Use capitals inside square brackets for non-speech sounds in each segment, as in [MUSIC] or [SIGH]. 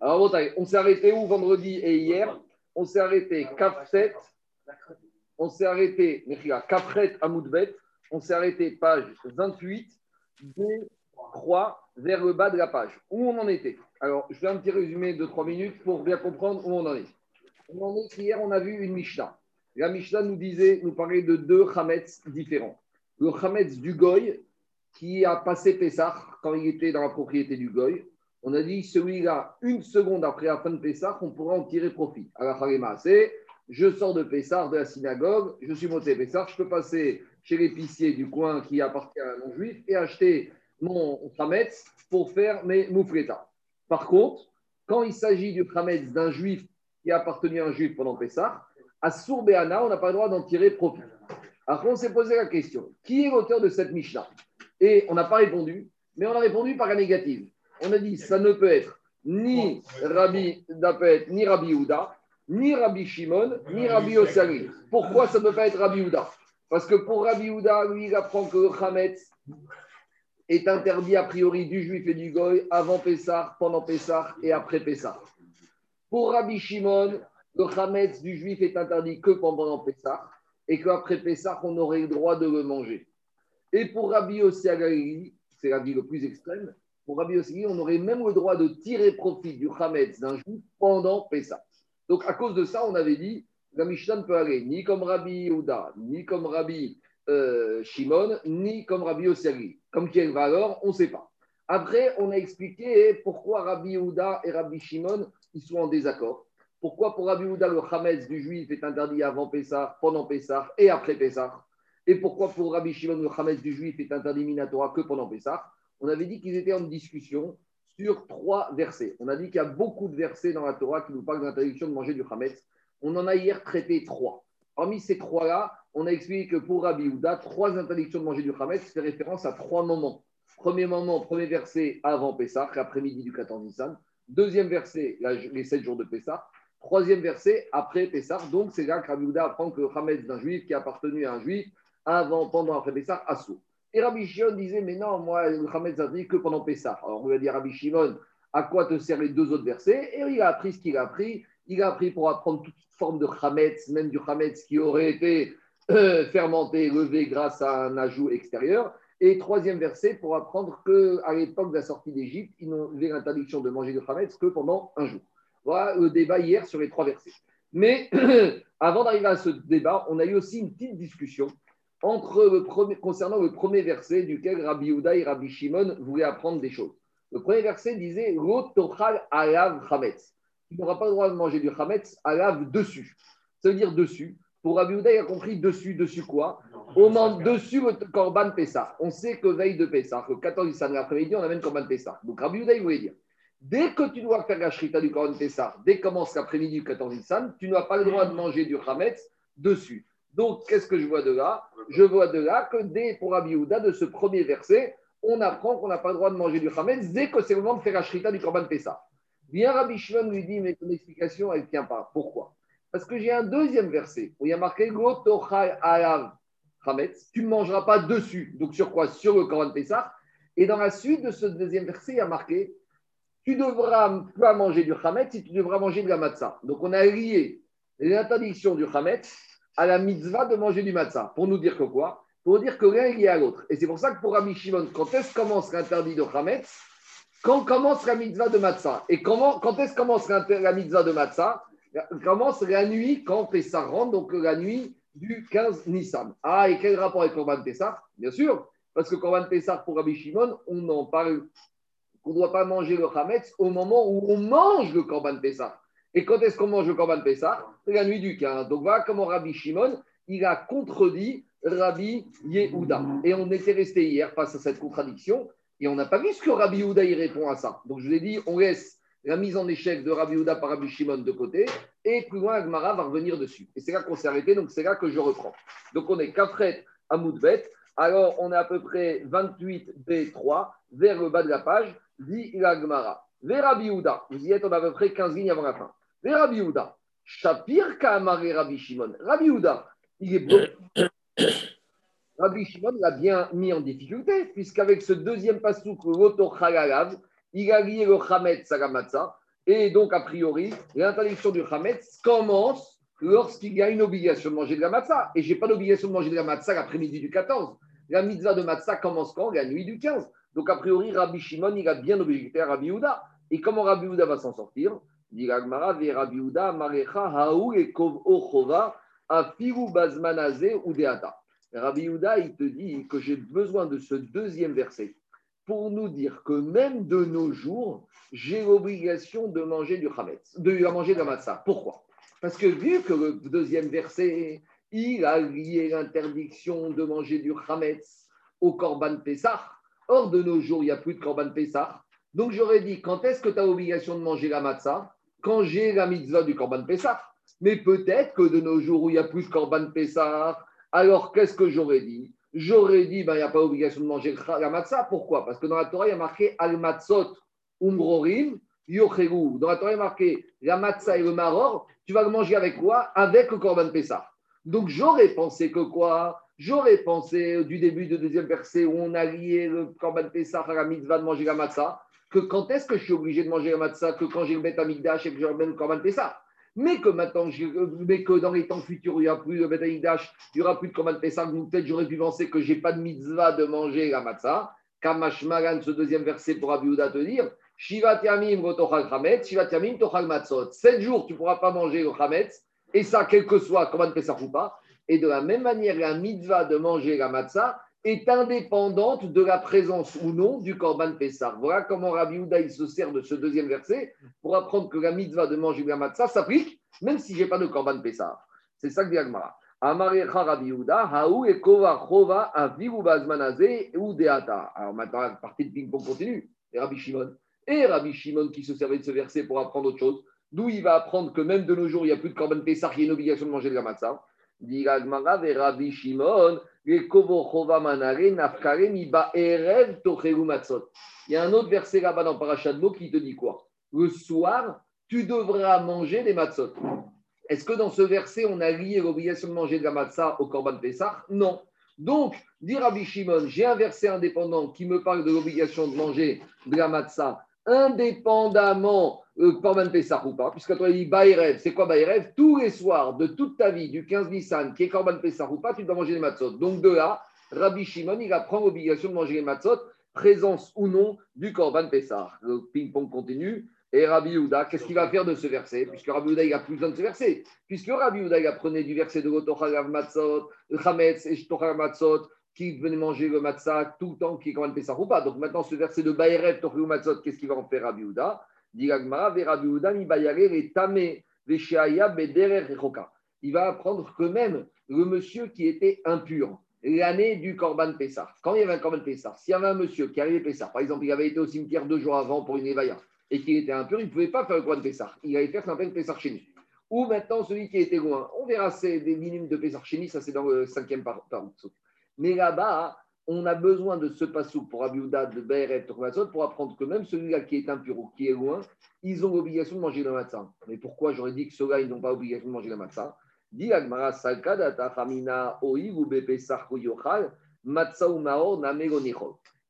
Alors, on s'est arrêté où vendredi et hier On s'est arrêté 7 on s'est arrêté, Kafret Amoudbet, on s'est arrêté page 28, 2, 3, vers le bas de la page. Où on en était Alors, je fais un petit résumé de 3 minutes pour bien comprendre où on en est. On en est hier, on a vu une Mishnah. La Mishnah nous disait, nous parlait de deux Hametz différents. Le Hametz du Goy, qui a passé Pessah quand il était dans la propriété du Goy. On a dit, celui-là, une seconde après la fin de Pessah, on pourra en tirer profit. À la c'est je sors de Pessah, de la synagogue, je suis monté Pessah, je peux passer chez l'épicier du coin qui appartient à un non-juif et acheter mon Hametz pour faire mes moufletas. Par contre, quand il s'agit du Hametz d'un juif qui a appartenu à un juif pendant Pessah, à Sourbéana, on n'a pas le droit d'en tirer profit. Après, on s'est posé la question qui est l'auteur de cette Mishnah? Et on n'a pas répondu, mais on a répondu par la négative. On a dit ça ne peut être ni Rabbi Dapet, ni Rabbi Houda, ni Rabbi Shimon, ni Rabbi Osari. Pourquoi ça ne peut pas être Rabbi Houda Parce que pour Rabbi Houda, lui, il apprend que le Hametz est interdit a priori du juif et du goy avant Pessah, pendant Pessah et après Pessah. Pour Rabbi Shimon, le Hametz du juif est interdit que pendant Pessah et qu'après Pessah, on aurait le droit de le manger. Et pour Rabbi Osari, c'est la vie le plus extrême, pour Rabbi Osari, on aurait même le droit de tirer profit du Hametz d'un juif pendant Pessah. Donc, à cause de ça, on avait dit, la Mishnah ne peut aller ni comme Rabbi Yehuda, ni comme Rabbi euh, Shimon, ni comme Rabbi Osiagi. Comme qui elle va alors, on ne sait pas. Après, on a expliqué pourquoi Rabbi Yehuda et Rabbi Shimon ils sont en désaccord. Pourquoi pour Rabbi Yehuda, le Hametz du juif est interdit avant Pessah, pendant Pessah et après Pessah? Et pourquoi pour Rabbi Shimon, le Hametz du juif est interdit minatora que pendant Pessah? On avait dit qu'ils étaient en discussion sur trois versets. On a dit qu'il y a beaucoup de versets dans la Torah qui nous parlent de de manger du Hametz. On en a hier traité trois. Parmi ces trois-là, on a expliqué que pour Rabbi Houda, trois interdictions de manger du Hametz fait référence à trois moments. Premier moment, premier verset avant Pessah, l'après-midi du 14 Nissan. Deuxième verset, les sept jours de Pessah. Troisième verset, après Pessah. Donc, c'est là que Rabbi Houda apprend que le Hametz d'un juif qui a appartenu à un juif avant, pendant, après Pessah, assaut. Et Rabbi Shimon disait, mais non, moi, le Hametz n'a dit que pendant Pessah. Alors on lui a dit, Rabbi Shimon, à quoi te servent les deux autres versets? Et il a appris ce qu'il a appris. Il a appris pour apprendre toute forme de Hametz, même du Hametz qui aurait été euh, fermenté, levé grâce à un ajout extérieur. Et troisième verset pour apprendre qu'à l'époque de la sortie d'Égypte, ils n'avaient l'interdiction de manger du Hametz que pendant un jour. Voilà le débat hier sur les trois versets. Mais [CLEARS THROAT] avant d'arriver à ce débat, on a eu aussi une petite discussion entre le premier, concernant le premier verset duquel Rabbi Yehuda et Rabbi Shimon voulaient apprendre des choses. Le premier verset disait Rotochal alav chametz. Tu n'auras pas le droit de manger du chametz alav dessus. Ça veut dire dessus. Pour Rabbi Yehuda, il a compris dessus, dessus quoi Au moment dessus le Korban Pessah. On sait que veille de Pessah, le 14 décembre l'après-midi, on amène Korban Pessah. Donc Rabbi Yehuda, il voulait dire Dès que tu dois faire la shrita du Korban Pessah, dès que commence l'après-midi du 14 décembre, tu n'as pas le droit de manger du chametz dessus. Donc, qu'est-ce que je vois de là Je vois de là que dès pour Rabbi de ce premier verset, on apprend qu'on n'a pas le droit de manger du Hametz dès que c'est le moment de faire la shrita du Korban Pessah. Bien Rabbi Shimon lui dit, mais ton explication, elle ne tient pas. Pourquoi? Parce que j'ai un deuxième verset où il y a marqué tu ne mangeras pas dessus. Donc, sur quoi? Sur le Korban Pessah. Et dans la suite de ce deuxième verset, il y a marqué tu ne devras pas manger du Hametz si tu devras manger de la matzah. Donc, on a lié l'interdiction du Hametz à la mitzvah de manger du matzah. Pour nous dire que quoi? Pour dire que l'un est lié à l'autre. Et c'est pour ça que pour Rabbi Shimon, quand est-ce commence l'interdit de Hametz Quand commence la mitzvah de matzah. Et comment, quand est-ce commence la mitzvah de matzah? Commence la nuit quand Pessah rentre, donc la nuit du 15 Nissan. Ah, et quel rapport avec Korban Pessah? Bien sûr, parce que Korban Pessah pour Rabbi Shimon, on en parle qu'on ne doit pas manger le Hametz au moment où on mange le Korban Pessah. Et quand est-ce qu'on mange le Korban Pessah la nuit du 15. Donc voilà comment Rabbi Shimon, il a contredit Rabbi Yehuda. Et on était resté hier face à cette contradiction et on n'a pas vu ce que Rabbi Yehuda y répond à ça. Donc je vous ai dit, on laisse la mise en échec de Rabbi Yehuda par Rabbi Shimon de côté et plus loin, Agmara va revenir dessus. Et c'est là qu'on s'est arrêté, donc c'est là que je reprends. Donc on est Kafret à Moudbet. Alors on est à peu près 28B3 vers le bas de la page, dit l'Agmara. Vers Rabbi Yehuda, vous y êtes, on a à peu près 15 lignes avant la fin. Mais Rabbi Yehuda, Shapir Kamare Rabbi Shimon. Rabbi Yehuda, il est bloqué. [COUGHS] Rabbi Shimon l'a bien mis en difficulté, puisqu'avec ce deuxième pasouk, l'auto il a lié le Hametz matzah. Et donc, a priori, l'interdiction du Hametz commence lorsqu'il y a une obligation de manger de la matzah. Et je n'ai pas d'obligation de manger de la matzah l'après-midi du 14. La mitzvah de matzah commence quand? La nuit du 15. Donc, a priori, Rabbi Shimon, il a bien objecté à Rabbi Houda. Et comment Rabbi Houda va s'en sortir? Rabbi Houda, il te dit que j'ai besoin de ce deuxième verset pour nous dire que même de nos jours, j'ai l'obligation de manger du chametz, de manger de la matzah. Pourquoi? Parce que vu que le deuxième verset, il a lié l'interdiction de manger du chametz au korban Pessah. Or, de nos jours, il n'y a plus de korban Pessah. Donc, j'aurais dit, quand est-ce que tu as l'obligation de manger la matzah? Quand j'ai la mitzvah du korban Pessah. Mais peut-être que de nos jours où il n'y a plus de korban Pessah, alors qu'est-ce que j'aurais dit? J'aurais dit, ben, il n'y a pas obligation de manger la matzah. Pourquoi? Parce que dans la Torah, il y a marqué al-matzot umrorim yochegu. Dans la Torah, il y a marqué la matzah et le maror, tu vas le manger avec quoi? Avec le korban Pessah. Donc j'aurais pensé que quoi? J'aurais pensé du début du deuxième verset où on a lié le korban Pessah à la mitzvah de manger la matzah, que quand est-ce que je suis obligé de manger la matzah Que quand j'ai le bête amigdash et que remets le korban Pessah mais que maintenant, mais que dans les temps futurs, il n'y a plus de Betanidash, il n'y aura plus de Korban Pessah, peut-être j'aurais pu penser que je n'ai pas de mitzvah de manger la matzah. Kamash Magan, ce deuxième verset pour Abiouda te dire Shiva Tiamim Gotochal Chametz, Shiva Tiamim Tochal Matzot. Sept jours, tu ne pourras pas manger le Chametz, et ça, quel que soit Korban Pessah ou pas. Et de la même manière, la mitzvah de manger la matzah, est indépendante de la présence ou non du Korban Pessar. Voilà comment Rabbi Houda il se sert de ce deuxième verset pour apprendre que la mitzvah de manger la matzah s'applique même si je n'ai pas de Korban Pessar. C'est ça que dit Agmara. Amarecha Rabbi Haou et Kova Avivu ou Deata. Alors maintenant, la partie de ping-pong continue. Et Rabbi Shimon. Et Rabbi Shimon qui se servait de ce verset pour apprendre autre chose. D'où il va apprendre que même de nos jours, il n'y a plus de Korban Pessar, il y a une obligation de manger de la matzah. Dit Agmara et Rabbi Shimon. Il y a un autre verset là-bas dans Parashat Mo qui te dit quoi? Le soir, tu devras manger des matzot. Est-ce que dans ce verset, on a lié l'obligation de manger de la matzah au Korban Pessah Non. Donc, dit Rabbi Shimon, j'ai un verset indépendant qui me parle de l'obligation de manger de la matzah indépendamment euh, Korban Pessah ou pas, puisque tu as dit Baïrev, c'est quoi Baïrev? Tous les soirs de toute ta vie, du 15 Nissan, qui est Korban Pessah ou pas, tu dois manger les matzot. Donc de là, Rabbi Shimon, il apprend l'obligation de manger les matzot, présence ou non du Korban Pessah. Le ping-pong continue. Et Rabbi Yehuda, qu'est-ce qu'il va faire de ce verset? Puisque Rabbi Yehuda, il n'a plus besoin de ce verset. Puisque Rabbi Yehuda, il apprenait du verset de Gotochagav Matzot, Chametz et Matzot, qui venait manger le matzah tout le temps, qui est quand même ou pas. Donc maintenant, ce verset de Bayerev, Tochou Matzot, qu'est-ce qu'il va en faire Rabbi Yehuda? Il va apprendre que même le monsieur qui était impur, l'année du Corban Pessah, quand il y avait un Corban Pessah, s'il y avait un monsieur qui arrivait Pessah, par exemple, il avait été au cimetière deux jours avant pour une évaïa et qu'il était impur, il ne pouvait pas faire le Corban Pessah. Il allait faire ce qu'on appelle Pessah Chéni. Ou maintenant, celui qui était loin, on verra, c'est des minimes de Pessah Chéni, ça c'est dans le cinquième par, Mais là-bas, on a besoin de ce passou pour Abiouda de Beret pour apprendre que même celui-là qui est impur ou qui est loin, ils ont l'obligation de manger le matzah. Mais pourquoi j'aurais dit que ceux-là, ils n'ont pas l'obligation de manger le matzah? Dit Agmara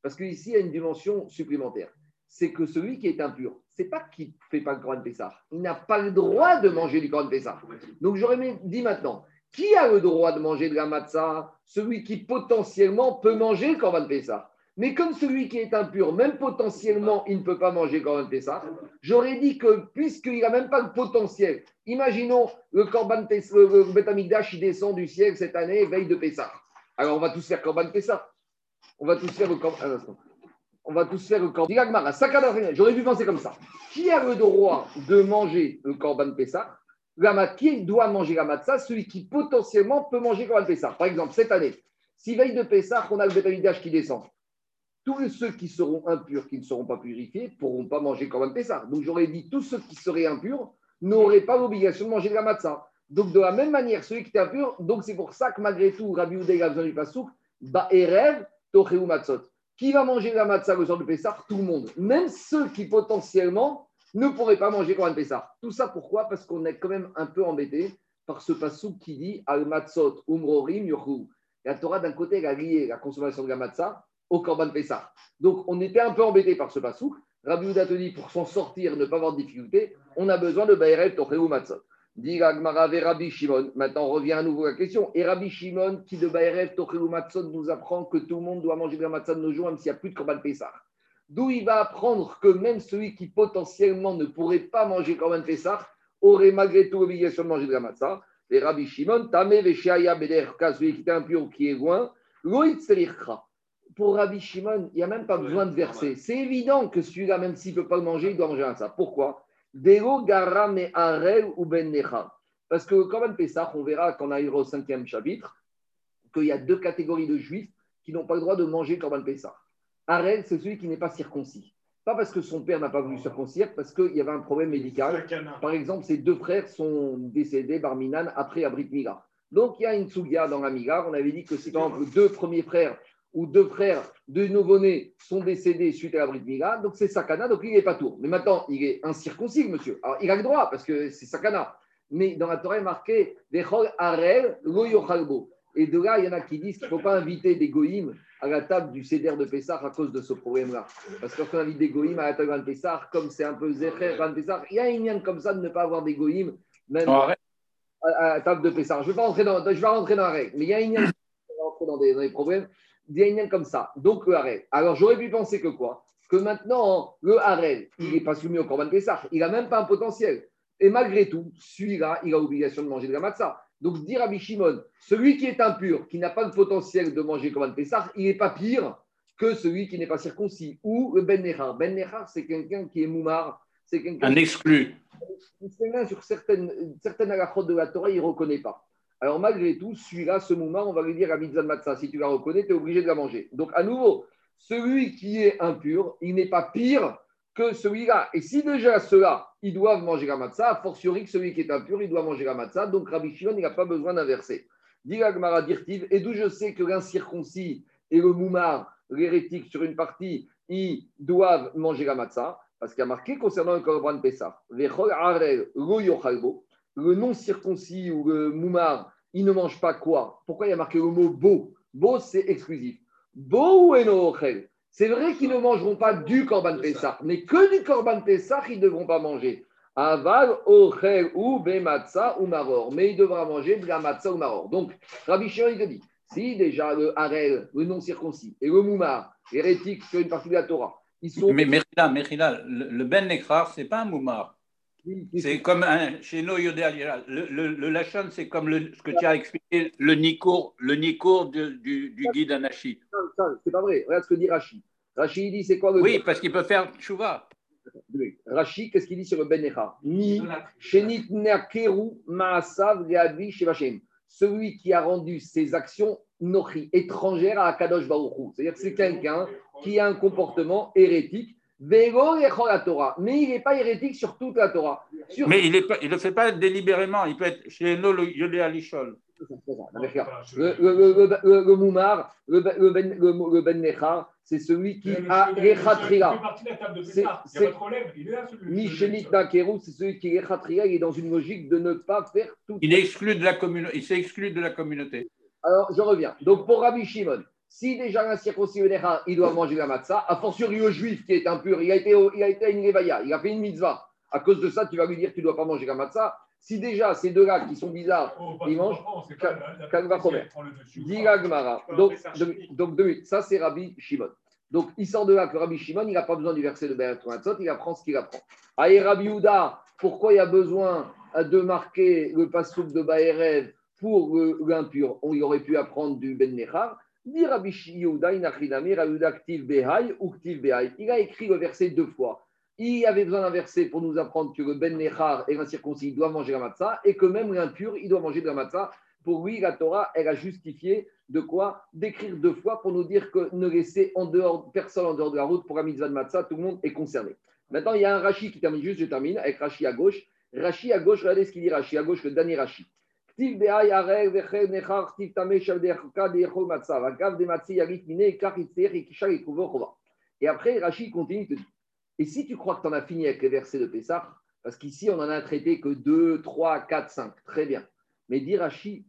Parce qu'ici, il y a une dimension supplémentaire. C'est que celui qui est impur, c'est pas qu'il ne fait pas le Corban Pessah. Il n'a pas le droit de manger du Corban Pessah. Donc j'aurais dit maintenant, qui a le droit de manger de la matzah Celui qui potentiellement peut manger le Korban Pessah. Mais comme celui qui est impur, même potentiellement, il ne peut pas manger le Korban Pessah, j'aurais dit que puisqu'il n'a même pas le potentiel, imaginons le Korban Pessah, le Betamigdash, il descend du ciel cette année, veille de Pessah. Alors on va tous faire Korban Pessah. On va tous faire le Korban. On va tous faire le Korban. J'aurais dû penser comme ça. Qui a le droit de manger le Korban Pessah? Qui doit manger la matzah Celui qui potentiellement peut manger Korban Pessah. Par exemple, cette année, si veille de Pessah, on a le bétamidage qui descend, tous ceux qui seront impurs, qui ne seront pas purifiés, pourront pas manger Korban Pessah. Donc j'aurais dit, tous ceux qui seraient impurs n'auraient pas l'obligation de manger la matzah. Donc de la même manière, celui qui est impur, donc c'est pour ça que malgré tout, Rabbi Oudé a besoin du pasouk, Ba'erev, Tocheu Matzot. Qui va manger la matzah le soir de Pessah? Tout le monde. Même ceux qui potentiellement ne pourrait pas manger Korban Pessah. Tout ça pourquoi? Parce qu'on est quand même un peu embêté par ce passou qui dit Al Matzot Umrorim Yochu. La Torah, d'un côté, a lié la consommation de la au Korban Pessah. Donc, on était un peu embêté par ce passou. Rabbi Houda te dit, pour s'en sortir, ne pas avoir de difficulté, on a besoin de Baerev Tocheu Matzot. Dit Rabbi Shimon. Maintenant, on revient à nouveau à la question. Et Rabbi Shimon, qui de Baerev Tocheu Matzot nous apprend que tout le monde doit manger de de nos jours, même s'il n'y a plus de Korban Pessah. D'où il va apprendre que même celui qui potentiellement ne pourrait pas manger Korban Pessah aurait malgré tout l'obligation de manger de la matzah. Et Rabbi Shimon, Tamé Veshaya Bederka, celui qui est impur qui est loin, pour Rabbi Shimon, il n'y a même pas besoin de verser. C'est évident que celui-là, même s'il ne peut pas le manger, il doit manger un ça. Pourquoi? Dero garam arel ou ben Parce que quand Pessah, on verra quand on arrivera au cinquième chapitre, qu'il y a deux catégories de juifs qui n'ont pas le droit de manger Korban Pessah. Arel, c'est celui qui n'est pas circoncis. Pas parce que son père n'a pas voulu circoncire, parce qu'il y avait un problème médical. Par exemple, ses deux frères sont décédés, Barminan, après Abrit Mila. Donc, il y a une souga dans la Migar. On avait dit que si, par exemple, deux premiers frères ou deux frères de nouveau-nés sont décédés suite à la Brit Mila, donc c'est Sakana, donc il n'est pas tour. Mais maintenant, il est incirconcis, monsieur. Alors, il a le droit, parce que c'est Sakana. Mais dans la Torah, il est marqué Arel Lo Et de là, il y en a qui disent qu'il ne faut pas inviter des goïms à la table du Seder de Pessah à cause de ce problème-là. Parce que quand on invite des goïms à la table de Pessah, comme c'est un peu Zecher, Pessah, il y a une lien comme ça de ne pas avoir des goïms, même à, la table de Pessah. Je ne vais pas rentrer dans, je vais rentrer dans la règle, mais il y a une lien dans des, dans des problèmes il y a comme ça. Donc le harel. Alors j'aurais pu penser que quoi? Que maintenant, le harel, il n'est pas soumis au Corban Pessah. Il n'a même pas un potentiel. Et malgré tout, celui-là, il a l'obligation de manger de la matzah. Donc dire à Bishimon, celui qui est impur, qui n'a pas le potentiel de manger Corban Pessah, il n'est pas pire que celui qui n'est pas circoncis. Ou le Ben Nehar. Ben Nehar, c'est quelqu'un qui est moumar. C'est quelqu'un un exclu. C'est sur certaines, certaines de la Torah, il ne reconnaît pas. Alors malgré tout, celui-là, ce moment, on va lui dire à mitzvah matzah, si tu la reconnais, tu es obligé de la manger. Donc à nouveau, celui qui est impur, il n'est pas pire que celui-là. Et si déjà ceux-là, ils doivent manger la matzah, a fortiori que celui qui est impur, il doit manger la matzah. Donc Rabbi Shimon, il n'a pas besoin d'inverser. Dit Dirtiv, et d'où je sais que l'incirconcis et le moumar, l'hérétique sur une partie, ils doivent manger la matzah, parce qu'il y a marqué concernant le Korban Pessah, le non circoncis ou le moumar, il ne mange pas quoi? Pourquoi il y a marqué le mot beau? Beau, c'est exclusif. Beau ou enochel C'est vrai qu'ils ne mangeront pas du korban Pessah, mais que du korban Pessah, ils ne devront pas manger. Aval, ochel ou bematza ou maror. Mais il devra manger de la matza ou maror. Donc, Rabbi Shimon, il te dit, si déjà le harel, le non circoncis, et le moumar, hérétique sur une partie de la Torah, ils sont. Mais Merila, le, ben nekrar, ce n'est pas un moumar. C'est comme un, chez nous, le, le, le Lachon, c'est comme le, ce que tu as expliqué, le Nikour, le Nikour du, du, guide Anachi. C'est pas vrai. Regarde ce que dit Rashi. Rashi dit c'est quoi le. Oui, parce qu'il peut faire Tchouva. Rashi, qu'est-ce qu'il dit sur le Ben Ni Shenit Neakeru Maasav Leadvi Shevachem. Celui qui a rendu ses actions nochi, étrangères à Akadosh Baruchou. C'est-à-dire que c'est quelqu'un qui a un comportement hérétique. Mais il n'est pas hérétique sur toute la Torah. Mais il ne le fait pas délibérément. Il peut être chez nous, le Yodé Alishol. Le, le, le, le, Moumar, le, le, ben, le, ben c'est celui qui a Rechatria. C'est Michelit Nakeru, c'est celui qui est il est dans une logique de ne pas faire tout. Il, exclu de la il s'exclut de la communauté. Alors, je reviens. Donc, pour Rabbi Shimon, si déjà un circoncis il doit manger la matzah, a fortiori le juif qui est impur, il a été, il a été à une réveilla, il a fait une mitzvah. À cause de ça, tu vas lui dire que tu ne dois pas manger la matzah. Si déjà ces deux-là qui sont bizarres, oh, ils mangent, Kalva Chomer. Dit Donc, donc deux Ça, c'est Rabbi Shimon. Donc, il sort de là que Rabbi Shimon, il n'a pas besoin du verset de Be'er il apprend ce qu'il apprend. Aïe Rabbi Houda, pourquoi il y a besoin de marquer le passouk de Baerev pour l'impur? On aurait pu apprendre du Ben Nechar. Il a écrit le verset deux fois. Il avait besoin d'un verset pour nous apprendre que le Ben Nechar et l'incirconcis doivent manger la matzah et que même l'impur, il doit manger de la matzah. Pour lui, la Torah, elle a justifié de quoi? D'écrire deux fois pour nous dire que ne laisser en dehors, personne en dehors de la route pour la mitzvah de matzah, tout le monde est concerné. Maintenant, il y a un Rashi qui termine juste, je termine, avec Rashi à gauche. Rashi à gauche, regardez ce qu'il dit Rashi à gauche, le dernier Rashi. Et après, Rachid continue, te dit, et si tu crois que tu en as fini avec les versets de Pessah, parce qu'ici on en a traité que 2, 3, 4, 5, très bien. Mais dit Rachid,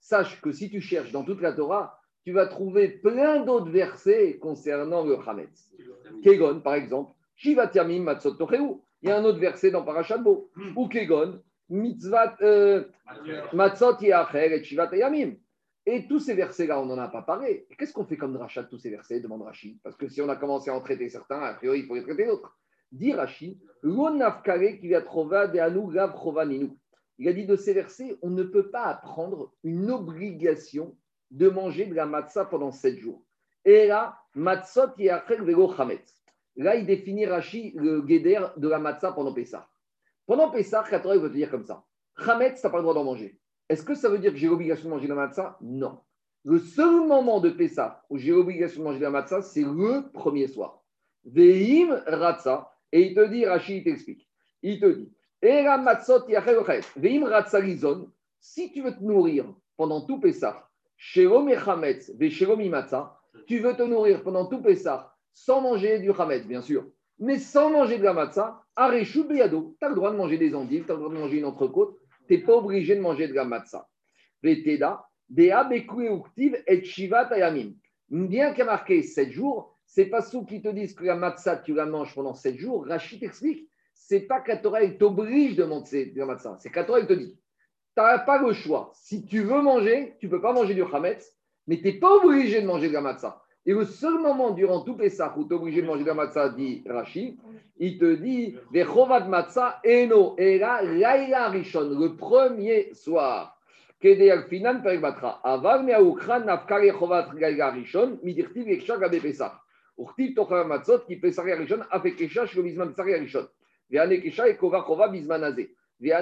sache que si tu cherches dans toute la Torah, tu vas trouver plein d'autres versets concernant le Hametz. Kegon, par exemple, Matzot Il y a un autre verset dans Parashatbo. Ou Kegon, Mitzvat euh, Matzot Yacher et Yamim. Et tous ces versets-là, on n'en a pas parlé. Qu'est-ce qu'on fait comme drachat de tous ces versets demande Rachid? Parce que si on a commencé à en traiter certains, a priori, il faut les traiter d'autres. Dit Rachid, Il a dit de ces versets, on ne peut pas apprendre une obligation de manger de la matzah pendant sept jours. Et là, matzot vego Là, il définit Rachid le guéder de la matzah pendant Pessah. Pendant Pessah, Torah veut te dire comme ça. Chametz, tu n'as pas le droit d'en manger. Est-ce que ça veut dire que j'ai l'obligation de manger la matzah? Non. Le seul moment de Pessah où j'ai l'obligation de manger la matzah, c'est le premier soir. Veim ratza. Et il te dit, Rachid, il t'explique. Il te dit, Si tu veux te nourrir pendant tout Pessah, tu veux te nourrir pendant tout Pessah sans manger du Hametz, bien sûr, mais sans manger de la matzah, Areshu Beyado, tu as le droit de manger des endives, tu as le droit de manger une entrecôte, tu n'es pas obligé de manger de la matzah. Veteda, Dea Uktiv et Shivat Ayamim. Bien qu'il y a marqué 7 jours, c'est pas ceux qui te disent que la matzah, tu la manges pendant 7 jours. Rachid explique, c'est pas qu'à t'oblige de manger de la matzah, c'est qu'à te dit tu n'as pas le choix. Si tu veux manger, tu peux pas manger du Hametz, mais tu n'es pas obligé de manger de la matzah. Et le seul moment durant tout Pessah où tu es obligé de manger de la matzah, dit Rashi, il te dit Les chovat matzah eno era laila rishon, le premier soir. Kede al finan perek Aval me aukran nafkare chovat laila rishon, midirtiv ekshag abe Pessah. Urtiv tochav matzot chova bizman azeh. Donc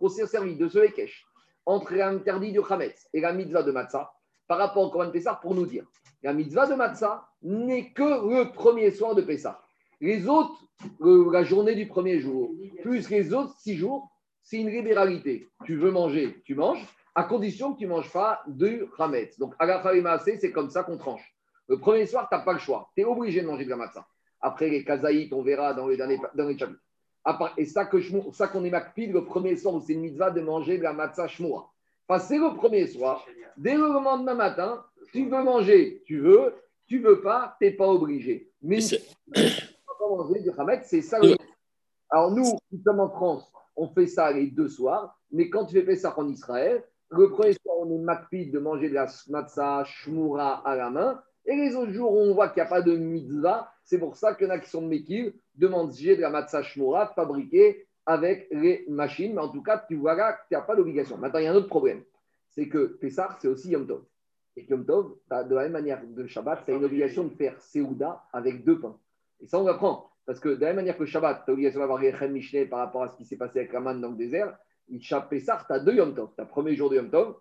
on s'est servi de ce Ekech entre l'interdit du Hametz et la mitzvah de Matzah par rapport au Corban Pessah pour nous dire la mitzvah de Matzah n'est que le premier soir de Pessah. Les autres, la journée du premier jour, plus les autres six jours, c'est une libéralité. Tu veux manger, tu manges, à condition que tu ne manges pas de Hametz. Donc, à la c'est comme ça qu'on tranche. Le premier soir, tu n'as pas le choix. Tu es obligé de manger de la matzah. Après les kazaïtes, on verra dans les, derniers, dans les chapitres. Et ça qu'on ça qu'on est makpid le premier soir où c'est une mitzvah de manger de la matzah shmoura. Enfin, c'est le premier soir. Dès le lendemain matin, tu veux manger, tu veux. Tu veux pas, tu n'es pas obligé. Mais tu ne pas manger du hamet, c'est ça. Le... Alors nous, qui sommes en France, on fait ça les deux soirs. Mais quand tu fais ça en Israël, le premier soir, on est makpid de manger de la matzah shmoura à la main. Et les autres jours, on voit qu'il n'y a pas de mitzvah. C'est pour ça qu'il y en a qui sont de Mekil, de manger de la matzah shmura fabriquée avec les machines. Mais en tout cas, tu vois là tu n'as pas d'obligation. Maintenant, il y a un autre problème. C'est que Pessah, c'est aussi Yom Tov. Et Yom Tov, de la même manière que Shabbat, tu as une obligation de faire Seouda avec deux pains. Et ça, on va prendre. Parce que de la même manière que Shabbat, tu as l'obligation d'avoir Rechem Mishneh par rapport à ce qui s'est passé avec la manne dans le désert, Pessah, tu as deux Yom Tov. Tu as le premier jour de Yom Tov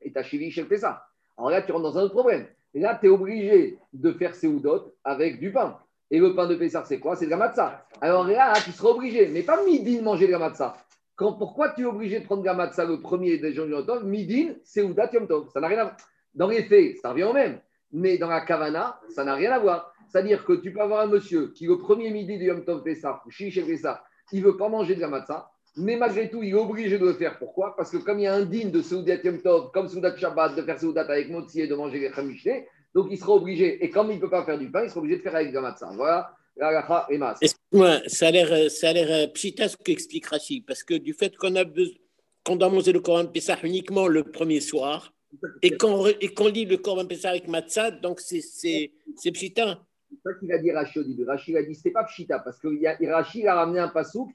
et tu as Shivi chez Pessah. Alors là, tu rentres dans un autre problème. Et là, tu es obligé de faire ces oudotes avec du pain. Et le pain de Pessah, c'est quoi? C'est de la. Alors là, tu seras obligé, mais pas midi de manger de la. Quand, pourquoi tu es obligé de prendre de la le premier des jours du Tov Midin, c'est Oudat Yom Tov. Ça n'a rien à voir. Dans les faits, ça revient au même. Mais dans la kavana, ça n'a rien à voir. C'est-à-dire que tu peux avoir un monsieur qui, le premier midi de Yom Tov Pessah, Shish Pessah, il ne veut pas manger de la. Mais malgré tout, il est obligé de le faire. Pourquoi? Parce que comme il y a un digne de Soudat Yom Tov, comme Soudat Shabbat, de faire Soudat avec Motzi et de manger les Khamishneh, donc il sera obligé, et comme il ne peut pas faire du pain, il sera obligé de faire avec Gamatsa. Voilà, la et Mas. Excuse-moi, ça a l'air, ça a l'air euh, pchita ce qu'explique Rachid, parce que du fait qu'on a besoin, qu'on doit manger le Coran Pessah uniquement le premier soir, et [LAUGHS] qu'on, et qu'on lit le Coran Pessah avec Matzah, donc c'est, c'est, c'est pchita. C'est ça qu'il a dit Rachid au début. Rachid a dit, c'est pas pchita, parce que Rachid a ramené un pasouk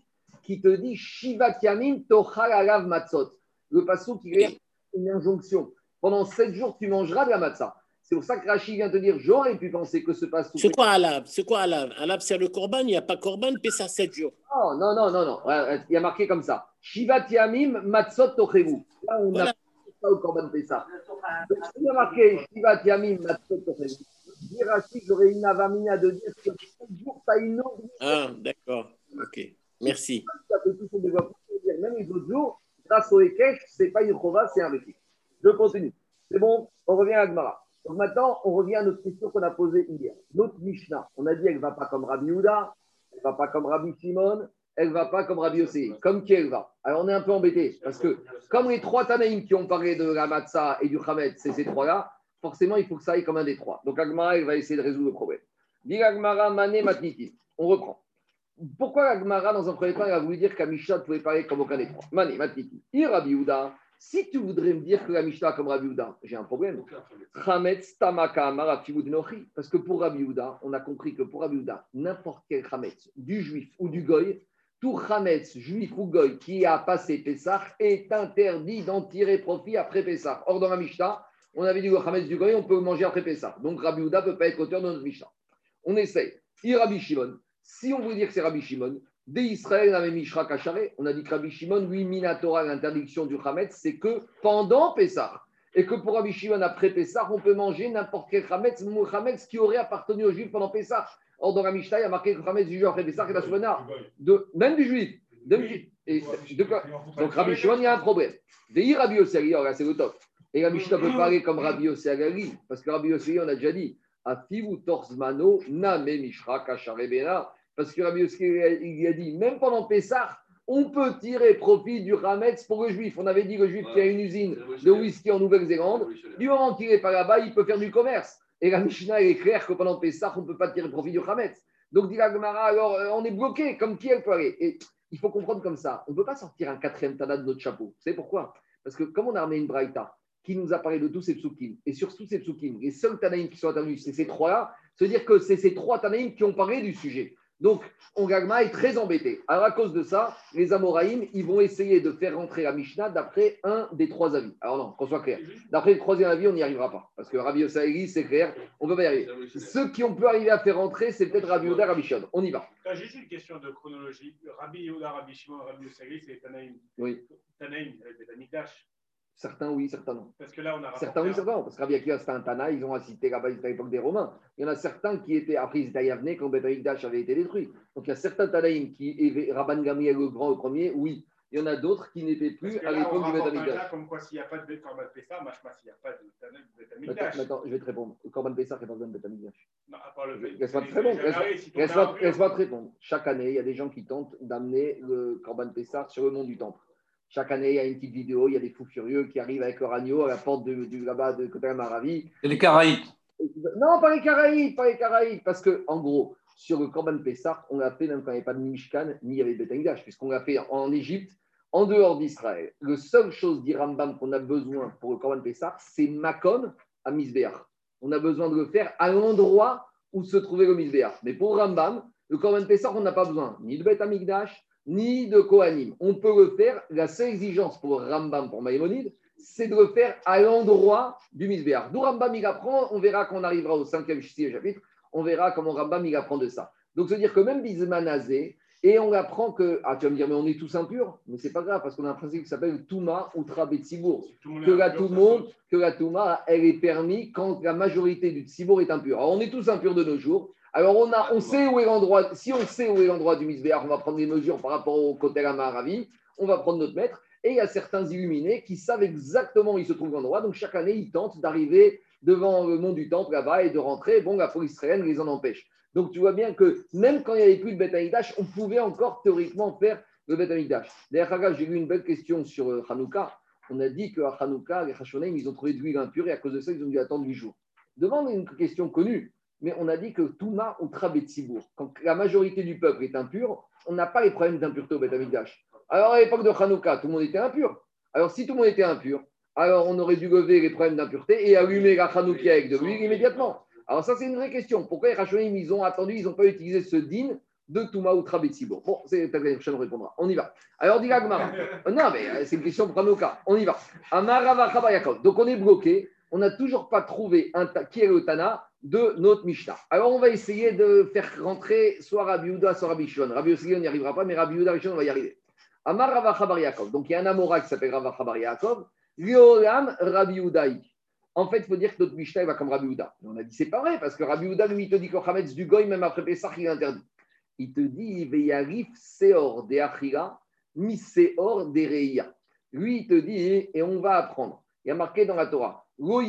qui te dit Shiva Yamim Tochal Matzot. Le pasouk, il est une injonction. Pendant sept jours, tu mangeras de la matzah. C'est pour ça que Rachid vient te dire j'aurais pu penser que ce passe C'est quoi Alab C'est quoi Alab Alab, c'est le Corban, il n'y a pas Corban, ça 7 jours. Oh, non, non, non, non. Il y a marqué comme ça Shivat Yamim Matzot Tochevu. Là, on n'a pas au Corban Pessa. Donc, il y a marqué Shivat Yamim Matzot Tochevu. Dire Rachid, j'aurais une avamina de dire que 7 jours, tu as une autre. Ah, d'accord. Ok. Merci. Même les autres jours, grâce au Ekech, ce pas une chova, c'est un vécu. Je continue. C'est bon, on revient à Gmara. Donc maintenant, on revient à notre question qu'on a posée hier. Notre Mishnah, on a dit qu'elle ne va pas comme Rabbi Houda, elle ne va pas comme Rabbi Simon, elle ne va pas comme Rabbi Yossi. Comme qui elle va? Alors on est un peu embêté parce que comme les trois Tanaïm qui ont parlé de la Matzah et du Khamet, c'est ces trois-là, forcément il faut que ça aille comme un des trois. Donc Agmara, elle va essayer de résoudre le problème. Dit Agmara, Mané, Matniti. On reprend. Pourquoi Agmara, dans un premier temps, elle a voulu dire qu'Amisha pouvait parler comme aucun des trois? Mané. Et Rabbi si tu voudrais me dire que la Mishnah comme Rabbi Houda, j'ai un problème. Parce que pour Rabbi Houda, on a compris que pour Rabbi Houda, n'importe quel Chametz, du juif ou du goy, tout Chametz, juif ou goy, qui a passé Pessah, est interdit d'en tirer profit après Pessah. Or, dans la Mishnah, on avait dit que Chametz du goy, on peut manger après Pessah. Donc Rabbi Houda ne peut pas être auteur de notre Mishnah. On essaye. Il Rabbi Shimon. Si on veut dire que c'est Rabbi Shimon, Dès Israël. On a dit que Rabbi Shimon, lui, Minatora, l'interdiction du Hametz, c'est que pendant Pessah. Et que pour Rabbi Shimon, après Pessah, on peut manger n'importe quel Hametz, Hametz qui aurait appartenu aux Juifs pendant Pessah. Or, dans la Mishnah, il y a marqué que le Hametz du juif après Pessah est la. De, même du Juif. Et, de quoi Donc, Rabbi Shimon, il y a un problème. Rabbi Yossi, là, c'est le top. Et la Mishnah peut parler comme Rabbi Yossi parce que Rabbi Yossi, on a déjà dit, Afivu Torsmano, Name Mishra Kacharé Bena. Parce que Rabbi il a dit, même pendant Pessah, on peut tirer profit du Hametz pour le juif. On avait dit que le juif qui a une usine de whisky en Nouvelle-Zélande, du moment qu'il n'est pas là-bas, il peut faire du commerce. Et la Mishnah est claire que pendant Pessah, on ne peut pas tirer profit du Hametz. Donc, dit la Gemara, alors euh, on est bloqué, comme qui elle peut aller? Et il faut comprendre comme ça. On ne peut pas sortir un quatrième Tana de notre chapeau. Vous savez pourquoi? Parce que comme on a amené une Braïta qui nous a parlé de tous ces psukim, et sur tous ces psukim, les seuls Tanaïm qui sont intervenus, c'est ces trois-là, se dire que c'est ces trois Tanaïm qui ont parlé du sujet. Donc, Ongagma est très embêté. Alors, à cause de ça, les Amoraïm, ils vont essayer de faire rentrer la Mishnah d'après un des trois avis. Alors, non, qu'on soit clair. D'après le troisième avis, on n'y arrivera pas. Parce que Rabbi Osaïri, c'est clair, on ne peut pas y arriver. Ceux qui ont pu arriver à faire rentrer, c'est peut-être Rabbi Yoda, Rabbi Shimon. On y va. J'ai juste une question de chronologie. Rabbi Yoda, Rabbi Shimon, Rabbi Osaïri, c'est Tanaïm. Oui. Tanaïm, c'est Amidash. Certains oui, certains non. Parce que là, on a certains oui, certains non. Parce que Rabbi Akiva, c'était un Tana, ils ont assisté là-bas, à l'époque des Romains. Il y en a certains qui étaient, après, ils étaient à Yavne quand Amikdash avait été détruit. Donc il y a certains Tanaïm qui, Rabban Gamriel le Grand, le premier, oui. Il y en a d'autres qui n'étaient plus à l'époque du Beth Amikdash. Comme quoi, s'il n'y a pas de Corban Pessah, s'il n'y a pas de. Attends, je vais te répondre. Le Corban Pessah, a pas besoin de Beth Amikdash. Non, à part le Laisse-moi te répondre. Laisse-moi te répondre. Chaque année, il y a des gens qui tentent d'amener le Corban Pessah sur le mont du Temple. Chaque année, il y a une petite vidéo, il y a des fous furieux qui arrivent avec leur agneau à la porte de, du là-bas de Maravi. Et les Caraïbes Non, pas les Caraïbes, pas les Caraïbes, parce que en gros, sur le Corban Pessah, on l'a fait même quand il n'y avait pas de Mishkan, ni il y avait Betangdash, puisqu'on l'a fait en Égypte, en dehors d'Israël. La seule chose, dit Rambam, qu'on a besoin pour le Corban Pessah, c'est Makom à Misbéach. On a besoin de le faire à l'endroit où se trouvait le Misbéach. Mais pour Rambam, le Corban Pessah, on n'a pas besoin ni de Bet Amigdash, ni de Kohanim. On peut le faire, la seule exigence pour Rambam, pour Maïmonide, c'est de le faire à l'endroit du Misbéar. D'où Rambam il apprend, on verra qu'on arrivera au cinquième chapitre, on verra comment Rambam il apprend de ça. Donc, à dire que même Bismanazé, et on apprend que, ah tu vas me dire, mais on est tous impurs, mais c'est pas grave, parce qu'on a un principe qui s'appelle Touma ou Betsibour, que la Touma, que la Touma, elle est permise quand la majorité du Tsibour est impur. Alors, on est tous impurs de nos jours, alors, on, a, on sait où est l'endroit. Si on sait où est l'endroit du Misbéar, on va prendre des mesures par rapport au côté Maravi. On va prendre notre maître. Et il y a certains illuminés qui savent exactement où il se trouve l'endroit. Donc, chaque année, ils tentent d'arriver devant le nom du temple là-bas et de rentrer. Bon, la police israélienne les en empêche. Donc, tu vois bien que même quand il n'y avait plus de Beth on pouvait encore théoriquement faire le Beth D'ailleurs, j'ai lu une belle question sur euh, Hanouka. On a dit qu'à Hanouka, les Hashonim, ils ont trouvé de l'huile impure et à cause de ça, ils ont dû attendre 8 jours. Demande une question connue mais on a dit que Touma ou Trabetsibour, quand la majorité du peuple est impur, on n'a pas les problèmes d'impureté au Beth Alors à l'époque de Hanouka, tout le monde était impur. Alors si tout le monde était impur, alors on aurait dû lever les problèmes d'impureté et allumer la Hanouka avec de l'huile immédiatement. Alors ça c'est une vraie question. Pourquoi les Rachonim, ils ont attendu, ils n'ont pas utilisé ce din de Touma ou Trabetsibour Bon, c'est la prochaine répondra. On y va. Alors dit Gmara. non mais euh, c'est une question pour Hanouka. On y va. Donc on est bloqué. On n'a toujours pas trouvé un, qui est le Tana de notre Mishnah. Alors, on va essayer de faire rentrer soit Rabbi Uda, soit Rabbi Shon. Rabbi Yossi, on n'y arrivera pas, mais Rabbi Uda, Rabbi Shon, on va y arriver. Amar Rava Yaakov. Donc, il y a un Amora qui s'appelle Rava Chabar Yaakov. Liolam Rabbi. En fait, il faut dire que notre Mishnah va comme Rabbi Uda. On a dit, c'est pas vrai, parce que Rabbi Uda, lui, il te dit qu'au Hametz du Goy, même après Pessah, il est interdit. Il te dit, Veyarif Seor de Achira, de. Lui, il te dit, et on va apprendre. Il y a marqué dans la Torah, Lo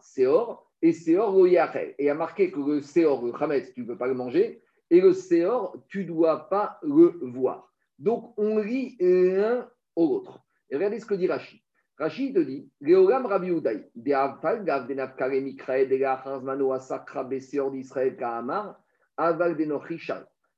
Seor, et Seor Et il a marqué que le Seor, le Hametz, tu ne peux pas le manger. et le Seor, tu ne dois pas le voir. Donc, on lit l'un au l'autre. Et regardez ce que dit Rachid. Rachid te dit Léolam Rabbi Uday, Gav de Mikrae, de Asakra, Beseor d'Israël, Kahamar, Aval de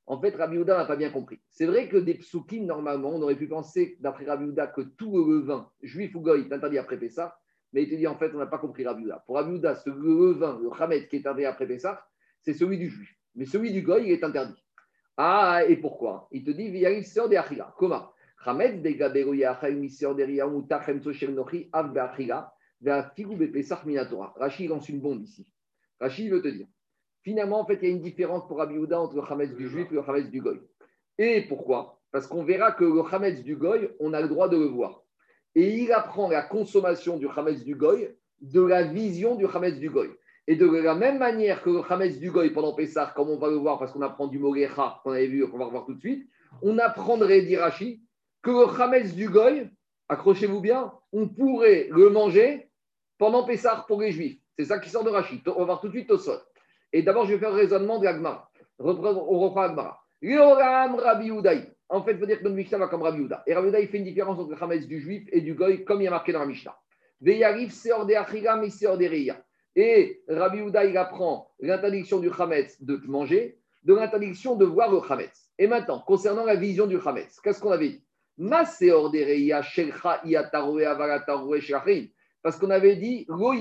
En fait, Rabbi n'a pas bien compris. C'est vrai que des psukim, normalement, on aurait pu penser, d'après Rabbi que tout le levain, juif ou goy, est interdit après Pessah. Mais il te dit, en fait, on n'a pas compris Rabbi Uda. Pour Rabbi Uda, ce levain, le Hamed qui est interdit après Pessah, c'est celui du juif. Mais celui du goy, il est interdit. Ah, et pourquoi? Il te dit, Viyarim sort des Achila. Comment Hamed de Gaberu Yachal Misor de Riyamu Tachem Soshel Nochi Av Beachila Ve'afigu Bepesach Minatora. Rachid lance une bombe ici. Rachid veut te dire. Finalement, en fait, il y a une différence pour Rabbi entre le Hametz du juif et le Hametz du goy. Et pourquoi? Parce qu'on verra que le Hametz du goy, on a le droit de le voir. Et il apprend la consommation du Hametz du goy de la vision du Hametz du goy. Et de la même manière que le Hametz du Goy pendant Pessah, comme on va le voir parce qu'on apprend du Morecha, qu'on avait vu, qu'on va revoir tout de suite, on apprendrait, dit Rashi, que le Hametz du Goy, accrochez-vous bien, on pourrait le manger pendant Pessah pour les Juifs. C'est ça qui sort de Rashi. On va voir tout de suite au sol. Et d'abord, je vais faire le raisonnement de l'Agmara. On reprend l'Agmara. Rabbi En fait, il faut dire que notre Mishnah va comme Rabbi. Et Rabbi il fait une différence entre le Hametz du Juif et du Goy, comme il y a marqué dans la Mishnah. Et et Rabbi il apprend l'interdiction du Hametz de manger, de l'interdiction de voir le Hametz. Et maintenant, concernant la vision du Hametz, qu'est-ce qu'on avait dit? Parce qu'on avait dit On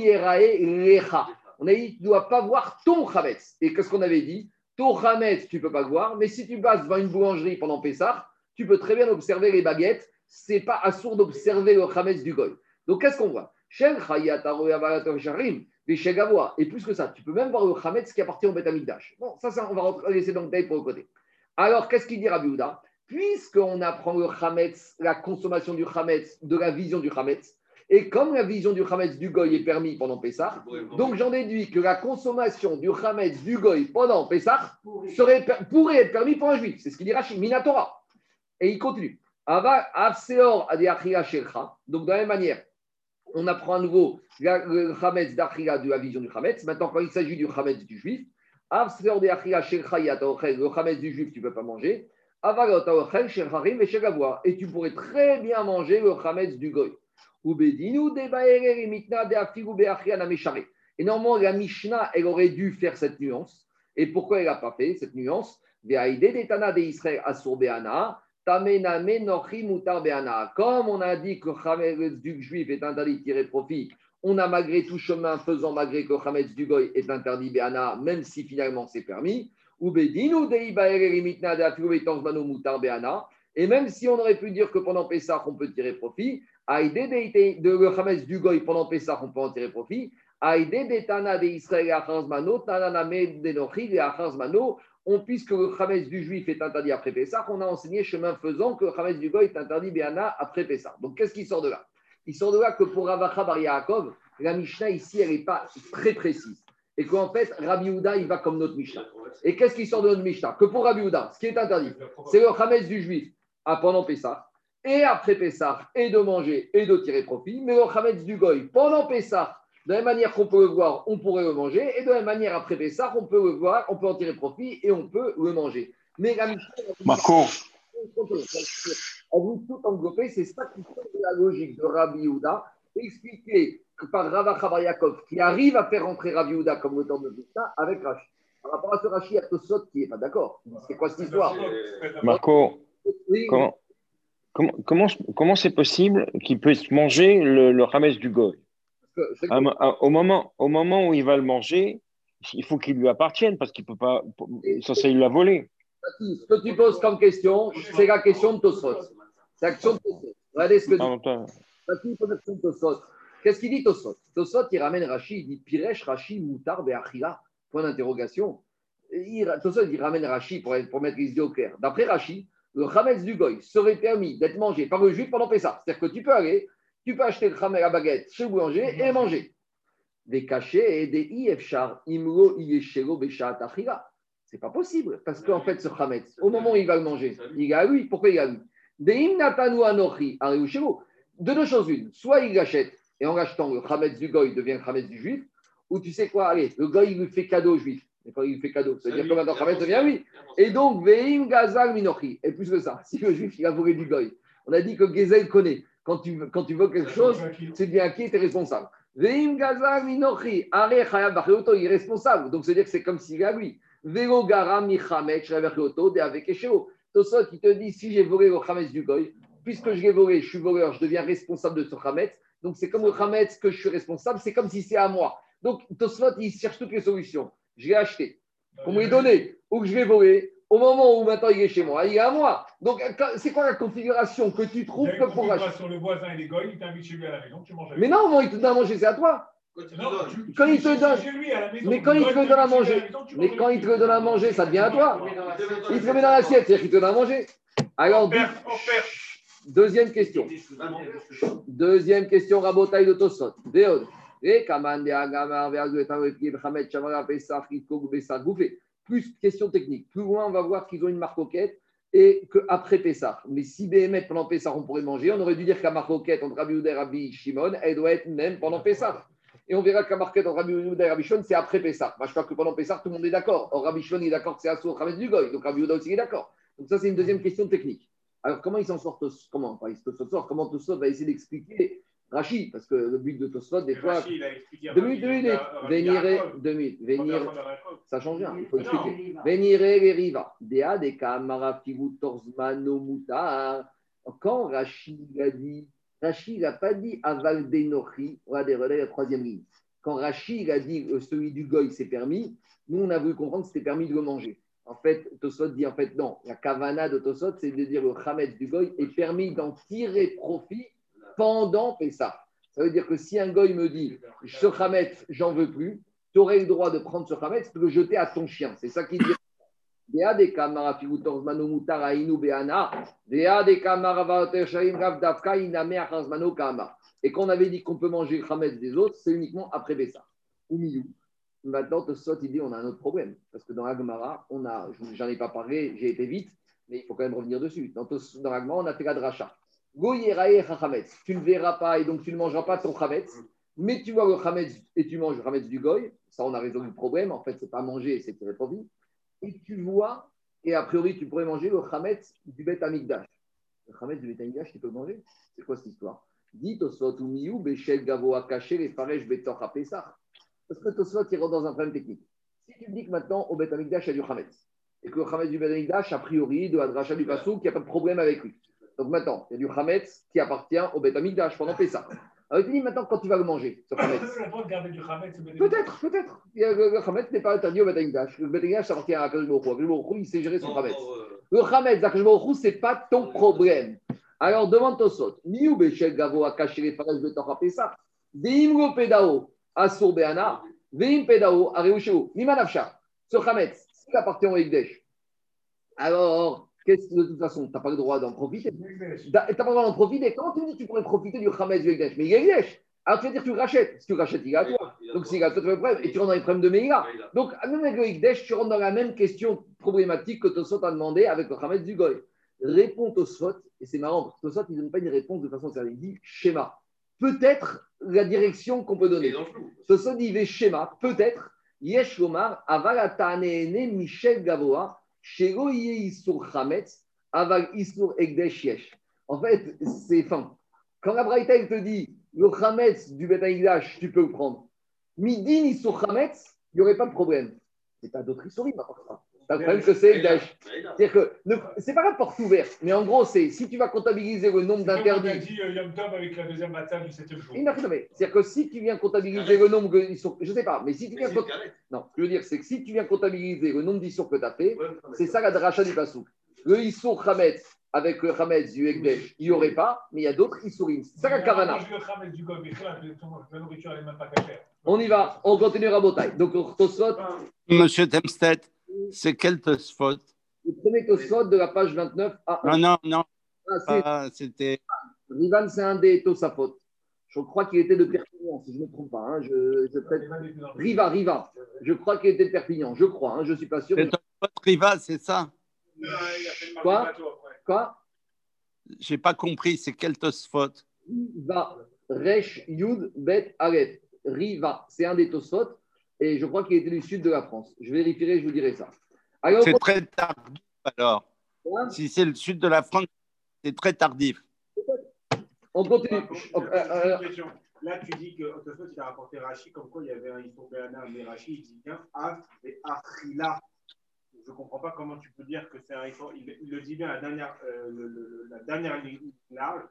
avait dit Tu ne dois pas voir ton Hametz. Et qu'est-ce qu'on avait dit? Ton Hametz, tu ne peux pas le voir, mais si tu passes devant une boulangerie pendant Pessah, tu peux très bien observer les baguettes. Ce n'est pas assourd d'observer le Hametz du Goy. Donc qu'est-ce qu'on voit? Et plus que ça, tu peux même voir le Hametz qui appartient au Beth Bon, ça, ça, on va laisser dans le détail pour le côté. Alors, qu'est-ce qu'il dit Rabbi Houda? Puisqu'on apprend le Hametz, la consommation du Hametz, de la vision du Hametz, et comme la vision du Hametz du Goy est permis pendant Pessah, donc j'en déduis que la consommation du Hametz du Goy pendant Pessah serait, pourrait être permis pour un juif. C'est ce qu'il dit Rachid, Minatora. Et il continue. Donc, de la même manière, on apprend à nouveau le Hametz d'Achila de la vision du Hametz. Maintenant, quand il s'agit du Hametz du juif, le Hametz du juif, tu ne peux pas manger. Et tu pourrais très bien manger le Hametz du Goy. Et normalement, la Mishnah, elle aurait dû faire cette nuance. Et pourquoi elle n'a pas fait cette nuance? Comme on a dit que le du juif est interdit de tirer profit, on a malgré tout chemin faisant, malgré que Hametz du Goy est interdit Béana, même si finalement c'est permis. Et même si on aurait pu dire que pendant Pessah, on peut tirer profit, de le Hametz du Goy pendant Pessah, on peut en tirer profit. de Israël on, puisque le Hametz du juif est interdit après Pessah, on a enseigné chemin faisant que le Hametz du goy est interdit Béana après Pessah. Donc qu'est-ce qui sort de là? Il sort de là que pour Ravacha Bar Yaakov, la Mishnah ici, elle n'est pas très précise. Et qu'en fait, Rabbi Houda, il va comme notre Mishnah. Et qu'est-ce qui sort de notre Mishnah? Que pour Rabbi Houda, ce qui est interdit, c'est le Hametz du juif à pendant Pessah et après Pessah, et de manger et de tirer profit. Mais le Hametz du goy pendant Pessah de la même manière qu'on peut le voir, on pourrait le manger. Et de la même manière, après ça, on peut le voir, on peut en tirer profit et on peut le manger. Mais la Marco. On vous tout englober, c'est ça qui fait la logique de Rabbi Yehuda, expliqué par Rava Chabayakov, qui arrive à faire rentrer Rabbi Yehuda comme auteur de ça avec Rashi. Par rapport à ce Rashi, il y a Tosot qui n'est pas d'accord. C'est quoi cette histoire Marco, comment, comment, comment, c'est possible qu'il puisse manger le, le du Goy? Au, moment, au moment où il va le manger, il faut qu'il lui appartienne parce qu'il ne peut pas. Ça, c'est il l'a volé. Ce que tu poses comme question, c'est la question de Tosfot. C'est la question de Tosfot. Regardez ce que dit. Tosfot. Qu'est-ce qu'il dit Tosfot Tosfot, il ramène Rashi, il dit Piresh, Rashi, Moutar, Be'achila. Point d'interrogation. Tosfot, il ramène Rashi pour, pour mettre les idées au clair. D'après Rashi, le Hametz du Goy serait permis d'être mangé par le juif pendant Pessah. C'est-à-dire que tu peux aller tu peux acheter le khamel à baguette chez le boulanger et manger. Des cachets et des ifchar, imro yeshelo beshat achira. C'est pas possible, parce qu'en fait, ce khametz, au moment où il va le manger, il a lui. Pourquoi il a lui? De deux choses une. Soit il l'achète, et en achetant le khametz du goy devient le du juif, ou tu sais quoi, allez, le goy lui fait cadeau au juif. Mais quand il fait cadeau, ça veut dire que maintenant Khametz devient oui. Et donc, Veim Gazal Minochi. Et plus que ça, [LAUGHS] si le juif il a volé du goy, on a dit que Gezel connaît. Quand tu, quand tu veux quelque chose, c'est bien qui est responsable. Veim Gazal Minochi. Are Chayab il est responsable. Donc, c'est-à-dire que c'est comme s'il a lui. Vego Gara Michamet, de avec Esheo. Tosot, il te dit si j'ai volé le Khametz du goy, puisque je l'ai volé, je suis voleur, je deviens responsable de ce Khametz. Donc, c'est comme le Khametz que je suis responsable, c'est comme si c'est à moi. Donc, Tosfot, il cherche toutes les solutions. Je l'ai acheté. Pour me les donner, ou que je vais voler, au moment où maintenant il est chez moi, il est à moi. Donc, c'est quoi la configuration que tu trouves que pour acheter sur le voisin et les goy, il t'invite chez lui à la maison, tu manges Mais non, il te donne à manger, c'est à toi. Quand il te donne, mais quand il te donne à manger, mais quand il te donne à manger, ça devient à toi. Il te met dans l'assiette, c'est-à-dire qu'il te donne à manger. Alors, deuxième question. Deuxième question, rabotaille de Tosot. Déod. Plus question technique. Plus loin, on va voir qu'ils ont une marcoquette et qu'après Pessah. Mais si BMF pendant Pessah, on pourrait manger, on aurait dû dire qu'à marcoquette entre Rabbi Uda et Rabbi Shimon, elle doit être même pendant Pessah. Et on verra qu'à marquette entre Rabbi Uda et Rabbi Shimon, c'est après Pessah. Moi, je crois que pendant Pessah, tout le monde est d'accord. Or, Rabbi Shimon est d'accord que c'est Assou Khamet du Goy. Donc, Rabbi Uda aussi est d'accord. Donc, ça, c'est une deuxième question technique. Alors, comment ils s'en sortent Comment Comment ils s'en sortent Comment Tosot va essayer d'expliquer Rachi, parce que le but de Tosfot, des fois. Deux minutes, deux minutes. Véniré, deux minutes. Véniré, ça change rien, il faut expliquer. Véniré, les riva. Dea, de kamara, figu, torzmano, mutar. Quand Rachi a dit, Rachi n'a pas dit aval denochi, on va des relais la troisième ligne. Quand Rachi a dit euh, celui du goy c'est permis, nous on a voulu comprendre que c'était permis de le manger. En fait, Tosot dit en fait non. La kavana de Tosot, c'est de dire le chametz du goy est permis d'en tirer profit pendant Pessah. Ça veut dire que si un goy me dit ce Hametz, j'en veux plus, tu aurais le droit de prendre ce Hametz et de le jeter à ton chien. C'est ça qu'il dit. Et quand on avait dit qu'on peut manger le Hametz des autres, c'est uniquement après Pessah. Ou Maintenant, Tosot, il dit on a un autre problème. Parce que dans la Gemara, on a, j'en ai pas parlé, j'ai été vite, mais il faut quand même revenir dessus. Dans, dans la Gemara, on a fait la dracha. Tu ne verras pas et donc tu ne mangeras pas ton chametz, mais tu vois le chametz et tu manges le chametz du goy. Ça, on a résolu le problème. En fait, c'est pas manger, c'est tirer profit. Et tu vois, et a priori, tu pourrais manger le chametz du Bet Amigdash. Le chametz du Bet Amigdash, tu peux manger? C'est quoi cette histoire? Dit Tosot ou Miou, Bechel Gavo a caché les Faresh Betor à Parce que Tosot, il rentre dans un problème technique. Si tu me dis que maintenant, au Bet Amigdash, il y a du chametz, et que le chametz du Bet Amigdash, a priori, de la du Passou, qu'il n'y a pas de problème avec lui. Donc maintenant, il y a du Hametz qui appartient au Beth Amikdash pendant Pessah. Alors il dit maintenant, quand tu vas le manger, ce Hametz? Peut-être, peut-être. Le Hametz n'est pas interdit au Beth Amikdash. Le Beth Amikdash, appartient à Akash Baruch il sait gérer son Hametz. Le Hametz, Akash Baruch ce n'est pas ton problème. Alors demande Tosot. Miou Bechel Gavo a caché les fares de Torah Pessah. Veim Lo Pedao, Asur Beana. Veim Pedao, Areusheo. Mimanafsha. Ce Hametz, s'il appartient au Ekdesh. Alors, de toute façon, tu n'as pas le droit d'en profiter. Tu n'as pas le droit d'en profiter. Comment tu dis que tu pourrais profiter du Khamed du Mais il y a Ekdesh. Alors tu vas dire que tu rachètes. Si tu rachètes, il est à toi. Donc s'il est à toi, tu as le problème. Et tu rentres dans les problèmes de Meïla. Donc même avec le Ekdesh, tu rentres dans la même question problématique que Tosot a demandé avec le Khamed du Goy. Réponds Tosot, et c'est marrant, Tosot, il ne donne pas une réponse de façon sérieuse. Il dit schéma. Peut-être la direction qu'on peut donner. Tosot dit schéma. Peut-être. Yesh Lomar, Avalatane Michel Gavoa. En fait, c'est fin. Quand la Braïta te dit le Chametz du Betaïdash, tu peux le prendre. Midin Isur Chametz, il n'y aurait pas de problème. C'est pas d'autres histoires, par contre. ça. Le problème que c'est C'est-à-dire que c'est pas la porte ouverte, mais en gros, c'est si tu vas comptabiliser le nombre d'interdits. On dit euh, Yom Tov avec la deuxième matin du 7 jour. C'est-à-dire que si tu viens comptabiliser le nombre ils sont, je sais pas, mais si tu viens non, ce que je veux dire, c'est que si tu viens comptabiliser le nombre d'issours que tu as fait, c'est ça la dracha du Passou. Le issour Khametz avec le Khametz du Ekdesh, il n'y aurait pas, mais il y a d'autres issourim. C'est ça la Kavana. On y va, on continue à Botaï. Donc, Monsieur Temstedt. C'est quel Tosfot Le premier Tosfot de la page 29 à 1. Non, non, non. Ah, c'était. Rivan, c'est un des Tosafot. Je crois qu'il était de Perpignan, si je ne me trompe pas. Hein. Je, je Riva, Riva. Je crois qu'il était de Perpignan, je crois. Hein. Je ne suis pas sûr. Riva, c'est ça? Quoi? Quoi? Je n'ai pas compris. C'est quel Tosfot Riva, Resh, Yud, Bet. Riva, c'est un des Tosfot Et je crois qu'il était du sud de la France. Je vérifierai, je vous dirai ça. C'est très tardif alors. si c'est le sud de la France, c'est très tardif. On continue. Euh, euh, Là, tu dis que Otosot, il a rapporté Rachi, comme quoi il y avait un Isopéana, mais Rachi, il dit bien Av et Achila. Je ne comprends pas comment tu peux dire que c'est un il, il, le dit bien la dernière, euh, le, le, la dernière ligne large.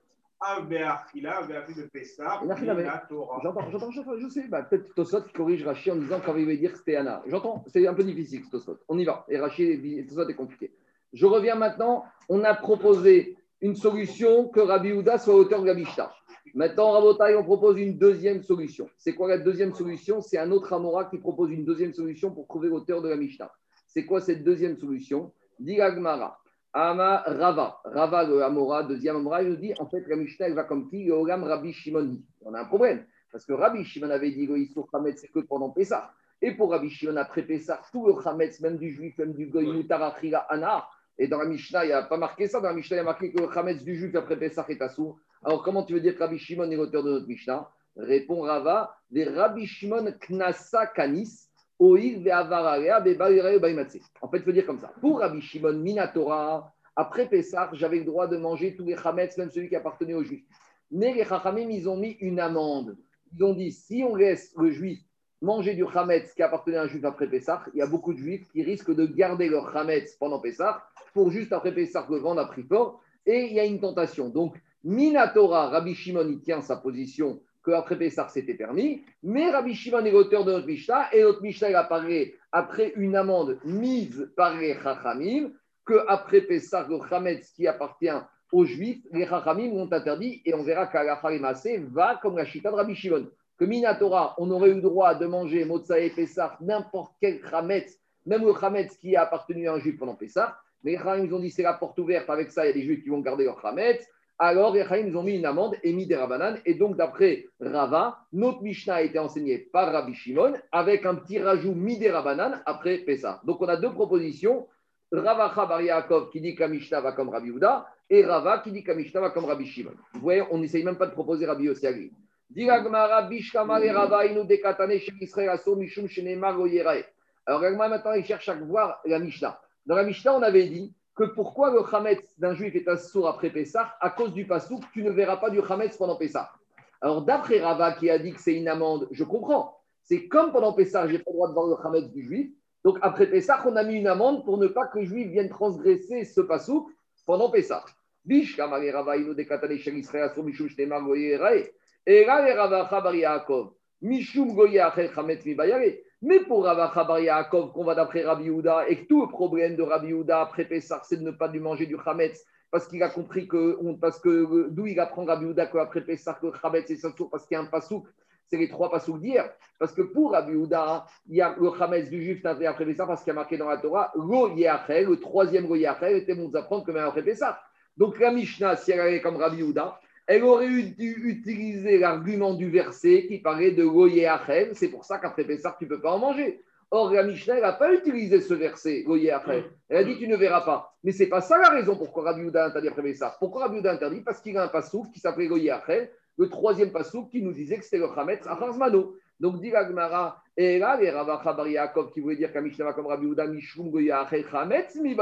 J'entends, j'entends, je sais, bah, peut-être Tosot qui corrige Rachi en disant qu'il veut dire que c'était Anna. J'entends, c'est un peu difficile, Tosot. On y va. Et Rachi, Tosot est compliqué. Je reviens maintenant. On a proposé une solution que Rabbi Houda soit auteur de la Mishnah. Maintenant, Rabotai, on propose une deuxième solution. C'est quoi la deuxième solution? C'est un autre Amora qui propose une deuxième solution pour trouver l'auteur de la Mishnah. C'est quoi cette deuxième solution? Dit Ama Rava. Rava, le Amora, deuxième Amora, il nous dit en fait, la Mishnah, elle va comme qui? Le Ogam Rabbi Shimon. On a un problème. Parce que Rabbi Shimon avait dit le Issour Hametz, c'est que pendant Pessah. Et pour Rabbi Shimon, après Pessah, tout le Hametz, même du juif, même du Goy, Mutarachira, Anar, et dans la Mishnah, il n'y a pas marqué ça. Dans la Mishnah, il y a marqué que le Hametz du juif après Pessah est assourd. Alors, comment tu veux dire que Rabbi Shimon est l'auteur de notre Mishnah? Répond Rava, des Rabbi Shimon Knasa Kanis. En fait, il faut dire comme ça. Pour Rabbi Shimon Minatora, après Pessah, j'avais le droit de manger tous les Hametz, même celui qui appartenait aux Juifs. Mais les Chachamim, ils ont mis une amende. Ils ont dit si on laisse le Juif manger du Hametz qui appartenait à un Juif après Pessah, il y a beaucoup de Juifs qui risquent de garder leur Hametz pendant Pessah pour juste après Pessah le vendre à prix fort. Et il y a une tentation. Donc, Minatora, Rabbi Shimon, il tient sa position qu'après Pessah, c'était permis. Mais Rabbi Shimon est l'auteur de notre Mishnah. Et notre Mishnah, il a parlé après une amende mise par les Chachamim qu'après Pessah, le Chametz qui appartient aux Juifs, les Chachamim l'ont interdit. Et on verra qu'à Massé va comme la Chita de Rabbi Shimon. Que Minatora, on aurait eu le droit de manger Motsa et Pessah, n'importe quel Chametz, même le Chametz qui a appartenu à un Juif pendant Pessah. Mais les Chachamim ont dit c'est la porte ouverte. Avec ça, il y a des Juifs qui vont garder leur Chametz alors les Chaim ont mis une amende et mis des Rabanan. Et donc, d'après Rava, notre Mishnah a été enseigné par Rabbi Shimon avec un petit rajout mis des Rabanan après Pessah. Donc, on a deux propositions. Rava Chabar Yaakov qui dit que Mishnah va comme Rabbi Houda et Rava qui dit que Mishnah va comme Rabbi Shimon. Vous voyez, on n'essaye même pas de proposer Rabbi Yossi. Alors, maintenant, il cherche à voir la Mishnah. Dans la Mishnah, on avait dit que pourquoi le Hametz d'un juif est assourd après Pessah À cause du Passouk, tu ne verras pas du Hametz pendant Pessah. Alors, d'après Rava qui a dit que c'est une amende, je comprends. C'est comme pendant Pessah, je n'ai pas le droit de voir le Hametz du juif. Donc, après Pessah, on a mis une amende pour ne pas que le juif vienne transgresser ce Passouk pendant Pessah. Rava, Mishum, Achel, Hametz. Mais pour Rabba Chabar Yaakov, qu'on va d'après Rabbi Yehuda, et que tout le problème de Rabbi Yehuda après Pessah, c'est de ne pas lui manger du Hametz, parce qu'il a compris que, parce que d'où il apprend Rabbi Yehuda qu'après Pessah, le Hametz est tour parce qu'il y a un pasouk, c'est les trois pasouks d'hier. Parce que pour Rabbi Yehuda, il y a le Hametz du juif après Pessah, parce qu'il y a marqué dans la Torah, le troisième Lo Yachel, était bon d'apprendre que même après Pessah. Donc la Mishnah, si elle avait comme Rabbi Yehuda, elle aurait dû utiliser l'argument du verset qui parlait de Goye Achel. C'est pour ça qu'après Pessah, tu ne peux pas en manger. Or, la Mishnah n'a pas utilisé ce verset, Goye Achel. Elle a dit tu ne verras pas. Mais ce n'est pas ça la raison pourquoi Rabbi Yehuda interdit après Pessah. Pourquoi Rabbi Yehuda interdit? Parce qu'il a un pasouk qui s'appelait Goye Achel, le troisième pasouk qui nous disait que c'était le Chametz Acharzmano. Donc, dit l'Agmara, et là, les Ravacha Bar Yaakov qui voulait dire qu'un Mishnah comme Rabbi Yehuda, Mishum Goye Achel Chametz mi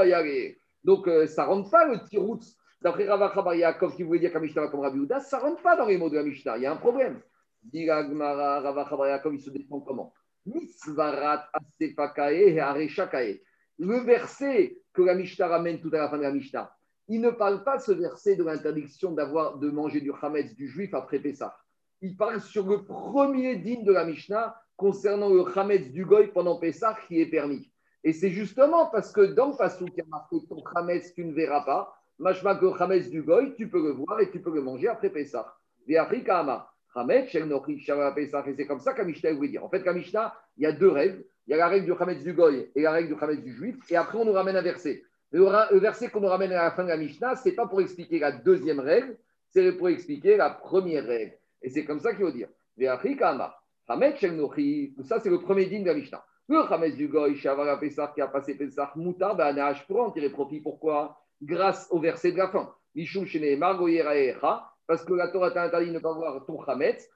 Donc, euh, ça ne rentre pas le tiroutz D'après Rava Yaakov qui voulait dire qu'un Mishnah comme Rabbi Houda, ça ne rentre pas dans les mots de la Mishnah. Il y a un problème. Dit Rava Chabar Yaakov, il se défend comment? Mitzvarat Asefakae et Le verset que la Mishnah ramène tout à la fin de la Mishnah, il ne parle pas de ce verset de l'interdiction d'avoir de manger du Hametz du juif après Pessah. Il parle sur le premier digne de la Mishnah concernant le Hametz du Goy pendant Pessah qui est permis. Et c'est justement parce que dans le passage qui a marqué ton Hametz, tu ne verras pas, Machma que Chametz du Goy, tu peux le voir et tu peux le manger après Pessah. Et c'est comme ça qu'Amishna voulait dire. En fait, Kamishna, il y a deux règles. Il y a la règle du Chametz du Goy et la règle du Chametz du Juif. Et après, on nous ramène un verset. Le verset qu'on nous ramène à la fin de la Mishnah, ce n'est pas pour expliquer la deuxième règle, c'est pour expliquer la première règle. Et c'est comme ça qu'il faut dire. Ça, c'est le premier digne de la Mishnah. Le Chametz du Goy, Shavar Pessah, qui a passé Pessah, Moutar, Banach, pour en tirer profit. Pourquoi? Grâce au verset de la fin. parce que la Torah t'a interdit de ne pas voir ton chametz,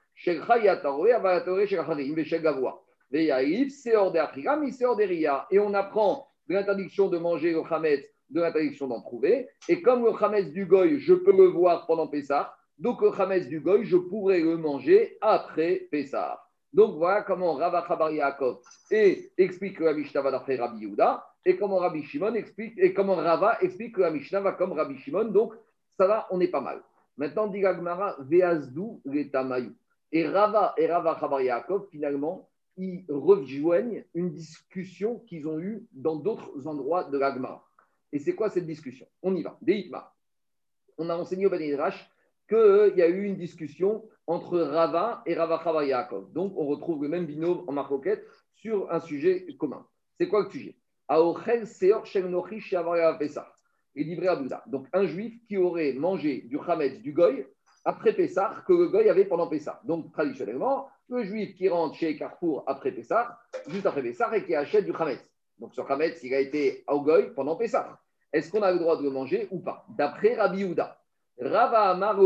Et on apprend de l'interdiction de manger le Hametz, de l'interdiction d'en trouver. Et comme le Hametz du Goy, je peux le voir pendant Pessah, donc le Hametz du Goy, je pourrais le manger après Pessah. Donc voilà comment Rava Yaakov et explique que la Mishnah Rabbi Yehuda, et comment Rabbi Shimon explique, et comment Rava explique que la Mishnah va comme Rabbi Shimon. Donc ça va, on est pas mal. Maintenant, dit Gagmara, Veazdu Tamayu. Et Rava et Rava Chabar Yaakov, finalement, ils rejoignent une discussion qu'ils ont eue dans d'autres endroits de l'Agmara. Et c'est quoi cette discussion? On y va. Deitma. On a enseigné au Ben qu'il y a eu une discussion entre Rava et Rava Chabar Yaakov. Donc, on retrouve le même binôme en marcoquette sur un sujet commun. C'est quoi le sujet? Donc, un juif qui aurait mangé du Hametz, du Goy, après Pessah, que le Goy avait pendant Pessah. Donc, traditionnellement, le juif qui rentre chez Carrefour après Pessah, juste après Pessah, et qui achète du Hametz. Donc, ce Hametz, il a été au Goy pendant Pessah. Est-ce qu'on a le droit de le manger ou pas? D'après Rabbi Houda. Rava Amar.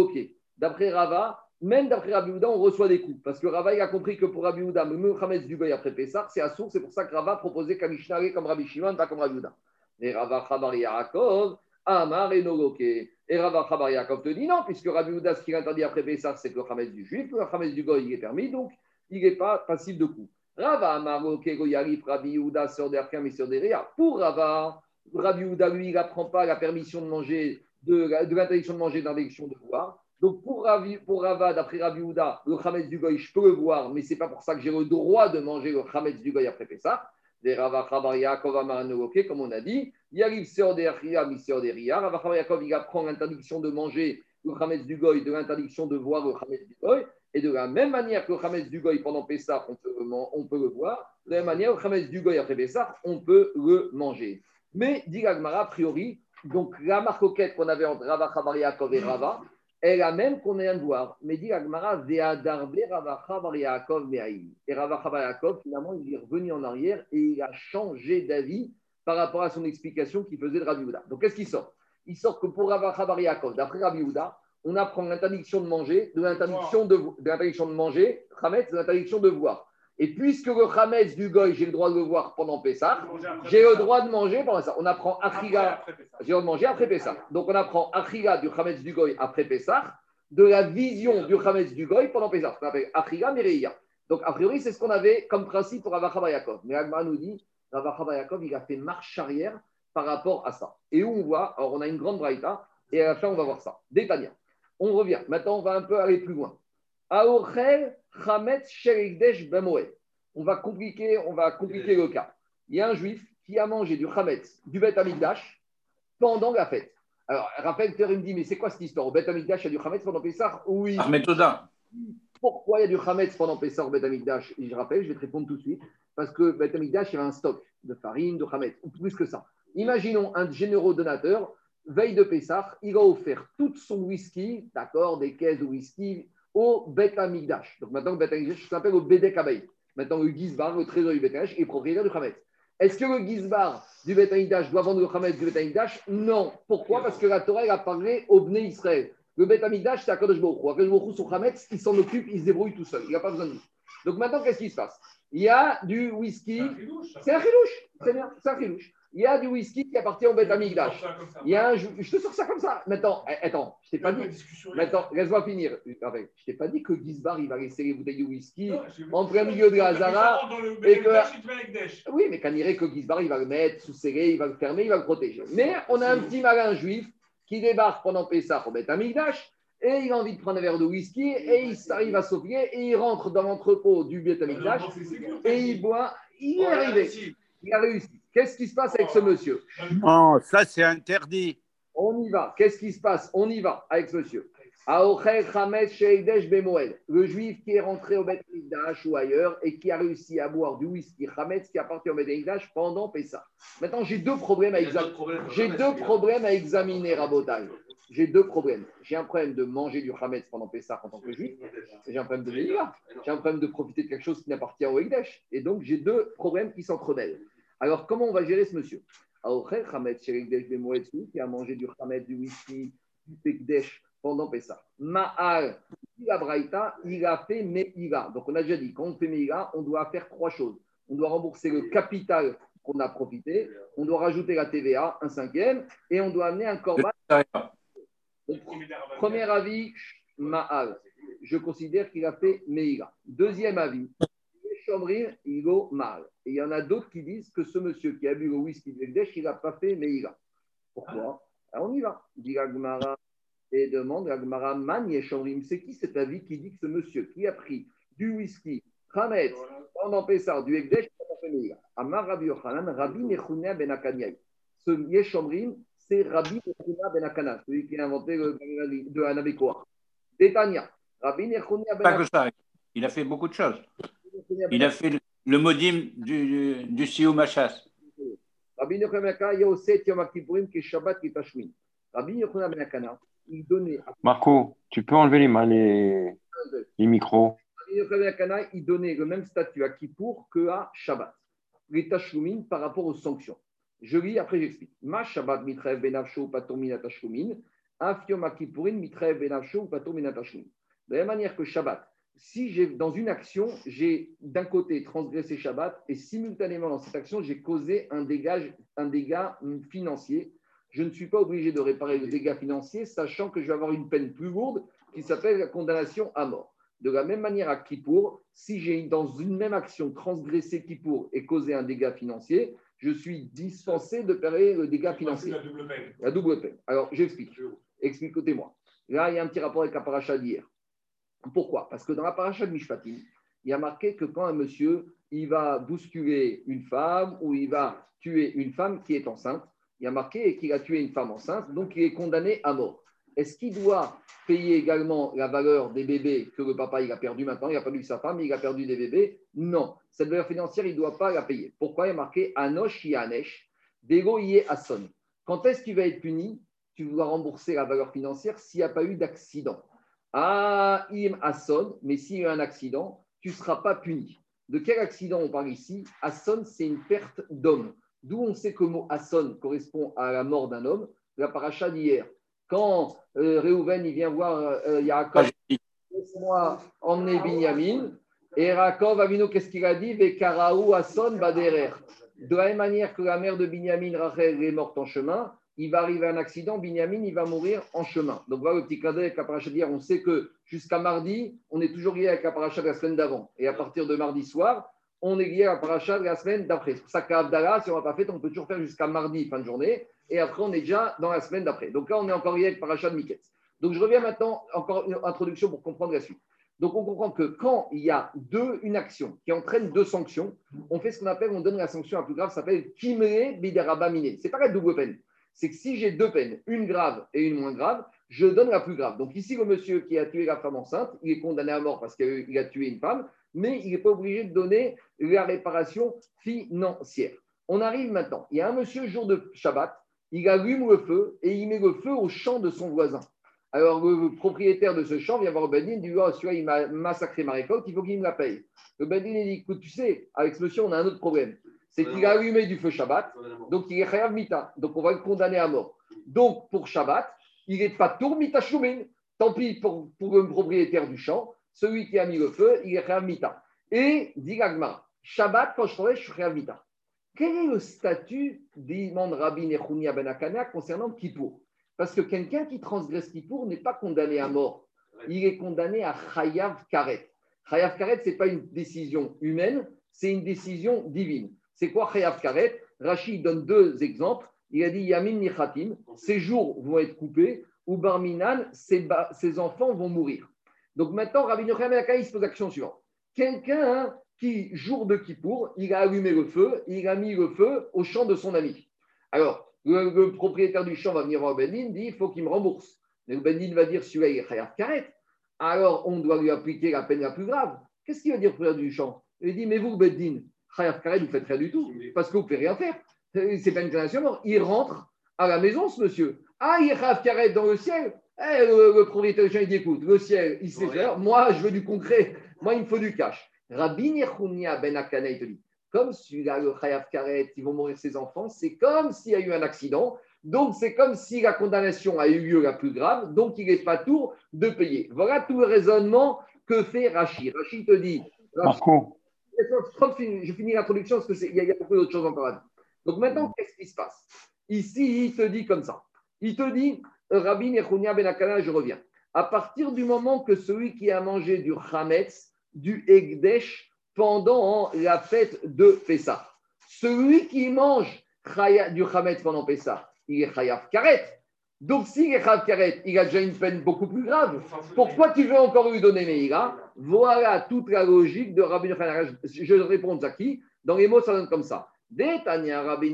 D'après Rava, même d'après Rabbi Houda, on reçoit des coups. Parce que Rava, a compris que pour Rabbi Houda, le Hametz du Goy après Pessah, c'est à source. C'est pour ça que Rava proposait Kamishnare comme Rabbi Shimon, pas comme Rabbi Houda. Et Rava Chabar Yaakov, Amar et Noloke. Et Rava Chabar Yaakov te dit non, puisque Rabbi Houda, ce qu'il interdit après Pessah, c'est que le Hametz du juif. Le Hametz du Goy, il est permis, donc il n'est pas passif de coups. Rava Amar, Goyarif, Rabbi Houda, sort d'Arkam et sort d'Erea. Pour Rava, Rabbi Houda, lui, il n'apprend pas la permission de manger, de, l'interdiction de manger, de l'interdiction de boire. Donc pour, pour Rava, d'après Rabbi Houda, le Hametz du Goy, je peux le voir, mais ce n'est pas pour ça que j'ai le droit de manger le Hametz du Goy après Pessah. Des Rava comme on a dit, il arrive sur des Ria, des. Rava Yaakov, il apprend l'interdiction de manger le Hametz du Goy, de l'interdiction de voir le Hametz du Goy. Et de la même manière que le Hametz du Goy pendant Pessah, on peut, le voir, de la même manière, le Hametz du Goy après Pessah, on peut le manger. Mais, dit Gagmara, a priori, donc la marcoquette qu'on avait entre Rava et Rava, est la même qu'on vient de voir. Mais dit Agmara, Ve'adarbe Rava Chabar Yaakov Et Rava Chabar Yaakov, finalement, il est revenu en arrière et il a changé d'avis par rapport à son explication qu'il faisait de Rabbi Houda. Donc, qu'est-ce qui sort? Il sort que pour Rava Chabar Yaakov, d'après Rabbi Houda, on apprend l'interdiction de manger, de l'interdiction de, de l'interdiction de manger, Hametz, de l'interdiction de voir. Et puisque le Hametz du Goy, j'ai le droit de le voir pendant Pessah, j'ai le droit de manger pendant ça. On apprend Achiga, j'ai le droit de manger après Pessah. Donc on apprend Achiga du Hametz du Goy après Pessah, de la vision du Hametz du Goy pendant Pessah. On appelle Achiga Mereia. Donc a priori, c'est ce qu'on avait comme principe pour Rava Yaakov. Mais Agma nous dit, Rava Yaakov, il a fait marche arrière par rapport à ça. Et où on voit, alors on a une grande braïta, et à la fin, on va voir ça. Détania. On revient. Maintenant, on va un peu aller plus loin. On va compliquer, on va compliquer le cas. Il y a un juif qui a mangé du Chametz, du Bet Amigdash, pendant la fête. Alors, rappelle, il me dit, mais c'est quoi cette histoire? Au Bet Amigdash, il y a du Chametz pendant Pessah? Oui. Pourquoi il y a du Chametz pendant Pessah au Bet Amigdash Et je rappelle, je vais te répondre tout de suite, parce que Bet Amigdash, il y a un stock de farine, de Chametz, ou plus que ça. Imaginons un généreux donateur, veille de Pessah, il va offrir tout son whisky, d'accord, des caisses de whisky, au Bet Amigdash. Donc maintenant, le Bet Amigdash s'appelle au Bedek Abaye. Maintenant, le Gizbar, le trésor du Bet Amigdash, est propriétaire du Hametz. Est-ce que le Gizbar du Bet Amigdash doit vendre le Hametz du Bet Amigdash Non. Pourquoi? Parce que la Torah a parlé au Bnei Israël. Le Bet Amigdash, c'est à Kadosh Baruch Kadosh Baruch son Hametz, il s'en occupe, il se débrouille tout seul. Il n'a pas besoin de nous. Donc maintenant, qu'est-ce qui se passe? Il y a du whisky. C'est un chilouche. C'est bien, c'est un chilouche il y a du whisky qui appartient au Beth Amigdash. Il y a un, je, te sors ça comme ça. Maintenant, eh, attends, je t'ai pas dit. Maintenant, laisse-moi finir. Je t'ai pas dit que Gizbar, il va laisser les bouteilles de whisky en plein milieu de la Hazara. Et que... Oui, mais quand il irait que Gizbar, il va le mettre sous serré, il va le fermer, il va le protéger. Mais on a un petit malin juif qui débarque pendant Pessah au Beth Amigdash et il a envie de prendre un verre de whisky et il arrive à sauver et il rentre dans l'entrepôt du Beth Amigdash et il boit. Il est arrivé. Il a réussi. Qu'est-ce qui se passe avec ce monsieur? Non, ça c'est interdit. On y va. Qu'est-ce qui se passe? On y va avec ce monsieur. Le juif qui est rentré au Beth ou ailleurs et qui a réussi à boire du whisky Hametz qui appartient au Beth pendant Pessah. Maintenant, j'ai deux problèmes à examiner. J'ai deux problèmes à examiner, Rabotai. J'ai deux problèmes. J'ai un problème de manger du Hametz pendant Pessah en tant que juif. J'ai un problème de J'ai un problème de profiter de quelque chose qui n'appartient au Ekdesh. Et donc, j'ai deux problèmes qui s'entremêlent. Alors, comment on va gérer ce monsieur? Qui a mangé du Hametz, du whisky, du Pekdesh pendant Pessah. Ma'al, la Braïta, il a fait Meïla. Donc on a déjà dit, quand on fait Meïla, on doit faire trois choses. On doit rembourser le capital qu'on a profité, on doit rajouter la TVA, un cinquième, et on doit amener un corban. Premier avis, Ma'al. Je considère qu'il a fait Meïla. Deuxième avis, il mal. Et il y en a d'autres qui disent que ce monsieur qui a bu le whisky de il n'a pas fait Meïla. Pourquoi? Alors on y va. Dit Gmara et demande Gmara Man Yeshomrim. C'est qui cet avis qui dit que ce monsieur qui a pris du whisky, Khamet, pendant Pessar, du Ekdesh, il n'a pas fait Meïla Amar Rabbi Yochanan, Rabbi Nechounia Ben Akanyai. Ce Yeshomrim, c'est Rabbi Nechounia Ben Akana, celui qui a inventé le de Anabekoa. Détania. Rabbi Nechounia Ben Pas que ça. Il a fait beaucoup de choses. Il a fait le modim du, du Sioum Hachas. Rabbi Yochanan il y a aussi Yom Kippourim qui est Shabbat qui est Tashmin. Rabbi Yochanan Ben Akana, il donnait. Marco, tu peux enlever les, les, les micros. Rabbi Yochanan Ben Akana, il donnait le même statut à Kippour que à Shabbat. Les Tashlumin par rapport aux sanctions. Je lis, après j'explique. Ma Shabbat mitrev benavsho patom minatashlumin. Af Yom Kippourim mitrev benavsho patom minatashlumin. De la même manière que Shabbat, si j'ai dans une action, j'ai d'un côté transgressé Shabbat et simultanément dans cette action, j'ai causé un dégât, un dégât financier, je ne suis pas obligé de réparer le dégât financier, sachant que je vais avoir une peine plus lourde qui s'appelle la condamnation à mort. De la même manière à Kippour, si j'ai dans une même action transgressé Kippour et causé un dégât financier, je suis dispensé de payer le dégât financier. La double peine. La double peine. Alors, j'explique. Expliquez-moi. Là, il y a un petit rapport avec la paracha d'hier. Pourquoi? Parce que dans la paracha de Mishpatim, il y a marqué que quand un monsieur il va bousculer une femme ou il va tuer une femme qui est enceinte, il y a marqué qu'il a tué une femme enceinte, donc il est condamné à mort. Est-ce qu'il doit payer également la valeur des bébés que le papa il a perdu maintenant? Il a perdu sa femme, il a perdu des bébés? Non. Cette valeur financière, il ne doit pas la payer. Pourquoi Il y a marqué Anosh Yanesh, Dego Ason. Quand est-ce qu'il va être puni? Tu dois rembourser la valeur financière s'il n'y a pas eu d'accident. Ah, im Asson, mais s'il y a un accident, tu ne seras pas puni. De quel accident on parle ici? Asson, c'est une perte d'homme. D'où on sait que le mot Asson correspond à la mort d'un homme. La paracha d'hier. Quand euh, Réhouven il vient voir euh, Yaakov, laisse-moi emmener Binyamin. Et Yaakov Avino, qu'est-ce qu'il a dit? Vekaraou Asson Baderer. De la même manière que la mère de Binyamin, Rachel, est morte en chemin, il va arriver un accident, Binyamin, il va mourir en chemin. Donc voilà le petit cadeau avec la paracha d'hier. On sait que jusqu'à mardi, on est toujours lié avec la paracha de la semaine d'avant. Et à partir de mardi soir, on est lié à la paracha de la semaine d'après. C'est pour ça qu'à Abdallah, si on n'a pas fait, on peut toujours faire jusqu'à mardi, fin de journée. Et après, on est déjà dans la semaine d'après. Donc là, on est encore lié avec paracha de Miketz. Donc je reviens maintenant, encore une introduction pour comprendre la suite. Donc on comprend que quand il y a deux, une action qui entraîne deux sanctions, on fait ce qu'on appelle, on donne la sanction la plus grave, ça s'appelle kimre bideraba Ce n'est la double peine c'est que si j'ai deux peines, une grave et une moins grave, je donne la plus grave. Donc ici, le monsieur qui a tué la femme enceinte, il est condamné à mort parce qu'il a tué une femme, mais il n'est pas obligé de donner la réparation financière. On arrive maintenant. Il y a un monsieur, jour de Shabbat, il allume le feu et il met le feu au champ de son voisin. Alors le propriétaire de ce champ vient voir le Bedin, dit oh, celui-là, il m'a massacré ma récolte, il faut qu'il me la paye. Le Bedin dit écoute, tu sais, avec ce monsieur, on a un autre problème c'est qu'il a allumé du feu Shabbat, donc il est Chayav Mita, donc on va le condamner à mort. Donc pour Shabbat, il n'est pas tour Mita Shumin. Tant pis pour, le propriétaire du champ, celui qui a mis le feu, il est Chayav Mita. Et dit Gagma, Shabbat, quand je travaille, je suis Chayav Mita. Quel est le statut d'Imam Rabbi Nechounia Ben Akana concernant Kippour? Parce que quelqu'un qui transgresse Kippour n'est pas condamné à mort. Il est condamné à Chayav Karet. Chayav Karet, ce n'est pas une décision humaine, c'est une décision divine. C'est quoi Chayav Karet? Rachid donne deux exemples. Il a dit Yamin Nichatim, ses jours vont être coupés, ou Barminan, ses, ses enfants vont mourir. Donc maintenant, Rabbi Yochanan il se pose la suivante. Quelqu'un qui, jour de Kippour, il a allumé le feu, il a mis le feu au champ de son ami. Alors, le, propriétaire du champ va venir voir Bendin, dit il faut qu'il me rembourse. Mais Bendin va dire celui-là, il est Karet. Alors, on doit lui appliquer la peine la plus grave. Qu'est-ce qu'il va dire, le propriétaire du champ? Il dit mais vous, Bendin, Chayav Karet, vous ne faites rien du tout, parce que vous ne pouvez rien faire. C'est pas une condamnation mort. Il rentre à la maison, ce monsieur. Ah, il y a Chayav Karet dans le ciel. Eh, le, propriétaire du champ, il dit écoute, le ciel, il sait faire. Moi, je veux du concret. Moi, il me faut du cash. Rabbi Yechunia ben Akana, il te dit comme celui-là, le Chayav Karet, ils vont mourir ses enfants, c'est comme s'il y a eu un accident. Donc, c'est comme si la condamnation a eu lieu la plus grave, donc il n'est pas tour de payer. Voilà tout le raisonnement que fait Rachid. Rachid te dit. Marco. Je finis l'introduction parce qu'il y, a beaucoup d'autres choses encore à Donc, maintenant, qu'est-ce qui se passe? Ici, il te dit comme ça. Il te dit, Rabbi Nechounia Ben je reviens. À partir du moment que celui qui a mangé du Hametz, du Egdesh, pendant la fête de Pessah, celui qui mange du Hametz pendant Pessah, il est Chayav Karet. Donc, Chayav Karet, il a déjà une peine beaucoup plus grave. Pourquoi tu veux encore lui donner Meïra? Voilà toute la logique de Rabbi Nechounia. Je réponds à qui? Dans les mots, ça donne comme ça. Rabbi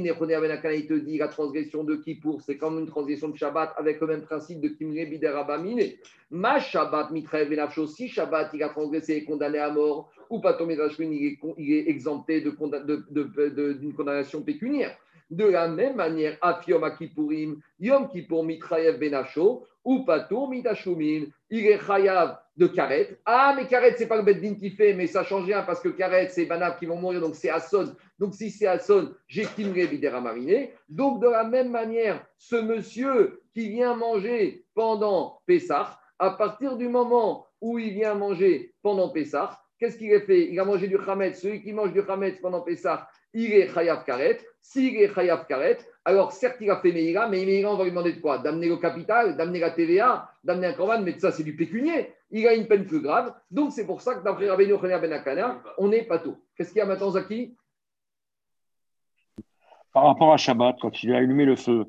Ben Ben il te dit la transgression de Kippour, c'est comme une transgression de Shabbat avec le même principe de Kimre Bider Abamine. Ma Shabbat Benafsho, si Shabbat il a transgressé et condamné à mort, ou pas Tomé il il est exempté d'une condamnation pécuniaire. De la même manière, Afiom Akipurim, Yom Kippur Mitraev Benafsho, ou Patour Mitashumin, il est Chayav de Karet. Ah, mais Karet, c'est pas le Beddin qui fait, mais ça change rien parce que Karet, c'est Banab qui vont mourir, donc c'est Asson. Donc si c'est Asson, j'estimerai Bidera Mariné. Donc de la même manière, ce monsieur qui vient manger pendant Pessah, à partir du moment où il vient manger pendant Pessah, qu'est-ce qu'il a fait? Il a mangé du Khamet. Celui qui mange du Khamet pendant Pessah, il est Chayav Karet. S'il est Chayav Karet, alors certes, il a fait Meïra, mais Meïra, on va lui demander de quoi? D'amener le capital, d'amener la TVA, d'amener un Corban, mais ça, c'est du pécunier. Il a une peine plus grave. Donc, c'est pour ça que d'après Rabbeinu Ben Akana, on n'est pas tout. Qu'est-ce qu'il y a maintenant, Zaki? Par rapport à Shabbat, quand il a allumé le feu,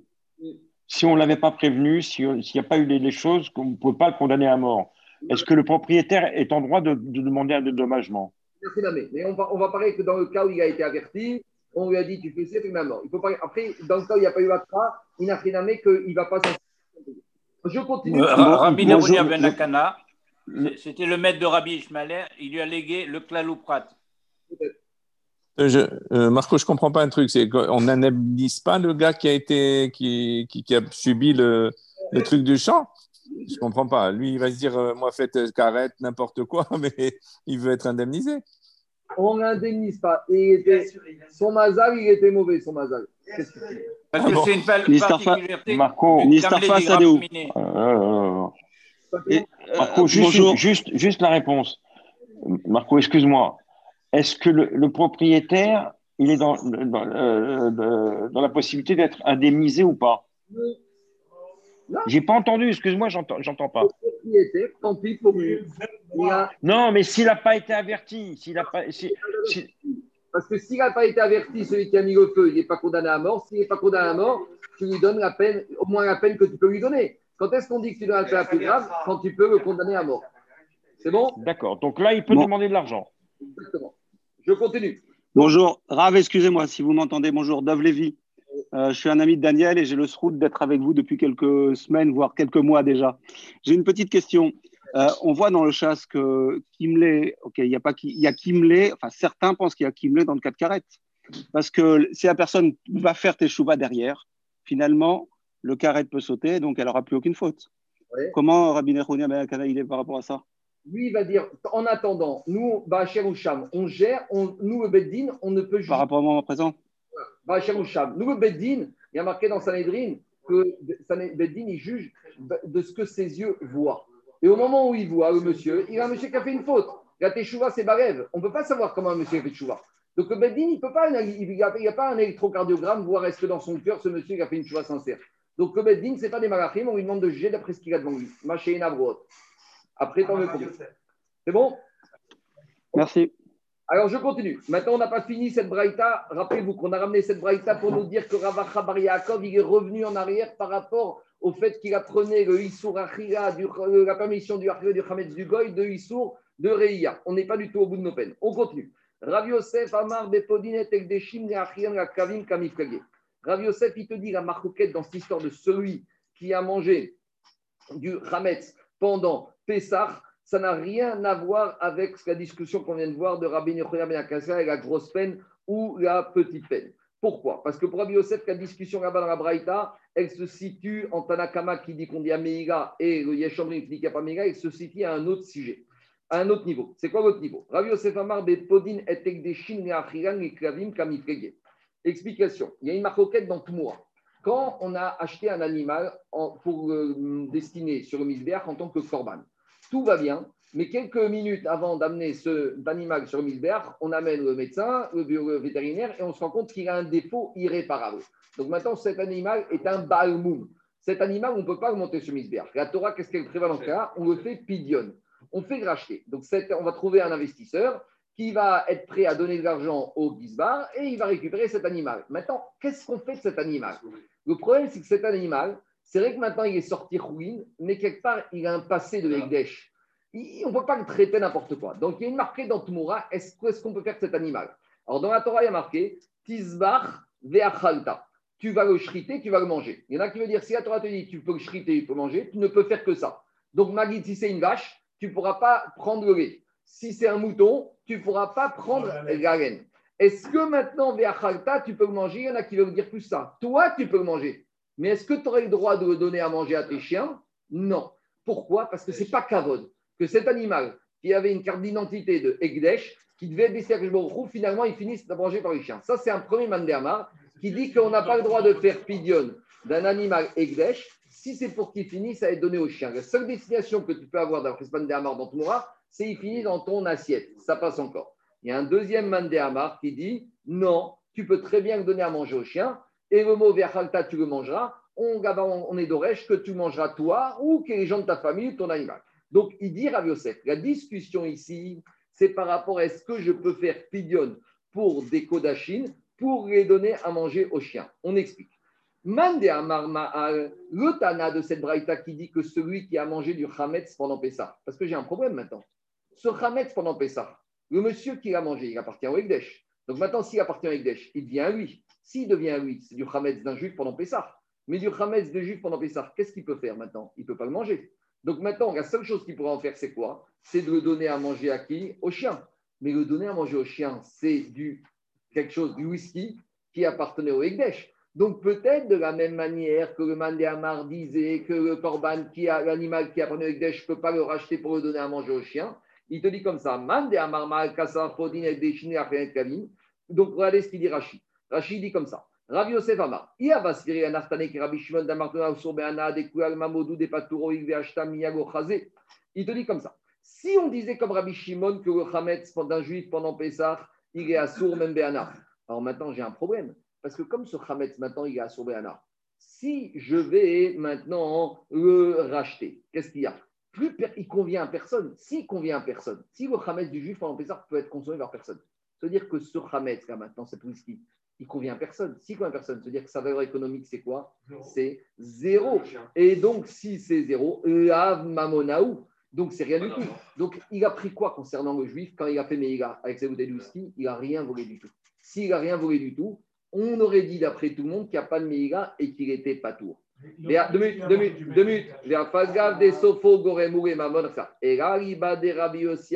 si on ne l'avait pas prévenu, s'il n'y a pas eu les, choses, on ne peut pas le condamner à mort. Est-ce que le propriétaire est en droit de, demander un dédommagement? Mais on va, on va parler que dans le cas où il a été averti, on lui a dit tu fais ça, mort. Il faut parler. Après, dans le cas où il n'y a pas eu Atra, il n'a rien à qu'il ne va pas s'en Je continue. Euh, Rabbi Narounia Ben Akana, c'était le maître de Rabbi Ishmael, il lui a légué le Klalouprat. Euh, je, euh, Marco, je ne comprends pas un truc, c'est qu'on n'indemnise pas le gars qui a été qui, qui, qui a subi le, le truc du champ je comprends pas. Lui, il va se dire, euh, moi, faites carrette, n'importe quoi, [LAUGHS] mais il veut être indemnisé. On n'indemnise pas. Et son mazal, il était mauvais, son mazal. Parce que ah c'est une particularité. Marco. Marco, juste, juste, juste, la réponse. Marco, excuse-moi. Est-ce que le, le, propriétaire, il est dans, dans, euh, dans la possibilité d'être indemnisé ou pas? J'ai pas entendu, excuse-moi, j'entends, j'entends pas. Tant pis pour lui. Non, mais s'il n'a pas été averti, s'il a pas, parce que s'il n'a pas été averti, celui qui a mis le feu, il n'est pas condamné à mort. S'il n'est pas condamné à mort, tu lui donnes la peine, au moins la peine que tu peux lui donner. Quand est-ce qu'on dit que tu donnes la peine la plus grave Quand tu peux le condamner à mort? C'est bon? D'accord. Donc là, il peut demander de l'argent. Exactement. Je continue. Bonjour. Rav, excusez-moi si vous m'entendez. Bonjour. Dove Lévy. Euh, je suis un ami de Daniel et j'ai le sroute d'être avec vous depuis quelques semaines, voire quelques mois déjà. J'ai une petite question. Euh, on voit dans le chasse que Kimley, ok, il y a pas, il y a Kimley, enfin certains pensent qu'il y a Kimley dans le cas de carrette. Parce que si la personne va faire tes chouvas derrière, finalement, le carrette peut sauter, donc elle n'aura plus aucune faute. Comment Rabbi Nechounia Ben il est par rapport à ça? Lui, il va dire, en attendant, nous, Bacher ou Sham, on gère, on, nous, le Beddin, on ne peut Par rapport au moment présent? Nous, Beddin, il y a marqué dans Sanhedrin que Beddin, il juge de ce que ses yeux voient. Et au moment où il voit le monsieur, il y a un monsieur qui a fait une faute. La teshuva, c'est Barev. On ne peut pas savoir comment un monsieur a fait teshuva. Donc le Beddin, il peut pas, il n'y a, pas un électrocardiogramme voir est-ce que dans son cœur, ce monsieur a fait une teshuva sincère. Donc le Beddin, ce n'est pas des malachim, on lui demande de juger d'après ce qu'il a devant lui. Après, tant mieux C'est bon? Merci. Alors, je continue. Maintenant, on n'a pas fini cette braïta. Rappelez-vous qu'on a ramené cette braïta pour nous dire que Ravacha Bar Yaakov, il est revenu en arrière par rapport au fait qu'il apprenait le Issour Achira, euh, la permission du Achira du Hametz du Goy, de Issour de Reïa. On n'est pas du tout au bout de nos peines. On continue. Rav Yosef Amar Bepodinet Ekdeshim la Kavim Kamifkage. Rav Yosef, il te dit la marquette dans cette histoire de celui qui a mangé du Hametz pendant Pessah ça n'a rien à voir avec la discussion qu'on vient de voir de Rabbi Yochanan Ben et la grosse peine ou la petite peine. Pourquoi? Parce que pour Rabbi Yosef, la discussion là-bas dans la Braïta, elle se situe en Tanakama qui dit qu'on dit Ameïga et le qui dit qu'il n'y a pas Ameïga, elle se situe à un autre sujet. à un autre niveau. C'est quoi l'autre niveau? Rav Yosef Amar Podin et Klavim Explication. Il y a une marcoquette dans Tmoura. Quand on a acheté un animal pour euh, destiner sur le misbéach en tant que korban, tout va bien, mais quelques minutes avant d'amener cet animal sur misbéach, on amène le médecin, le vétérinaire, et on se rend compte qu'il a un défaut irréparable. Donc maintenant, cet animal est un balmoum. Cet animal, on ne peut pas le monter sur misbéach. La Torah, qu'est-ce qu'elle prévoit dans ce cas? On le fait pidion. On fait racheter. Donc on va trouver un investisseur qui va être prêt à donner de l'argent au Gizbar et il va récupérer cet animal. Maintenant, qu'est-ce qu'on fait de cet animal? Le problème, c'est que cet animal, c'est vrai que maintenant il est sorti ruine, mais quelque part, il a un passé de Ekdesh. On ne peut pas le traiter n'importe quoi. Donc, il y a une marquée dans Tumura est-ce qu'on peut faire de cet animal? Alors, dans la Torah, il y a marqué Tizbar ve'achalta. Tu vas le shriter, tu vas le manger. Il y en a qui veut dire si la Torah te dit tu peux le shriter, tu peux manger, tu ne peux faire que ça. Donc, Magid, si c'est une vache, tu ne pourras pas prendre le lait. Si c'est un mouton, tu ne pourras pas prendre la laine. Est-ce que maintenant, Ve'achalta, tu peux le manger? Il y en a qui veulent dire plus ça. Toi, tu peux le manger. Mais est-ce que tu aurais le droit de le donner à manger à tes chiens? Non. Pourquoi? Parce que ce n'est pas Kavod. Que cet animal qui avait une carte d'identité de Egdesh, qui devait être des roues, finalement, il finisse manger par les chiens. Ça, c'est un premier Mandermar qui dit qu'on n'a pas le droit de faire pidion d'un animal Egdesh si c'est pour qu'il finisse à être donné aux chiens. La seule destination que tu peux avoir ce Mandermar dans ton c'est il finit dans ton assiette. Ça passe encore. Il y a un deuxième Mandéamar qui dit non, tu peux très bien le donner à manger au chien. Et le mot verhalta, tu le mangeras. On, on est d'Oresh que tu mangeras toi ou que les gens de ta famille, ton animal. Donc, il dit Rav Yosef, la discussion ici, c'est par rapport à est-ce que je peux faire pidion pour des kodachines pour les donner à manger aux chiens. On explique. Mande le Tana de cette braïta qui dit que celui qui a mangé du Hametz pendant Pessah, parce que j'ai un problème maintenant. Ce Hametz pendant Pessah, le monsieur qui l'a mangé, il appartient au Ekdesh. Donc maintenant, s'il appartient au Ekdesh, il devient à lui. S'il devient à c'est du Hametz d'un juif pendant Pessah. Mais du Hametz de juif pendant Pessah, qu'est-ce qu'il peut faire maintenant? Il ne peut pas le manger. Donc maintenant, la seule chose qu'il pourra en faire, c'est quoi? C'est de le donner à manger à qui? Au chien. Mais le donner à manger au chien, c'est du quelque chose, du whisky qui appartenait au Ekdesh. Donc peut-être de la même manière que le Mandéamar disait que le korban, qui a l'animal qui appartenait au Ekdesh, je ne peux pas le racheter pour le donner à manger au chien. Il te dit comme ça, Mande Amar Kasar Fodin et Deshine Kavim. Donc regardez ce qu'il dit Rashi. Rashi dit comme ça. Rav Yosef Amar, Rabbi Shimon d'Amartona Koual Mamodou Chazé. Il te dit comme ça. Si on disait comme Rabbi Shimon que le Hametz d'un juif pendant Pessah, il est à Sour même Alors maintenant j'ai un problème. Parce que comme ce Hametz maintenant il est à Sour si je vais maintenant le racheter, qu'est-ce qu'il y a? Plus il convient à personne. S'il convient à personne, si le Hametz du juif pendant Pessah peut être consommé par personne, c'est-à-dire que ce Hametz, là maintenant, cette whisky, il convient à personne. S'il convient à personne, c'est-à-dire que sa valeur économique, c'est quoi? C'est zéro. Et donc, si c'est zéro, lav mamonaou. Donc, c'est rien du tout. Donc, il a pris quoi concernant le juif quand il a fait Meïga avec ses bouteilles de whisky Il n'a rien volé du tout. S'il n'a rien volé du tout, on aurait dit d'après tout le monde qu'il n'y a pas de Meïga et qu'il n'était pas tour. Deux minutes, deux minutes, deux minutes. des sofo et Rabi aussi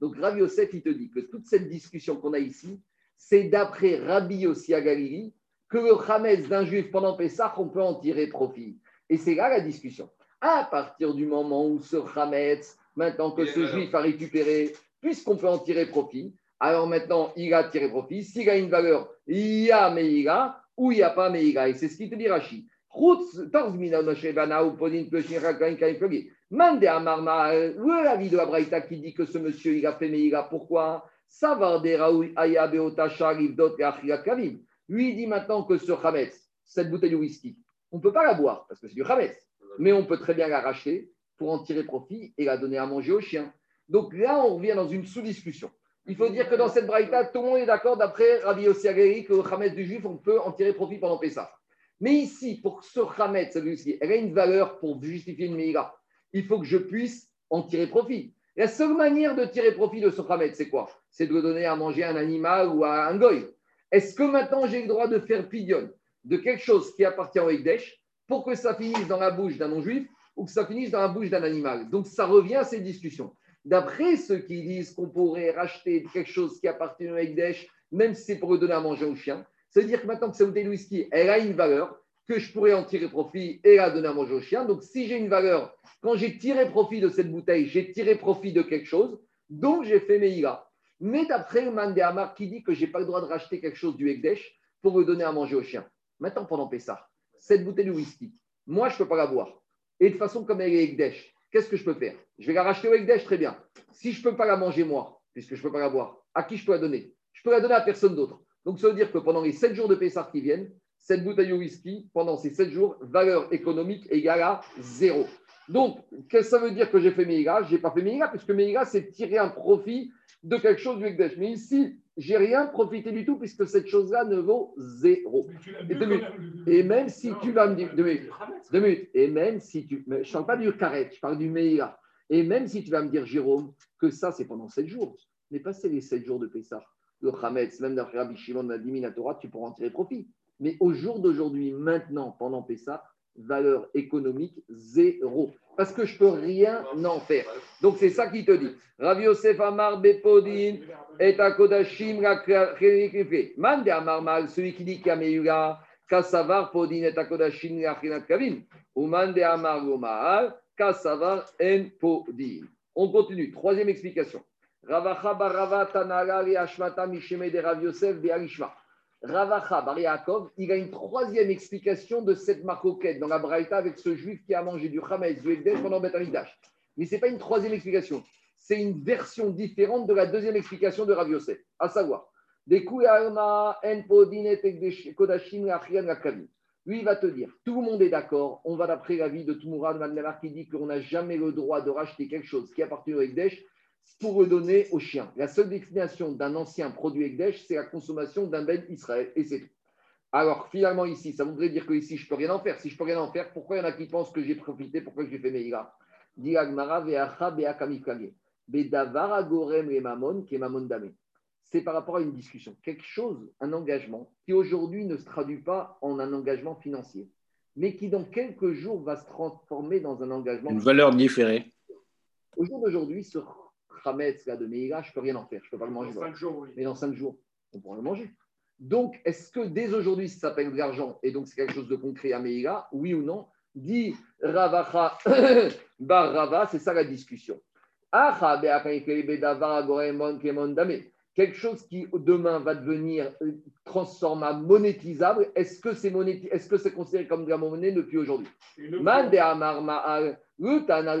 Donc Rabbi Yosef, il te dit que toute cette discussion qu'on a ici, c'est d'après Rabbi aussi à Galilée que le Hametz d'un juif pendant Pessah, on peut en tirer profit. Et c'est là la discussion. À partir du moment où ce Hametz, maintenant que ce juif a récupéré, puisqu'on peut en tirer profit, alors maintenant il a tiré profit. S'il a une valeur, il y a Meïga ou il n'y a pas Meïga. Et c'est ce qu'il te dit Rachid. Mande à Marma, où est la vie de la Braïta qui dit que ce monsieur, il a fait Meïga Pourquoi? Lui, dit maintenant que ce Hametz, cette bouteille de whisky, on ne peut pas la boire parce que c'est du Hametz, mais on peut très bien la racheter pour en tirer profit et la donner à manger aux chiens. Donc là, on revient dans une sous-discussion. Il faut dire que dans cette braïta, tout le monde est d'accord d'après Rabbi Yossi que le Hametz du juif, on peut en tirer profit pendant Pessah. Mais ici, pour ce Hametz, elle a une valeur pour justifier une Meïra. Il faut que je puisse en tirer profit. La seule manière de tirer profit de ce Hametz, c'est quoi? C'est de donner à manger à un animal ou à un goy. Est-ce que maintenant j'ai le droit de faire pidion de quelque chose qui appartient au Ekdesh pour que ça finisse dans la bouche d'un non-juif ou que ça finisse dans la bouche d'un animal? Donc ça revient à ces discussions. D'après ceux qui disent qu'on pourrait racheter quelque chose qui appartient au Ekdesh, même si c'est pour le donner à manger au chien, ça veut dire que maintenant que cette bouteille de whisky, elle a une valeur, que je pourrais en tirer profit et la donner à manger au chien. Donc, si j'ai une valeur, quand j'ai tiré profit de cette bouteille, j'ai tiré profit de quelque chose, donc j'ai fait Meïla. Mais d'après le Mandéamar qui dit que je n'ai pas le droit de racheter quelque chose du Ekdesh pour le donner à manger au chien. Maintenant, pendant Pessah, cette bouteille de whisky, moi, je ne peux pas la boire. Et de façon comme elle est Ekdesh, qu'est-ce que je peux faire? Je vais la racheter au Ekdesh, très bien. Si je ne peux pas la manger moi, puisque je ne peux pas la boire, à qui je peux la donner? Je peux la donner à personne d'autre. Donc, ça veut dire que pendant les 7 jours de Pessah qui viennent, cette bouteille de whisky, pendant ces 7 jours, valeur économique égale à zéro. Donc, qu'est-ce que ça veut dire que j'ai fait Meïga Je n'ai pas fait Meïga, puisque Meïga, c'est tirer un profit de quelque chose du Ekdesh. Mais ici, j'ai rien profité du tout, puisque cette chose-là ne vaut zéro. Et, même si tu vas me dire. Deux minutes. Et même si tu. je ne parle pas du carré, je parle du Meïga. Et même si tu vas me dire, Jérôme, que ça, c'est pendant 7 jours, mais pas les 7 jours de Pessah. Le Hametz, même d'après Rabbi Shimon, la Torah, tu pourras en tirer profit. Mais au jour d'aujourd'hui, maintenant, pendant Pessah, valeur économique zéro. Parce que je peux rien en faire. Donc c'est ça qui te dit. Rav Yosef Amar Bepodin et Akodashim Mande Amar Mal, celui qui dit Kameula, Kasavar Podin et Akodashim Kavin. Ou Mande Amar Gomaal, Kasavar En Podin. On continue. Troisième explication. Ravacha Barava Tanara Ashmata Misheme de Rav Yosef Be'alishma. Ravacha Bar il a une troisième explication de cette marcoquette dans la Braïta avec ce juif qui a mangé du Hametz, du Ekdesh pendant Beth Mais ce n'est pas une troisième explication, c'est une version différente de la deuxième explication de Rav Yosef, à savoir, lui, il va te dire, tout le monde est d'accord, on va d'après l'avis de Tumura de qui dit qu'on n'a jamais le droit de racheter quelque chose qui appartient au Ekdesh pour redonner au chien. La seule destination d'un ancien produit Ekdesh, c'est la consommation d'un Ben Israël, et c'est tout. Alors finalement ici, ça voudrait dire que ici, je ne peux rien en faire. Si je ne peux rien en faire, pourquoi il y en a qui pensent que j'ai profité, pourquoi j'ai fait Meïra c'est par rapport à une discussion, quelque chose, un engagement qui aujourd'hui ne se traduit pas en un engagement financier, mais qui dans quelques jours va se transformer dans un engagement. Une valeur différée. Au jour d'aujourd'hui, ce Hametz là, de Meïla, je ne peux rien en faire, je ne peux pas le manger. Mais dans cinq jours, on pourra le manger. Donc, est-ce que dès aujourd'hui, ça s'appelle de l'argent et donc c'est quelque chose de concret à Meïla Oui ou non? Dit Ravacha [COUGHS] Bar Rava, c'est ça la discussion. Quelque chose qui demain va devenir euh, transformable, monétisable, est-ce que c'est est-ce que c'est considéré comme de la monnaie depuis aujourd'hui? Le Tana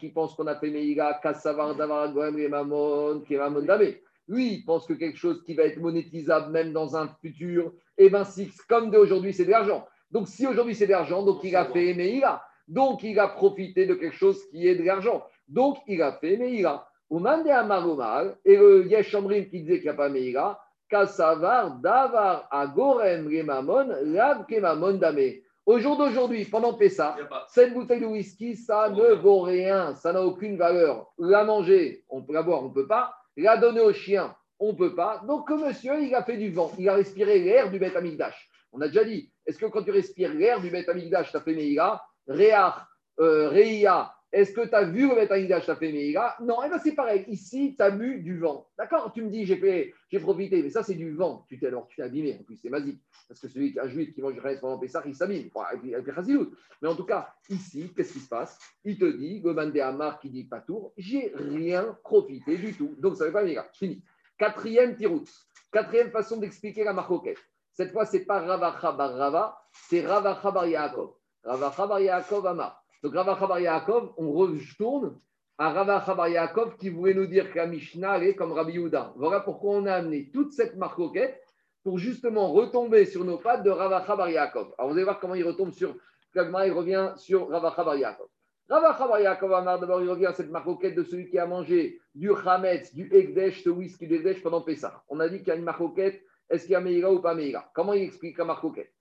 qui pense qu'on a fait Meïga, Kassavar Davar Goem et Mamon, qui est Mamon Damé. Lui, il pense que quelque chose qui va être monétisable même dans un futur, et eh bien si comme d'aujourd'hui, c'est de l'argent. Donc si aujourd'hui c'est de l'argent, donc il a fait Meïga. Donc il a profité de quelque chose qui est de l'argent. Donc il a fait Meïga. Ou Mande Amaromal, et le Yeshamrim qui disait qu'il n'y a pas Meïga, Kassavar Davar Agorem Remamon, Lab Kemamon Damé. Au jour d'aujourd'hui, pendant Pessa, cette bouteille de whisky, ça ne vaut rien, ça n'a aucune valeur. La manger, on peut la boire, on ne peut pas. La donner au chien, on ne peut pas. Donc, monsieur, il a fait du vent, il a respiré l'air du Beth Amigdash. On a déjà dit, est-ce que quand tu respires l'air du Beth Amigdash, tu as fait Meïga, Réach, euh, est-ce que tu as vu le Betanidash, tu as fait Meïga Non, et eh ben c'est pareil. Ici, tu as mu du vent. D'accord? Tu me dis, j'ai fait, j'ai profité, mais ça, c'est du vent. Tu t'es alors, tu t'es abîmé. En plus, c'est magique. Parce que celui qui un juif qui mange du pendant Pessah, il s'abîme. Mais en tout cas, ici, qu'est-ce qui se passe? Il te dit, Goman de Hamar qui dit pas tour, j'ai rien profité du tout. Donc, ça ne veut pas Meïga. Fini. Quatrième tirout. Quatrième façon d'expliquer la marcoquette. Cette fois, c'est pas Ravacha bar Rava, c'est Ravacha bar Yaakov. Ravacha bar Yaakov Amar. Donc Rava Chabar Yaakov, on retourne à Rava Chabar Yaakov qui voulait nous dire que la Mishnah est comme Rabbi Yehuda. Voilà pourquoi on a amené toute cette marcoquette pour justement retomber sur nos pattes de Rava Chabar Yaakov. Alors vous allez voir comment il retombe sur, comment il revient sur Rava Chabar Yaakov. Rava Chabar Yaakov d'abord il revient à cette marcoquette de celui qui a mangé du Hametz, du Ekdesh, ce whisky d'Ekdesh pendant Pessah. On a dit qu'il y a une marcoquette, est-ce qu'il y a Meïra ou pas Meïra Comment il explique la marcoquette?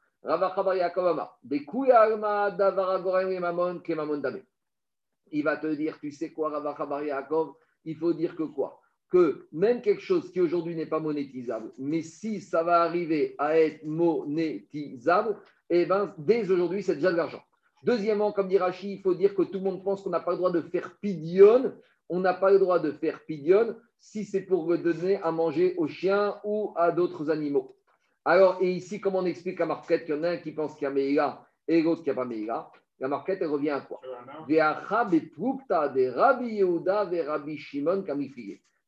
Il va te dire, tu sais quoi, Yaakov? Il faut dire que quoi? Que même quelque chose qui aujourd'hui n'est pas monétisable, mais si ça va arriver à être monétisable, eh ben, dès aujourd'hui, c'est déjà de l'argent. Deuxièmement, comme dit Rachi, il faut dire que tout le monde pense qu'on n'a pas le droit de faire pidion. On n'a pas le droit de faire pidion si c'est pour donner à manger aux chiens ou à d'autres animaux. Alors, et ici, comment on explique la marquette qu'il y en a un qui pense qu'il y a Meïla et l'autre qui n'a pas Meïla La marquette, elle revient à quoi?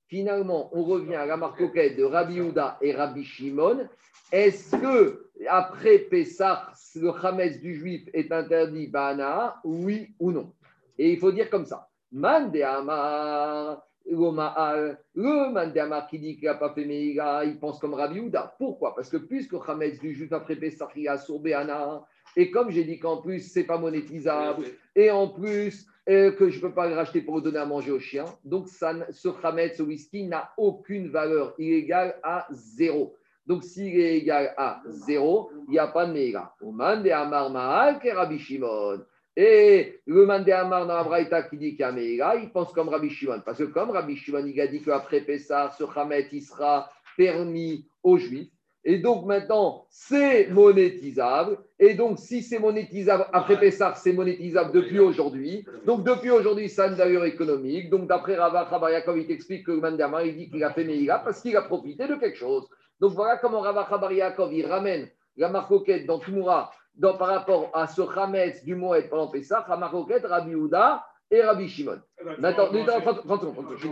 Finalement, on revient à la marquette de Rabbi Yehuda et Rabbi Shimon. Est-ce que après Pessah, le Hametz du juif est interdit? Bana Oui ou non. Et il faut dire comme ça. Man de Amar, le Mandama qui dit qu'il n'a pas fait Meïga, il pense comme Rabbi Houda. Pourquoi? Parce que puisque Hametz du juif après Pessah, il a sourbé Anna, et comme j'ai dit qu'en plus, c'est pas monétisable, et en plus, euh, que je ne peux pas le racheter pour le donner à manger au chien, donc ça, ce Hametz, ce whisky, n'a aucune valeur. Il est égal à zéro. Donc, s'il est égal à zéro, il n'y a pas de Meïga. Mandama Mahal, Rabbi Shimon. Et le Mandé Amar dans la Braïta qui dit qu'il y a Meïla, il pense comme Rabbi Shimon. Parce que comme Rabbi Shimon, il a dit qu'après Pessah, ce Hamet, il sera permis aux Juifs. Et donc maintenant, c'est monétisable. Et donc, si c'est monétisable après Pessah, c'est monétisable depuis aujourd'hui. Donc, depuis aujourd'hui, ça a une valeur économique. Donc, d'après Rava Khabar il t'explique que le Mandé il dit qu'il a fait Meïla parce qu'il a profité de quelque chose. Donc, voilà comment Rava Khabar il ramène la marcoquette dans Tumura donc, par rapport à ce Hametz du Moed pendant Pessah, Hamaroket, Rabbi Houda et Rabbi Shimon. Maintenant, 30 secondes, je.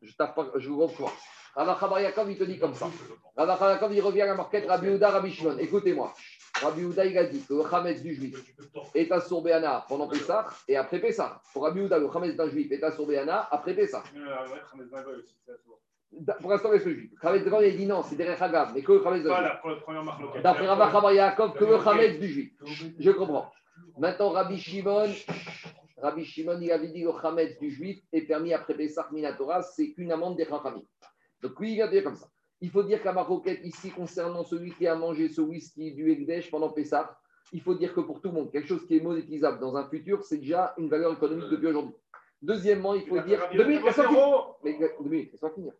Je vous reprends. Rabbi Yaakov, il te dit comme ça. Rabbi Yaakov, il revient à la marquette Rabbi Houda, Rabbi Shimon. Écoutez-moi. Rabbi Houda, il a dit que le Hametz du juif est à Sourbéana pendant Pessah et après Pessah. Pour Rabbi Houda, le Hametz d'un juif est à Sourbéana après Pessah. Pour l'instant, reste juif. Chametz de il dit non, c'est derrière Hagav, mais que le Chametz de Voilà, pour le premier D'après Rabbi Chabar Yaakov, que le Chametz du juif. Je comprends. Maintenant, Rabbi Shimon, Rabbi Shimon, il avait dit que le Chametz du juif est permis après Pessah Minatora, c'est qu'une amende des Chachamim. Donc, lui, il va dire comme ça. Il faut dire qu'à ma roquette, ici, concernant celui qui a mangé ce whisky du Ekdesh pendant Pessah, il faut dire que pour tout le monde, quelque chose qui est monétisable dans un futur, c'est déjà une valeur économique depuis aujourd'hui. Deuxièmement, il faut dire. Deux minutes, laisse-moi finir.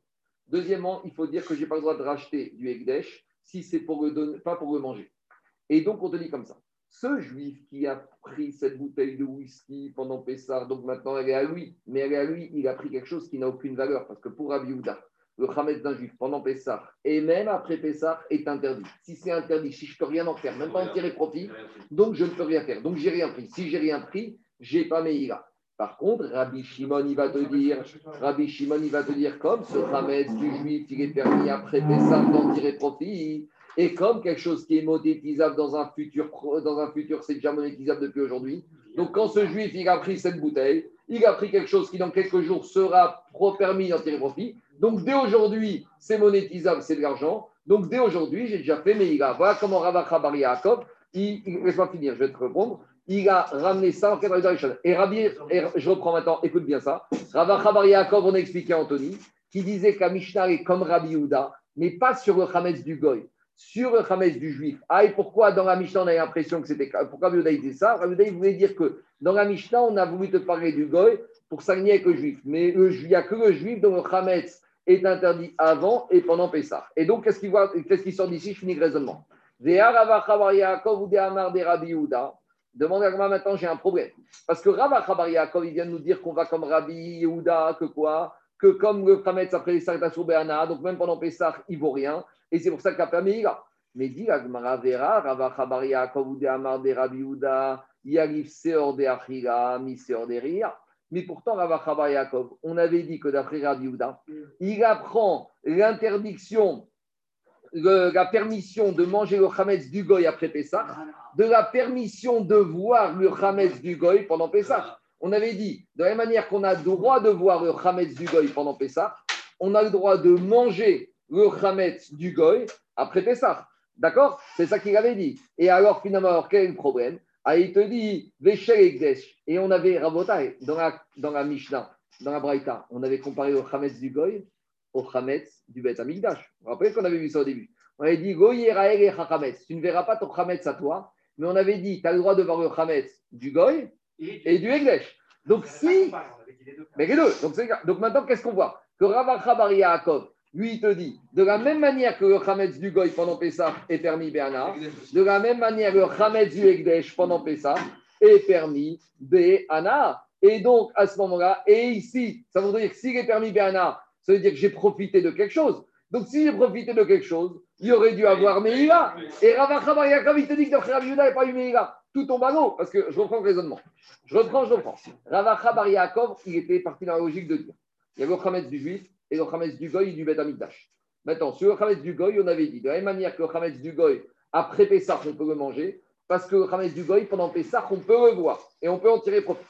Deuxièmement, il faut dire que je n'ai pas le droit de racheter du Ekdesh si c'est pour le pas pour le manger. Et donc, on te dit comme ça. Ce juif qui a pris cette bouteille de whisky pendant Pessah, donc maintenant elle est à lui, mais elle est à lui, il a pris quelque chose qui n'a aucune valeur, parce que pour Rabbi le Hametz d'un juif pendant Pessah et même après Pessah est interdit. Si c'est interdit, si je ne peux rien en faire, même pas en tirer profit, donc je ne peux rien faire. Donc j'ai rien pris. Si j'ai rien pris, j'ai pas Meïra. Par contre, Rabbi Shimon, il va te dire, Rabbi Shimon, il va te dire, comme ce Hametz du juif, il est permis après Pessah d'en tirer profit, et comme quelque chose qui est monétisable dans un futur, dans c'est déjà monétisable depuis aujourd'hui. Donc, quand ce juif, il a pris cette bouteille, il a pris quelque chose qui, dans quelques jours, sera permis d'en tirer profit. Donc, dès aujourd'hui, c'est monétisable, c'est de l'argent. Donc, dès aujourd'hui, j'ai déjà fait, a. Voilà comment Rabbi Chabar Yaakov, il, laisse-moi finir, je vais te répondre il a ramené ça en Et Rabbi, et je reprends maintenant, écoute bien ça. Rabbi Chabar Yaakov, on a expliqué à Anthony, qui disait qu'un Mishnah est comme Rabbi Houda, mais pas sur le Hametz du Goy, sur le Hametz du Juif. Ah, et pourquoi dans la Mishnah on a l'impression que c'était. Pourquoi Rabbi Houda disait ça Rabbi Houda voulait dire que dans la Mishnah, on a voulu te parler du Goy pour s'aligner avec le Juif. Mais il n'y a que le Juif dont le Hametz est interdit avant et pendant Pessah. Et donc, qu'est-ce qu'il qu sort d'ici? Je finis le raisonnement. Yaakov ou Rabbi Houda. Demande à moi maintenant, j'ai un problème. Parce que Rabba Chabar Yaakov, il vient de nous dire qu'on va comme Rabbi Yehuda, que quoi Que comme le Khametz après les Sartassou Béana, donc même pendant Pessah, il ne vaut rien. Et c'est pour ça qu'il a permis. Mais dit Agmara Vera, Rabba Chabar Yaakov, ou de Amar de Rabbi Yehuda, Yarif Seor de Achira, Mi de Ria. Mais pourtant, Rabba Chabar Yaakov, on avait dit que d'après Rabbi Yehuda, il apprend l'interdiction la permission de manger le Hametz du Goy après Pessah, de la permission de voir le Hametz du Goy pendant Pessah. On avait dit, de la manière qu'on a le droit de voir le Hametz du Goy pendant Pessah, on a le droit de manger le Hametz du Goy après Pessah. D'accord? C'est ça qu'il avait dit. Et alors, finalement, quel est le problème? Ah, Il te dit, Et on avait, Rabotai, dans la, dans la Mishnah, dans la Braïta, on avait comparé le Hametz du Goy au Hametz du Bet Amigdash. Vous vous rappelez qu'on avait vu ça au début? On avait dit. Tu ne verras pas ton Hametz à toi, mais on avait dit tu as le droit de voir le Hametz du Goy et du Egdesh. Donc si. Mais les deux. Donc, donc maintenant, qu'est-ce qu'on voit? Que Rav Chabar Yaakov, lui, il te dit, de la même manière que le Hametz du Goy pendant Pessah est permis Béana, de la même manière le Hametz du Egdesh pendant Pessah est permis Béana. Et donc, à ce moment-là, et ici, ça voudrait dire que s'il est permis Béana, ça veut dire que j'ai profité de quelque chose. Donc, si j'ai profité de quelque chose, il aurait dû avoir Meïla. Et Ravacha Bar Yaakov, il te dit que d'après Rabbi Yehuda, il n'y a pas eu Meïla. Tout tombe à l'eau, parce que je reprends le raisonnement. Je reprends, je reprends. Ravacha Bar Yaakov, il était parti dans la logique de dire il y avait le Khametz du juif et le Khametz du Goy du Bet Amikdash. Maintenant, sur le Khametz du Goy, on avait dit de la même manière que le Khametz du Goy, après Pessah, on peut le manger, parce que le Khametz du Goy, pendant Pessah, on peut le voir et on peut en tirer profit.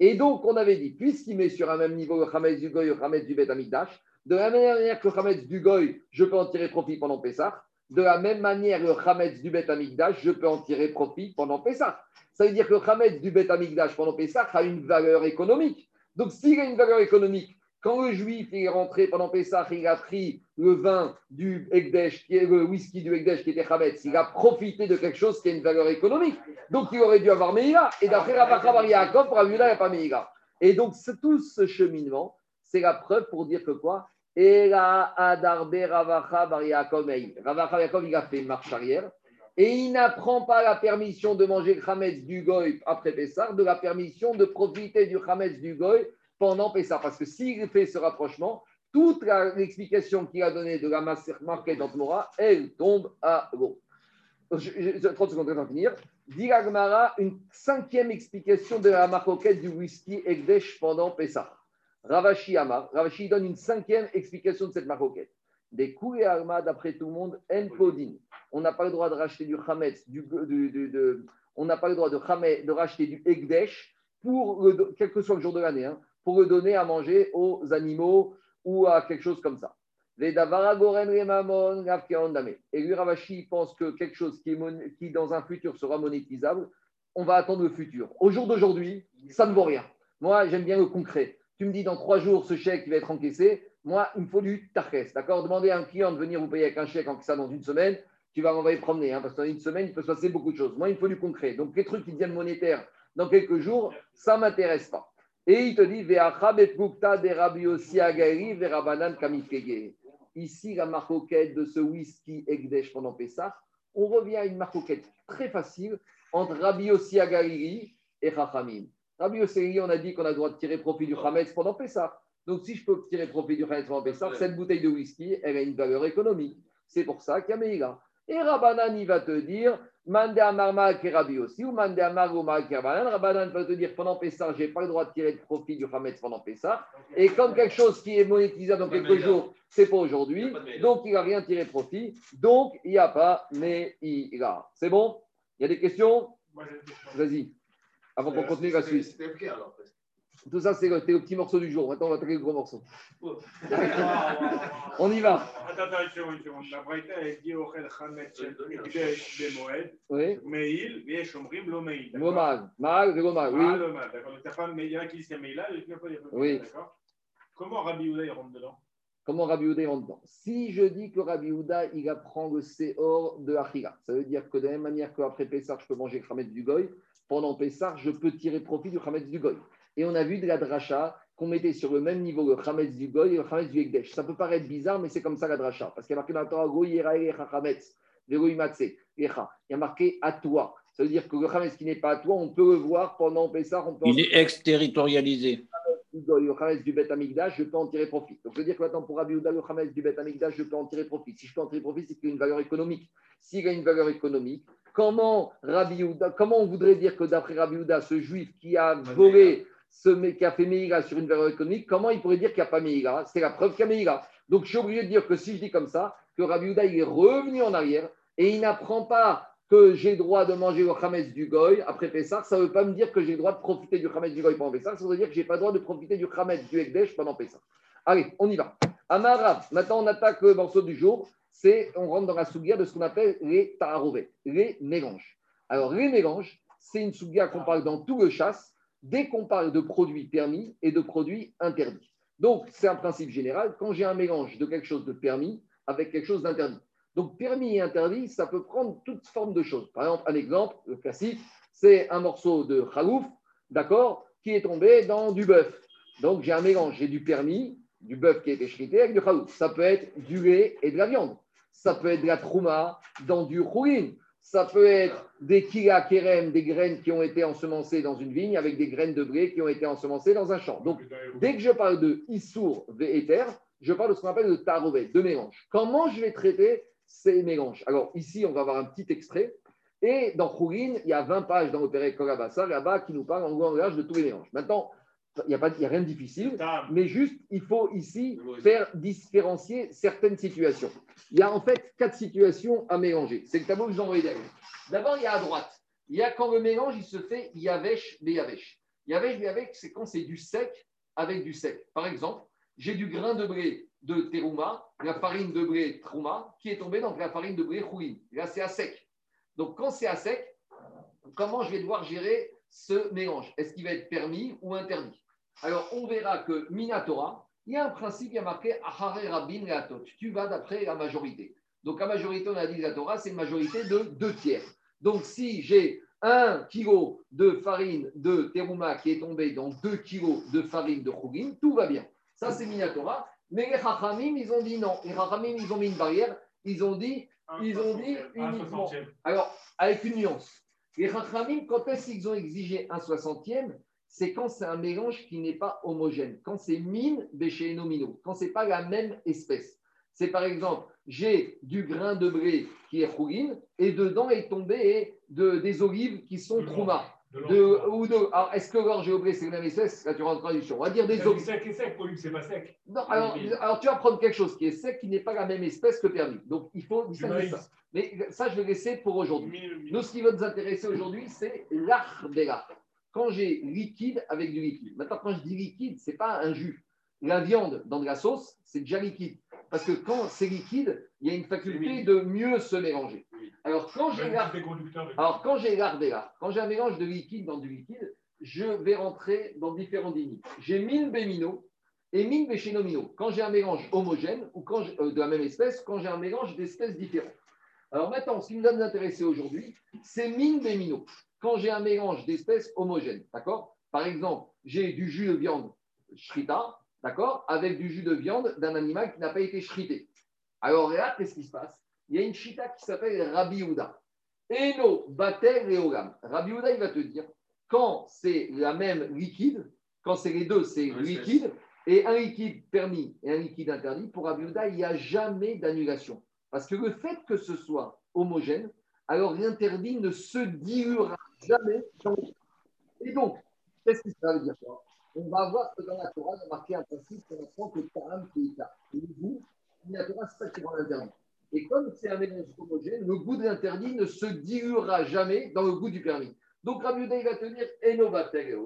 Et donc, on avait dit, puisqu'il met sur un même niveau le Khametz du Goy et le Khametz du Bet Amikdash, de la même manière que le Khametz du Goy, je peux en tirer profit pendant Pessah, de la même manière, le Khametz du Bet Amikdash, je peux en tirer profit pendant Pessah. Ça veut dire que le Khametz du Bet Amikdash pendant Pessah a une valeur économique. Donc, s'il a une valeur économique, quand le juif est rentré pendant Pessah, il a pris le vin du Ekdesh, le whisky du Ekdesh qui était Khametz, il a profité de quelque chose qui a une valeur économique. Donc il aurait dû avoir Meïla. Et d'après Ravacha Bar Yaakov, pour Rabbi il n'y a pas Meïla. Et donc tout ce cheminement, c'est la preuve pour dire que quoi? Et la Adarbe Ravacha Ravacha Yaakov, il a fait marche arrière. Et il n'apprend pas la permission de manger le Khametz du Goy après Pessah, de la permission de profiter du Khametz du Goy pendant Pessah. Parce que s'il fait ce rapprochement, toute l'explication qu'il a donnée de la marquée dans elle tombe à l'eau. 30 secondes avant de finir. Dit une cinquième explication de la marquette du whisky Egdesh pendant Pessah. Ravashi Amar. Ravashi donne une cinquième explication de cette marquette. Des coups et armas, d'après tout le monde, en. On n'a pas le droit de racheter du Hametz, du, on n'a pas le droit de, de racheter du Egdesh pour quel que soit le jour de l'année. Hein pour le donner à manger aux animaux ou à quelque chose comme ça. Et lui, Ravashi pense que quelque chose qui, dans un futur sera monétisable, on va attendre le futur. Au jour d'aujourd'hui, ça ne vaut rien. Moi, j'aime bien le concret. Tu me dis dans trois jours, ce chèque va être encaissé. Moi, il me faut du tarkes. D'accord? Demandez à un client de venir vous payer avec un chèque encaissé dans une semaine. Tu vas m'envoyer promener. Hein, parce que dans une semaine, il peut se passer beaucoup de choses. Moi, il me faut du concret. Donc, les trucs qui deviennent monétaires dans quelques jours, ça ne m'intéresse pas. Et il te dit, Ici, la marcoquette de ce whisky Egdesh pendant Pessah, on revient à une marcoquette très facile entre Rabbi Yossi Agariri et Chachamim. Rabbi Yossi, on a dit qu'on a le droit de tirer profit du Hametz pendant Pessah. Donc, si je peux tirer profit du Hametz pendant Pessah, cette bouteille de whisky, elle a une valeur économique. C'est pour ça qu'il y a Meïla. Et Rabbanan, il va te dire, Mande Amarma Kerabi aussi, ou Mande Amar ou Kerabanan. Rabbanan va te dire, pendant Pessah, je n'ai pas le droit de tirer de profit du Hametz pendant Pessah. Et comme quelque chose qui est monétisable dans quelques jours, c'est pas aujourd'hui, donc il n'a rien tiré de profit. Donc, il n'y a pas, mais il a. C'est bon? Il y a des questions? Vas-y, avant qu'on continue la Suisse. Tout ça, c'est le, le, petit morceau du jour. Maintenant, on va attaquer le gros morceau. [LAUGHS] on y va. Attends, attends, une seconde, une seconde. La Braïta, elle dit Ochel Chamet Ekdesh Bemoed. Oui. Meil, Viesh Omrim, Lo Meil. Gomag. Mag, c'est Gomag, oui. Ah, le Mag, d'accord. Donc, pas, il y en a qui disent qu'il y a Meila, il y a Oui. D'accord. Comment Rabbi Houda, il rentre dedans? Comment Rabbi Houda, il rentre dedans? Si je dis que Rabbi Houda, il apprend le Seor de Achila, ça veut dire que de la même manière qu'après Pessah, je peux manger le Khamet du Goy, pendant Pessah, je peux tirer profit du Khamet du Goy. Et on a vu de la dracha qu'on mettait sur le même niveau le Chametz du Goy et le Chametz du Ekdesh. Ça peut paraître bizarre, mais c'est comme ça la dracha. Parce qu'il y a marqué dans la Torah Goy Chametz, Il y a marqué à toi. Ça veut dire que le Chametz qui n'est pas à toi, on peut le voir pendant Pessah. On peut Il est exterritorialisé. Le Chametz du Bet Amigdash, je peux en tirer profit. Donc, ça veut dire que maintenant, pour Rabbi le Chametz du Bet Amigdash, je peux en tirer profit. Si je peux en tirer profit, c'est qu'il y a une valeur économique. S'il y a une valeur économique, comment, Rabbi comment on voudrait dire que d'après Rabbi Houda, ce juif qui a volé ce mec qui a fait Meïla sur une valeur économique, comment il pourrait dire qu'il n'y a pas Meïla C'est la preuve qu'il y a Meïla. Donc je suis obligé de dire que si je dis comme ça, que Rabbi Houda il est revenu en arrière et il n'apprend pas que j'ai droit de manger le Hametz du Goy après Pessah, ça ne veut pas me dire que j'ai le droit de profiter du Hametz du Goy pendant Pessah, ça veut dire que je n'ai pas le droit de profiter du Hametz du Ekdesh pendant Pessah. Allez, on y va. Amara, maintenant on attaque le morceau du jour, c'est on rentre dans la sougia de ce qu'on appelle les taharové, les mélanges. Alors les mélanges, c'est une sougia qu'on parle dans tout le chasse, dès qu'on parle de produits permis et de produits interdits. Donc, c'est un principe général. Quand j'ai un mélange de quelque chose de permis avec quelque chose d'interdit. Donc, permis et interdit, ça peut prendre toute forme de choses. Par exemple, un exemple, le classique, c'est un morceau de khalouf, d'accord, qui est tombé dans du bœuf. Donc, j'ai un mélange, j'ai du permis, du bœuf qui a été chrité avec du khalouf. Ça peut être du lait et de la viande. Ça peut être de la trouma dans du choulin ça peut être des kila kerem, des graines qui ont été ensemencées dans une vigne avec des graines de blé qui ont été ensemencées dans un champ. Donc, dès que je parle de issour ve'eter, je parle de ce qu'on appelle le tarovet, de mélange. Comment je vais traiter ces mélanges Alors ici, on va avoir un petit extrait. Et dans Khourin, il y a 20 pages dans l'opéré Kolabassa, là-bas, qui nous parle en langage de tous les mélanges. Maintenant, il n'y a, a, rien de difficile, mais juste, il faut ici faire différencier certaines situations. Il y a en fait quatre situations à mélanger. C'est le tableau que j'envoie derrière. D'abord, il y a à droite. Il y a quand le mélange, il se fait Yavesh, Beyavesh. Yavesh, Beyavesh, c'est quand c'est du sec avec du sec. Par exemple, j'ai du grain de blé de terouma, la farine de blé trouma, qui est tombée dans la farine de blé chouin. Là, c'est à sec. Donc, quand c'est à sec, comment je vais devoir gérer ce mélange? Est-ce qu'il va être permis ou interdit? Alors, on verra que Minatora, il y a un principe qui a marqué Ahare Rabin Leatot. Tu vas d'après la majorité. Donc, la majorité, on a dit la Torah, c'est une majorité de deux tiers. Donc, si j'ai un kilo de farine de terouma qui est tombé dans deux kilos de farine de chougin, tout va bien. Ça, c'est Minatora. Mais les Chachamim, ils ont dit non. Les Chachamim, ils ont mis une barrière. Ils ont dit, ils ont dit uniquement. Alors, avec une nuance. Les Chachamim, quand est-ce qu'ils ont exigé un soixantième? C'est quand c'est un mélange qui n'est pas homogène. Quand c'est mine, béché nomino. Quand c'est pas la même espèce. C'est par exemple, j'ai du grain de blé qui est chougin et dedans est tombé de, des olives qui sont trouma. De, ou de, alors, est-ce que l'orge et le blé, c'est la même espèce? Là, tu rentres en traduction. On va dire des olives. Sec et sec, pour lui, c'est pas sec. Non, alors, alors, tu vas prendre quelque chose qui est sec, qui n'est pas la même espèce que permis. Donc, il faut distinguer ça. Mais ça, je vais laisser pour aujourd'hui. Nous, ce qui va nous intéresser aujourd'hui, c'est l'arbela. Quand j'ai liquide avec du liquide. Maintenant, quand je dis liquide, ce n'est pas un jus. La viande dans de la sauce, c'est déjà liquide. Parce que quand c'est liquide, il y a une faculté de mieux se mélanger. Alors quand j'ai quand j'ai quand j'ai un mélange de liquide dans du liquide, je vais rentrer dans différents dynamiques. J'ai mine bémino et mine béchénomino. Quand j'ai un mélange homogène ou quand euh, de la même espèce, quand j'ai un mélange d'espèces différentes. Alors maintenant, ce qui nous a intéressé aujourd'hui, c'est mine bémino. Quand j'ai un mélange d'espèces homogènes, d'accord? Par exemple, j'ai du jus de viande shrita, d'accord? Avec du jus de viande d'un animal qui n'a pas été shrité. Alors là, qu'est-ce qui se passe? Il y a une chita qui s'appelle Rabbi Houda. Eno Batel et Rabbi Houda, il va te dire, quand c'est la même liquide, quand c'est les deux, c'est liquide, et un liquide permis et un liquide interdit, pour Rabbi Houda, il n'y a jamais d'annulation. Parce que le fait que ce soit homogène, alors l'interdit ne se diluera jamais. Et donc, qu'est-ce que ça veut dire? On va voir que dans la Torah, il y a marqué un principe qu'on apprend que Taram qui est là. Et le goût, la Torah, c'est ça qui rend l'interdit. Et comme c'est un mélange homogène, le goût de l'interdit ne se diluera jamais dans le goût du permis. Donc Rabbi il va te dire Enobatel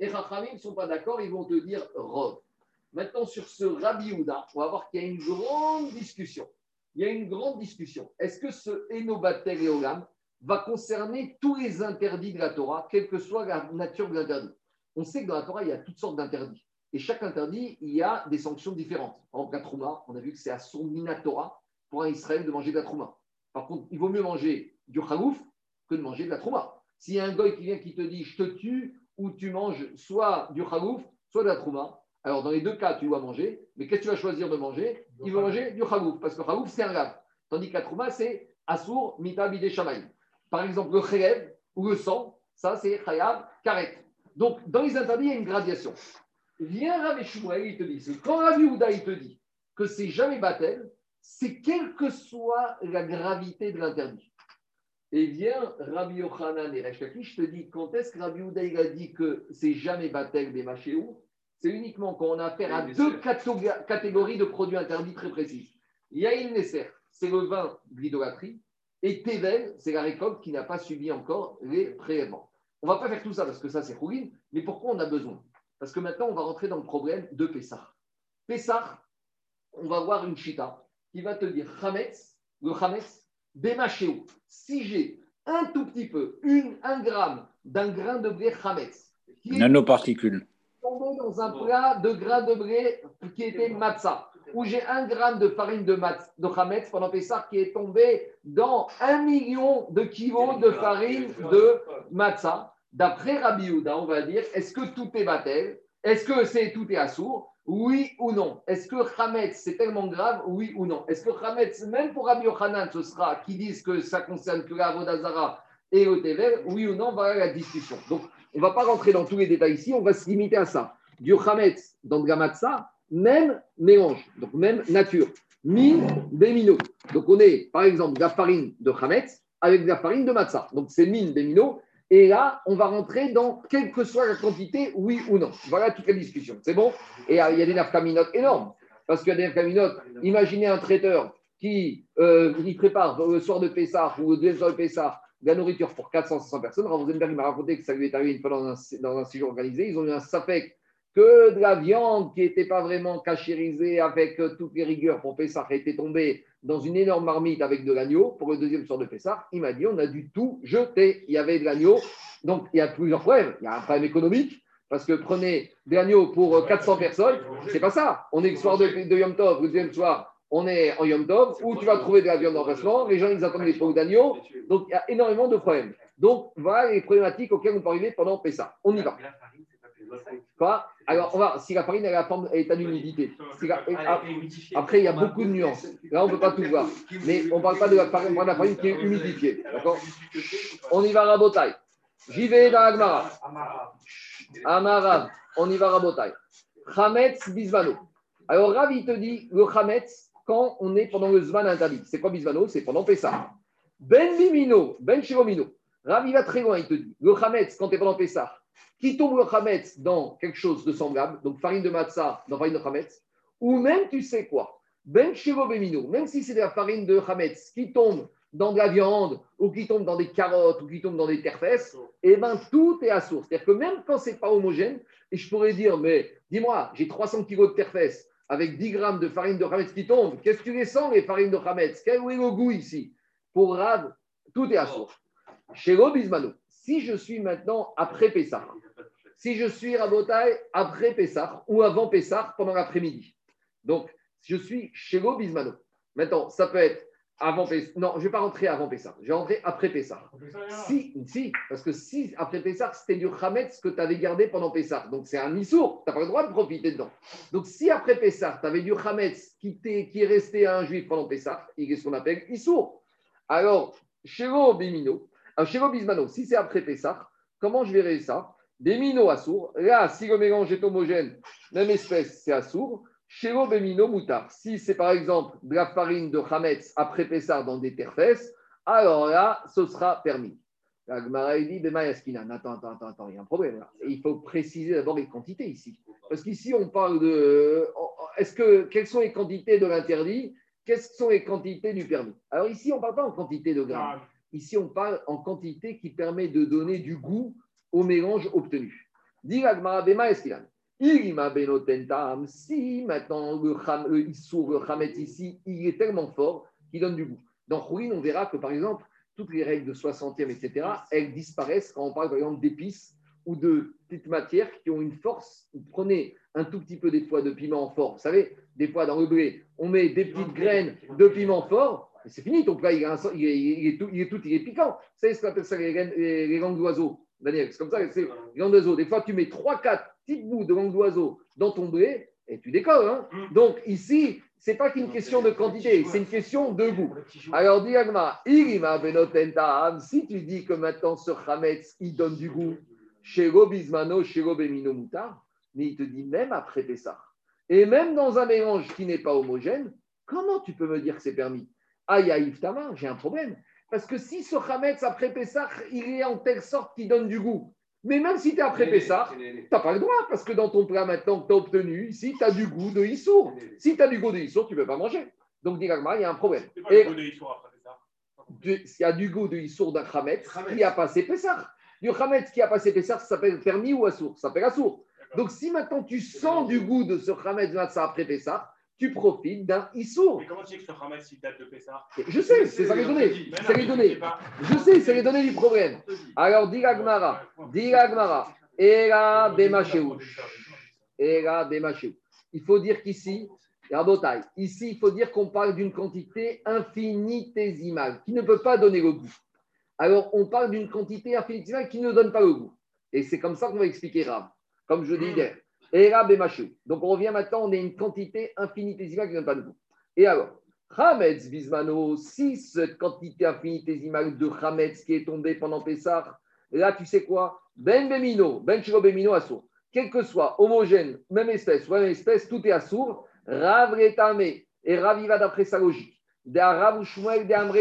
et Rachamim ne sont pas d'accord, ils vont te dire Rod. Maintenant, sur ce Rabbi on va voir qu'il y a une grande discussion. Il y a une grande discussion. Est-ce que ce Enobatel va concerner tous les interdits de la Torah, quelle que soit la nature de l'interdit? On sait que dans la Torah, il y a toutes sortes d'interdits. Et chaque interdit, il y a des sanctions différentes. Par exemple, la trouma, on a vu que c'est à son minatora pour un Israël de manger de la trouma. Par contre, il vaut mieux manger du khalouf que de manger de la trouma. S'il y a un goy qui vient qui te dit je te tue ou tu manges soit du khalouf, soit de la trouma, alors dans les deux cas, tu dois manger. Mais qu'est-ce que tu vas choisir de manger? Il va manger du khalouf parce que le khalouf, c'est un lave. Tandis que la trouma, c'est assour mita bide Par exemple, le khelev ou le sang, ça c'est khayab karet. Donc, dans les interdits, il y a une gradation. Viens Rabbi Shmuel, il te dit, quand Rabbi Houda, il te dit que c'est jamais battel, c'est quelle que soit la gravité de l'interdit. Et vient Rabbi Yochanan et je te dis, quand est-ce que Rabbi Houda, il a dit que c'est jamais battel des machéou C'est uniquement quand on a affaire à deux catégories de produits interdits très précises. Yaïn Nesser, c'est le vin de l'idolâtrie, et Tevel, c'est la récolte qui n'a pas subi encore les prélèvements. On ne va pas faire tout ça parce que ça, c'est rouline. Mais pourquoi on a besoin? Parce que maintenant, on va rentrer dans le problème de Pessah. Pessah, on va voir une chita qui va te dire Hametz, le Hametz, Bémachéou. Si j'ai un tout petit peu, une, un gramme d'un grain de blé Hametz, nanoparticules, tombé dans un plat de grain de blé qui était matzah, où j'ai un gramme de farine de, mat, de Hametz pendant Pessah qui est tombé dans un million de kilos de farine de matzah. D'après Rabbi Houda, on va dire, est-ce que tout est batel Est-ce que c'est tout est assourd? Oui ou non Est-ce que Hametz, c'est tellement grave? Oui ou non Est-ce que Hametz, même pour Rabbi Yochanan, ce sera qui disent que ça concerne que la Vodazara et le Tevel Oui ou non Voilà la discussion. Donc, on ne va pas rentrer dans tous les détails ici, on va se limiter à ça. Du Hametz dans de la matzah, même mélange, donc même nature. Min, bémino. Donc on est, par exemple, de la farine de Hametz avec de la farine de matzah. Donc c'est min, bémino. Et là, on va rentrer dans quelle que soit la quantité, oui ou non. Voilà toute la discussion. C'est bon? Et euh, il y a des nafkaminotes énormes. Parce qu'il y a des nafkaminotes. Imaginez un traiteur qui euh, prépare le soir de Pessah ou le deuxième soir de Pessah de la nourriture pour 400-500 personnes. Rosenberg m'a raconté que ça lui est arrivé une fois dans un, dans séjour organisé. Ils ont eu un sapec que de la viande qui n'était pas vraiment cachérisée avec euh, toutes les rigueurs pour Pessah était tombée dans une énorme marmite avec de l'agneau pour le deuxième soir de Pessah. Il m'a dit on a dû tout jeter. Il y avait de l'agneau. Donc il y a plusieurs problèmes. Il y a un problème économique. Parce que prenez de l'agneau pour 400 euh, personnes, c'est pas ça. On est le soir de, Yom Tov, le deuxième soir, on est en Yom Tov, où tu vas trouver de la viande les gens ils attendent des pots d'agneau, donc il y a énormément de problèmes. Donc voilà les problématiques auxquelles on peut arriver pendant Pessah. On y va. Quoi Alors, on va, si la farine elle est à l'humidité. après, il y a beaucoup de nuances. Là, on ne peut pas tout voir. Mais on ne parle pas de la farine, de la farine qui est humidifiée. D'accord On y va, Rabotai. J'y vais dans Agmara. Amara. On y va, Rabotai. Chametz Bisvano. Alors, Rav, il te dit le Chametz, quand on est pendant le Zvan interdit. C'est quoi Bisvano C'est pendant Pessah. Ben Bimino, Ben Shiromino. Rav, il va très loin, il te dit. Le Chametz, quand tu es pendant Pessah, qui tombe le Chametz dans quelque chose de semblable, donc farine de matzah dans farine de Chametz, ou même, tu sais quoi, Ben Bemino, même si c'est de la farine de Chametz qui tombe dans de la viande, ou qui tombe dans des carottes, ou qui tombe dans des terfesses, eh bien, tout est à source. C'est-à-dire que même quand ce n'est pas homogène, et je pourrais dire, mais dis-moi, j'ai 300 kilos de terfesses, avec 10 grammes de farine de Hametz qui tombe. Qu'est-ce que tu les sens, les farines de Hametz Quel est le goût ici? Pour Rad, tout est à source. Chez Bismano, si je suis maintenant après Pessah, si je suis Rabotai après Pessah ou avant Pessah pendant l'après-midi, donc je suis chez Bismano. Maintenant, ça peut être avant Pessah. Non, je ne vais pas rentrer avant Pessah. Je vais rentrer après Pessah. Si, si, parce que si après Pessah, c'était du Hametz que tu avais gardé pendant Pessah. Donc c'est un Issour. Tu n'as pas le droit de profiter dedans. Donc si après Pessah, tu avais du Hametz qui, qui est resté à un juif pendant Pessah, il est ce qu'on appelle Issour. Alors, chez Bimino, euh, chez Bismano, si c'est après Pessah, comment je verrai ça? Des mino assour. Là, si le mélange est homogène, même espèce, c'est assour. Shelo Bemino Moutar. Si c'est par exemple de la farine de Hametz après Pessar dans des terfesses, alors là, ce sera permis. La Gemara dit Attends, attends, attends, attends, il y a un problème là. Il faut préciser d'abord les quantités ici. Parce qu'ici, on parle de. Est-ce que, quelles sont les quantités de l'interdit? Quelles sont les quantités du permis? Alors ici, on ne parle pas en quantité de grammes. Ici, on parle en quantité qui permet de donner du goût au mélange obtenu. Si maintenant le, kham, le le ici, il est tellement fort qu'il donne du goût. Dans Khourin, on verra que par exemple, toutes les règles de 60e, etc., elles disparaissent quand on parle par exemple d'épices ou de petites matières qui ont une force. Vous prenez un tout petit peu des fois de piment fort. Vous savez, des fois dans le blé, on met des petites graines de piment fort. Et c'est fini, ton plat, il, est, tout, il est tout, il est piquant. Vous savez ce qu'on appelle ça les, les langues d'oiseaux, Daniel C'est comme ça, c'est les langues d'oiseaux. Des fois, tu mets 3-4 petite bout de langue d'oiseau dans ton blé et tu décolles. Hein mm. Donc ici, c'est pas qu'une question de quantité, c'est une question de goût. Alors, Diagma, si tu dis que maintenant ce Hametz, il donne du goût, chez Bismano, chez Bemino Moutar, mais il te dit même après Pessah. Et même dans un mélange qui n'est pas homogène, comment tu peux me dire que c'est permis? Aïe, aïe, j'ai un problème. Parce que si ce Hametz après Pessah, il est en telle sorte qu'il donne du goût, mais même si tu es après Pessah, tu n'as pas le droit, parce que dans ton plat maintenant que tu as obtenu, ici, tu as du goût de Issour. Si tu as du goût de Issour, tu ne peux pas manger. Donc, il y a un problème. Et, il y a du goût de Issour d'un Khametz qui a passé Pessah. Du Khametz qui a passé Pessah, ça s'appelle permis ou Assour Ça s'appelle Assour. Donc, si maintenant tu sens du goût de ce Khametz après Pessah, tu profites d'un Issour. Mais comment tu sais que ce il date de Pessah Je sais, c'est ça les données. C'est les données. Je sais, c'est les données du problème. Alors, dit Gmara, dit Gmara, Era Bemacheuch. Era Bemacheuch. Il faut dire qu'ici, ici, il faut dire qu'on parle d'une quantité infinitésimale qui ne peut pas donner le goût. Alors, on parle d'une quantité infinitésimale qui ne donne pas le goût. Et c'est comme ça qu'on va expliquer Rav, comme je dis hier. Donc on revient maintenant, on a une quantité infinitésimale qui ne donne pas de goût. Et alors, Hametz Bismano, si cette quantité infinitésimale de Hametz qui est tombée pendant Pessah, là tu sais quoi? Ben Bemino, Ben Shiro Bemino Assour. quel que soit homogène, même espèce, ou même espèce, tout est assourd. Rav Retame, et Rav il va d'après sa logique. De Rav Shmuel, de Amre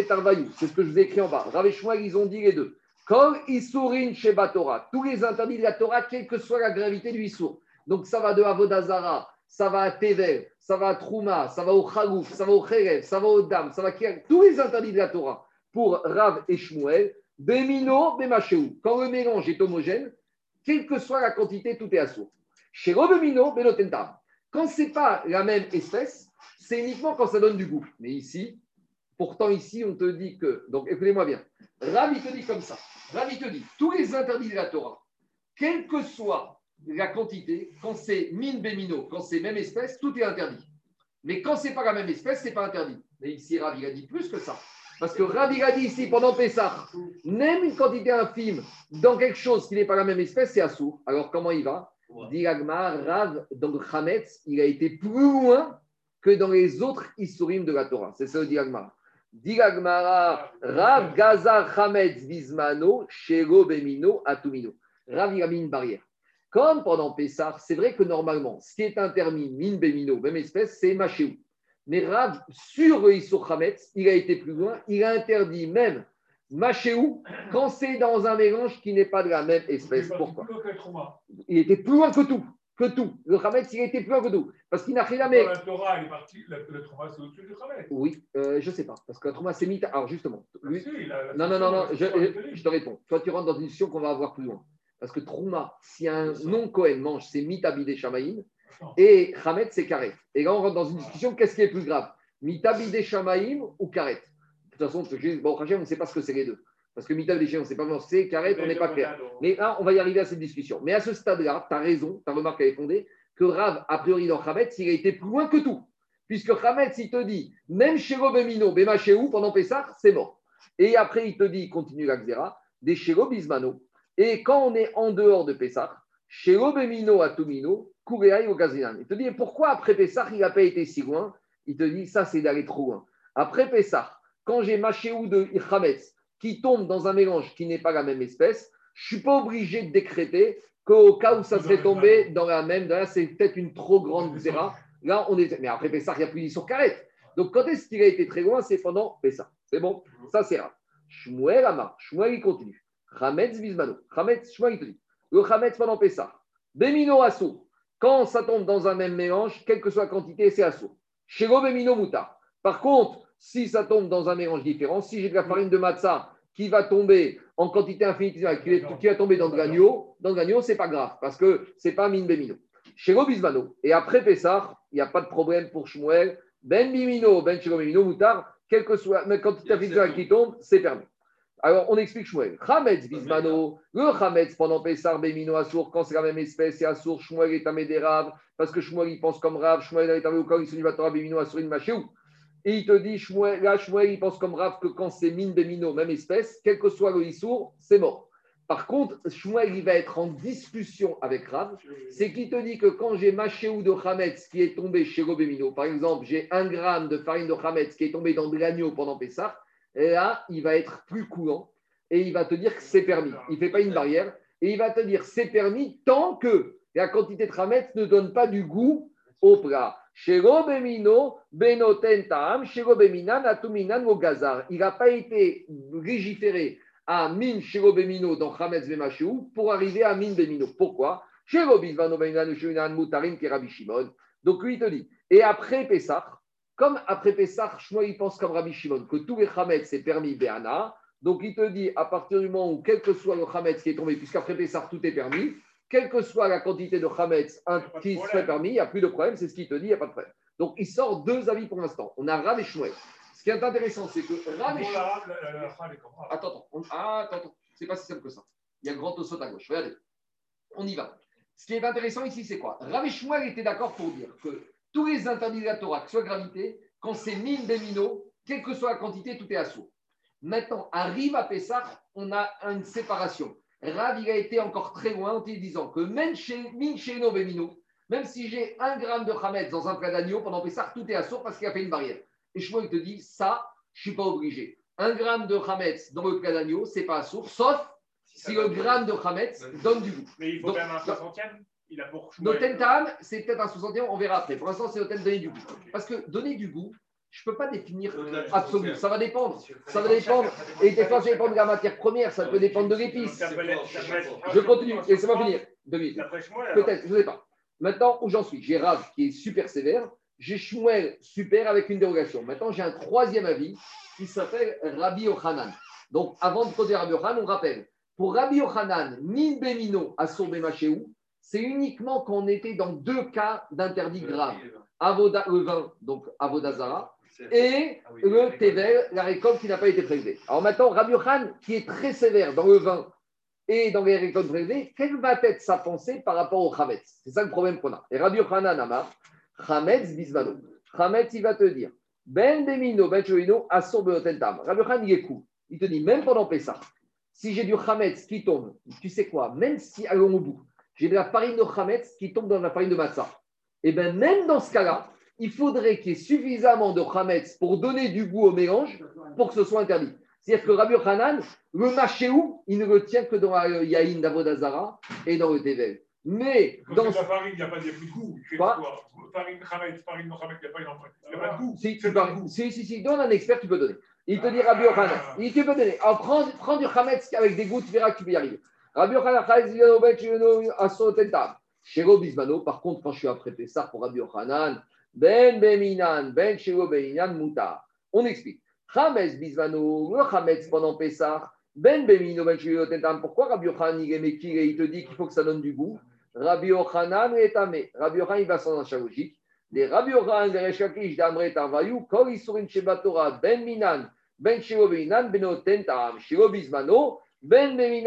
c'est ce que je vous ai écrit en bas. Rav et Shmuel, ils ont dit les deux. Comme Issourin chez Batora, tous les interdits de la Torah, quelle que soit la gravité du Issour. Donc ça va de Avodazara, ça va à Tevel, ça va à Trouma, ça va au Chagouf, ça va au Kherev, ça va au Dam, ça va à tous les interdits de la Torah pour Rav et Shmuel. Bemino, Bemachéou. Quand le mélange est homogène, quelle que soit la quantité, tout est assourd. Chez Robemino, Benotentam. Quand ce n'est pas la même espèce, c'est uniquement quand ça donne du goût. Mais ici, pourtant ici, on te dit que. Donc écoutez-moi bien. Rav, il te dit comme ça. Rav, il te dit tous les interdits de la Torah, quelle que soit la quantité, quand c'est mine bémino, quand c'est même espèce, tout est interdit. Mais quand c'est pas la même espèce, c'est pas interdit. Mais ici, Rav, il a dit plus que ça. Parce que Rav, il a dit ici, pendant Pessah, même une quantité infime dans quelque chose qui n'est pas la même espèce, c'est assourd. Alors, comment il va Dit Rav, donc Hametz, il a été plus loin que dans les autres Issourim de la Torah. C'est ça le dit Dit Rav Gazar Hametz Bismano, Shego Bemino, Atumino. Rav, il a mis une barrière. Comme pendant Pessah, c'est vrai que normalement, ce qui est interdit, mine Bemino, même espèce, c'est Machéou. Mais Rav, sur le Issour Hametz, il a été plus loin, il a interdit même Machéou quand c'est dans un mélange qui n'est pas de la même espèce. Pourquoi Il était plus loin que tout. Que tout. Le Hametz, il était plus loin que tout. Parce qu'il n'a rien jamais. La Torah, est parti, le, Trauma, c'est au-dessus du Hametz. Oui, euh, je ne sais pas. Parce que le Trauma, c'est mis. Alors justement. Lui... non, non, non, non, je, je, te réponds. Toi, tu rentres dans une discussion qu'on va avoir plus loin. Parce que Trouma, si un non-Cohen mange, c'est Mitabi des Shamaïm. Et Hamet, c'est Karet. Et là, on rentre dans une discussion qu'est-ce qui est plus grave Mitabi des Shamaïm ou Karet? De toute façon, bon, on ne sait pas ce que c'est les deux. Parce que Mitabi des Shamaïm, on ne sait pas comment c'est, Karet, on n'est pas clair. Mais là, on va y arriver à cette discussion. Mais à ce stade-là, tu as raison, ta remarque est fondée, que Rav, a priori, dans Hamet, il a été plus loin que tout. Puisque Hamet, il te dit, même chez Robemino, Bema où pendant Pessah, c'est mort. Et après, il te dit, continue la Xéra, des Bismano. Et quand on est en dehors de Pessah, chez Robemino Atumino, Kureai au Il te dit, pourquoi après Pessah, il n'a pas été si loin? Il te dit, ça, c'est d'aller trop loin. Après Pessah, quand j'ai ou de Ichametz qui tombe dans un mélange qui n'est pas la même espèce, je ne suis pas obligé de décréter qu'au cas où ça serait tombé dans la même, là, c'est peut-être une trop grande zéra. Là, on est. Mais après Pessah, il n'y a plus sur carrette. Donc, quand est-ce qu'il a été très loin? C'est pendant Pessah. C'est bon? Ça, c'est rare. Shmuel Amar. Shmuel, il continue. Chametz Bismano. Chametz, Shmuel, il te dit. Le Chametz pendant Pessah. Bemino Assour. Quand ça tombe dans un même mélange, quelle que soit la quantité, c'est assourd. Chez Bemino Muta. Par contre, si ça tombe dans un mélange différent, si j'ai de la farine de matzah qui va tomber en quantité infinitésimale, qui, va tomber dans de l'agneau, dans l'agneau, ce n'est pas grave, parce que ce n'est pas min bemino. Chez Bismano, et après Pessah, il n'y a pas de problème pour Shmuel, ben bimino, ben chez bemino, moutar, quelle que soit la quantité infinitésimale qui tombe, c'est permis. Alors, on explique Shmuel. Chametz bismano, le Chametz pendant Pessar, Bemino, Assour, quand c'est la même espèce, c'est Assour, Shmuel est un des Rav, parce que Shmuel il pense comme Rav, Shmuel est arrivé au corps, il se dit Torah, Bemino, Assour, il où? Et il te dit, Shmuel, là, Shmuel il pense comme Rav que quand c'est Min, Bemino, même espèce, quel que soit le Issour, c'est mort. Par contre, Shmuel, il va être en discussion avec Rav. C'est qu'il te dit que quand j'ai ou de Chametz qui est tombé chez Robemino, par exemple, j'ai un gramme de farine de Chametz qui est tombé dans de l'agneau pendant Pessah, et là, il va être plus coulant et il va te dire que c'est permis. Il ne fait pas une barrière et il va te dire c'est permis tant que la quantité de ramet ne donne pas du goût au plat. Il n'a pas été légiféré à min shirobemino dans Chametz Vemashou pour arriver à min bemino. Pourquoi? Donc lui, il te dit, et après Pessah, comme après Pessah, Shmuel, il pense comme Rabbi Shimon, que tous les Hametz, c'est permis Béana. Donc il te dit, à partir du moment où, quel que soit le Hametz qui est tombé, puisqu'après Pessah, tout est permis, quelle que soit la quantité de Hametz qui serait permis, il n'y a plus de problème, c'est ce qu'il te dit, il n'y a pas de problème. Donc il sort deux avis pour l'instant. On a Rav et Shmuel. Ce qui est intéressant, c'est que Rav et Shmuel. Attends, attends, ah, attends, attends. c'est pas si simple que ça. Il y a un grand ossot à gauche. Regardez, on y va. Ce qui est intéressant ici, c'est quoi? Rav et Shmuel étaient d'accord pour dire que tous les interdits de la Torah, que ce soit gravité, quand c'est mine des minots, quelle que soit la quantité, tout est assaut. Maintenant, arrive à Pessah, on a une séparation. Rav, il a été encore très loin en disant que même chez Mincheno Bemino, même si j'ai un gramme de Hametz dans un plat d'agneau, pendant Pessah, tout est assaut parce qu'il a fait une barrière. Et je il te dit, ça, je ne suis pas obligé. Un gramme de Hametz dans le plat d'agneau, ce n'est pas assaut, sauf si, le gramme de Hametz donne du goût. Mais il faut quand même un soixantième Il a pour Noten Tam, c'est peut-être un 61, on verra après. Pour l'instant, c'est Noten donner du goût. Parce que donner du goût, je ne peux pas définir absolu. Ça va dépendre. Ça va dépendre. Et des fois, ça dépend de la matière première, ça peut dépendre de l'épice. Je continue. Laissez-moi finir. Deux minutes. Peut-être, je ne sais pas. Maintenant, où j'en suis? J'ai Rav qui est super sévère. J'ai Shmuel super avec une dérogation. Maintenant, j'ai un troisième avis qui s'appelle Rabbi Ochanan. Donc, avant de poser Rabbi Ochanan, on rappelle. Pour Rabbi Ochanan, Min Bemino à Machéou, c'est uniquement quand on était dans deux cas d'interdit grave. Avoda, le vin, donc Avodazara, et le Tevel, la récolte qui n'a pas été prélevée. Alors maintenant, Rabbi Khan, qui est très sévère dans le vin et dans les récoltes prélevées, quelle va être sa pensée par rapport au Chametz C'est ça le problème qu'on a. Et Rabbi Khanan Amar, Chametz Bismano. Chametz, il va te dire, Ben Demino, Ben Choino, Assur Beotentam. Rabbi Khan, il est cool. Il te dit, même pendant Pessah, si j'ai du Chametz qui tombe, tu sais quoi, même si, allons au bout, j'ai de la farine de Chametz qui tombe dans la farine de Matzah, et eh bien même dans ce cas-là, il faudrait qu'il y ait suffisamment de chametz pour donner du goût au mélange pour que ce soit interdit. C'est-à-dire que Rabbi Hanan, le machéou, il ne le tient que dans le yaïn d'Avodazara et dans le tevel. Mais Quand dans la farine, il n'y a pas de goût. Quoi Farine chametz, farine non chametz, il n'y a pas de goût. Si, tu parles, si, si, si, donne un expert, tu peux donner. Il te dit Rabbi Hanan, il te peut donner. Alors, prends, prends du chametz avec des goûts, tu verras que tu peux y arriver. Rabbi Hanan, Shiro Bismano, par contre, quand je suis après ça pour Rabbi Hanan, ben Beminan, Ben Shiro Beminan, Moutar. On explique. Chametz Bismano, le Chametz pendant Pessah, Ben Bemino, Ben Shiro Tentam. Pourquoi Rabbi Yochanan, il est et il te dit qu'il faut que ça donne du goût? Rabbi Yochanan est amé. Rabbi Yochanan, il va sans la logique. Les Rabbi Yochanan, les Reshakish, d'Amre Tarvayou, Kol Isurin Shebatora, Ben Minan, Ben Shiro Beminan, Beno Tentam, Shiro Bismano, Ben Ben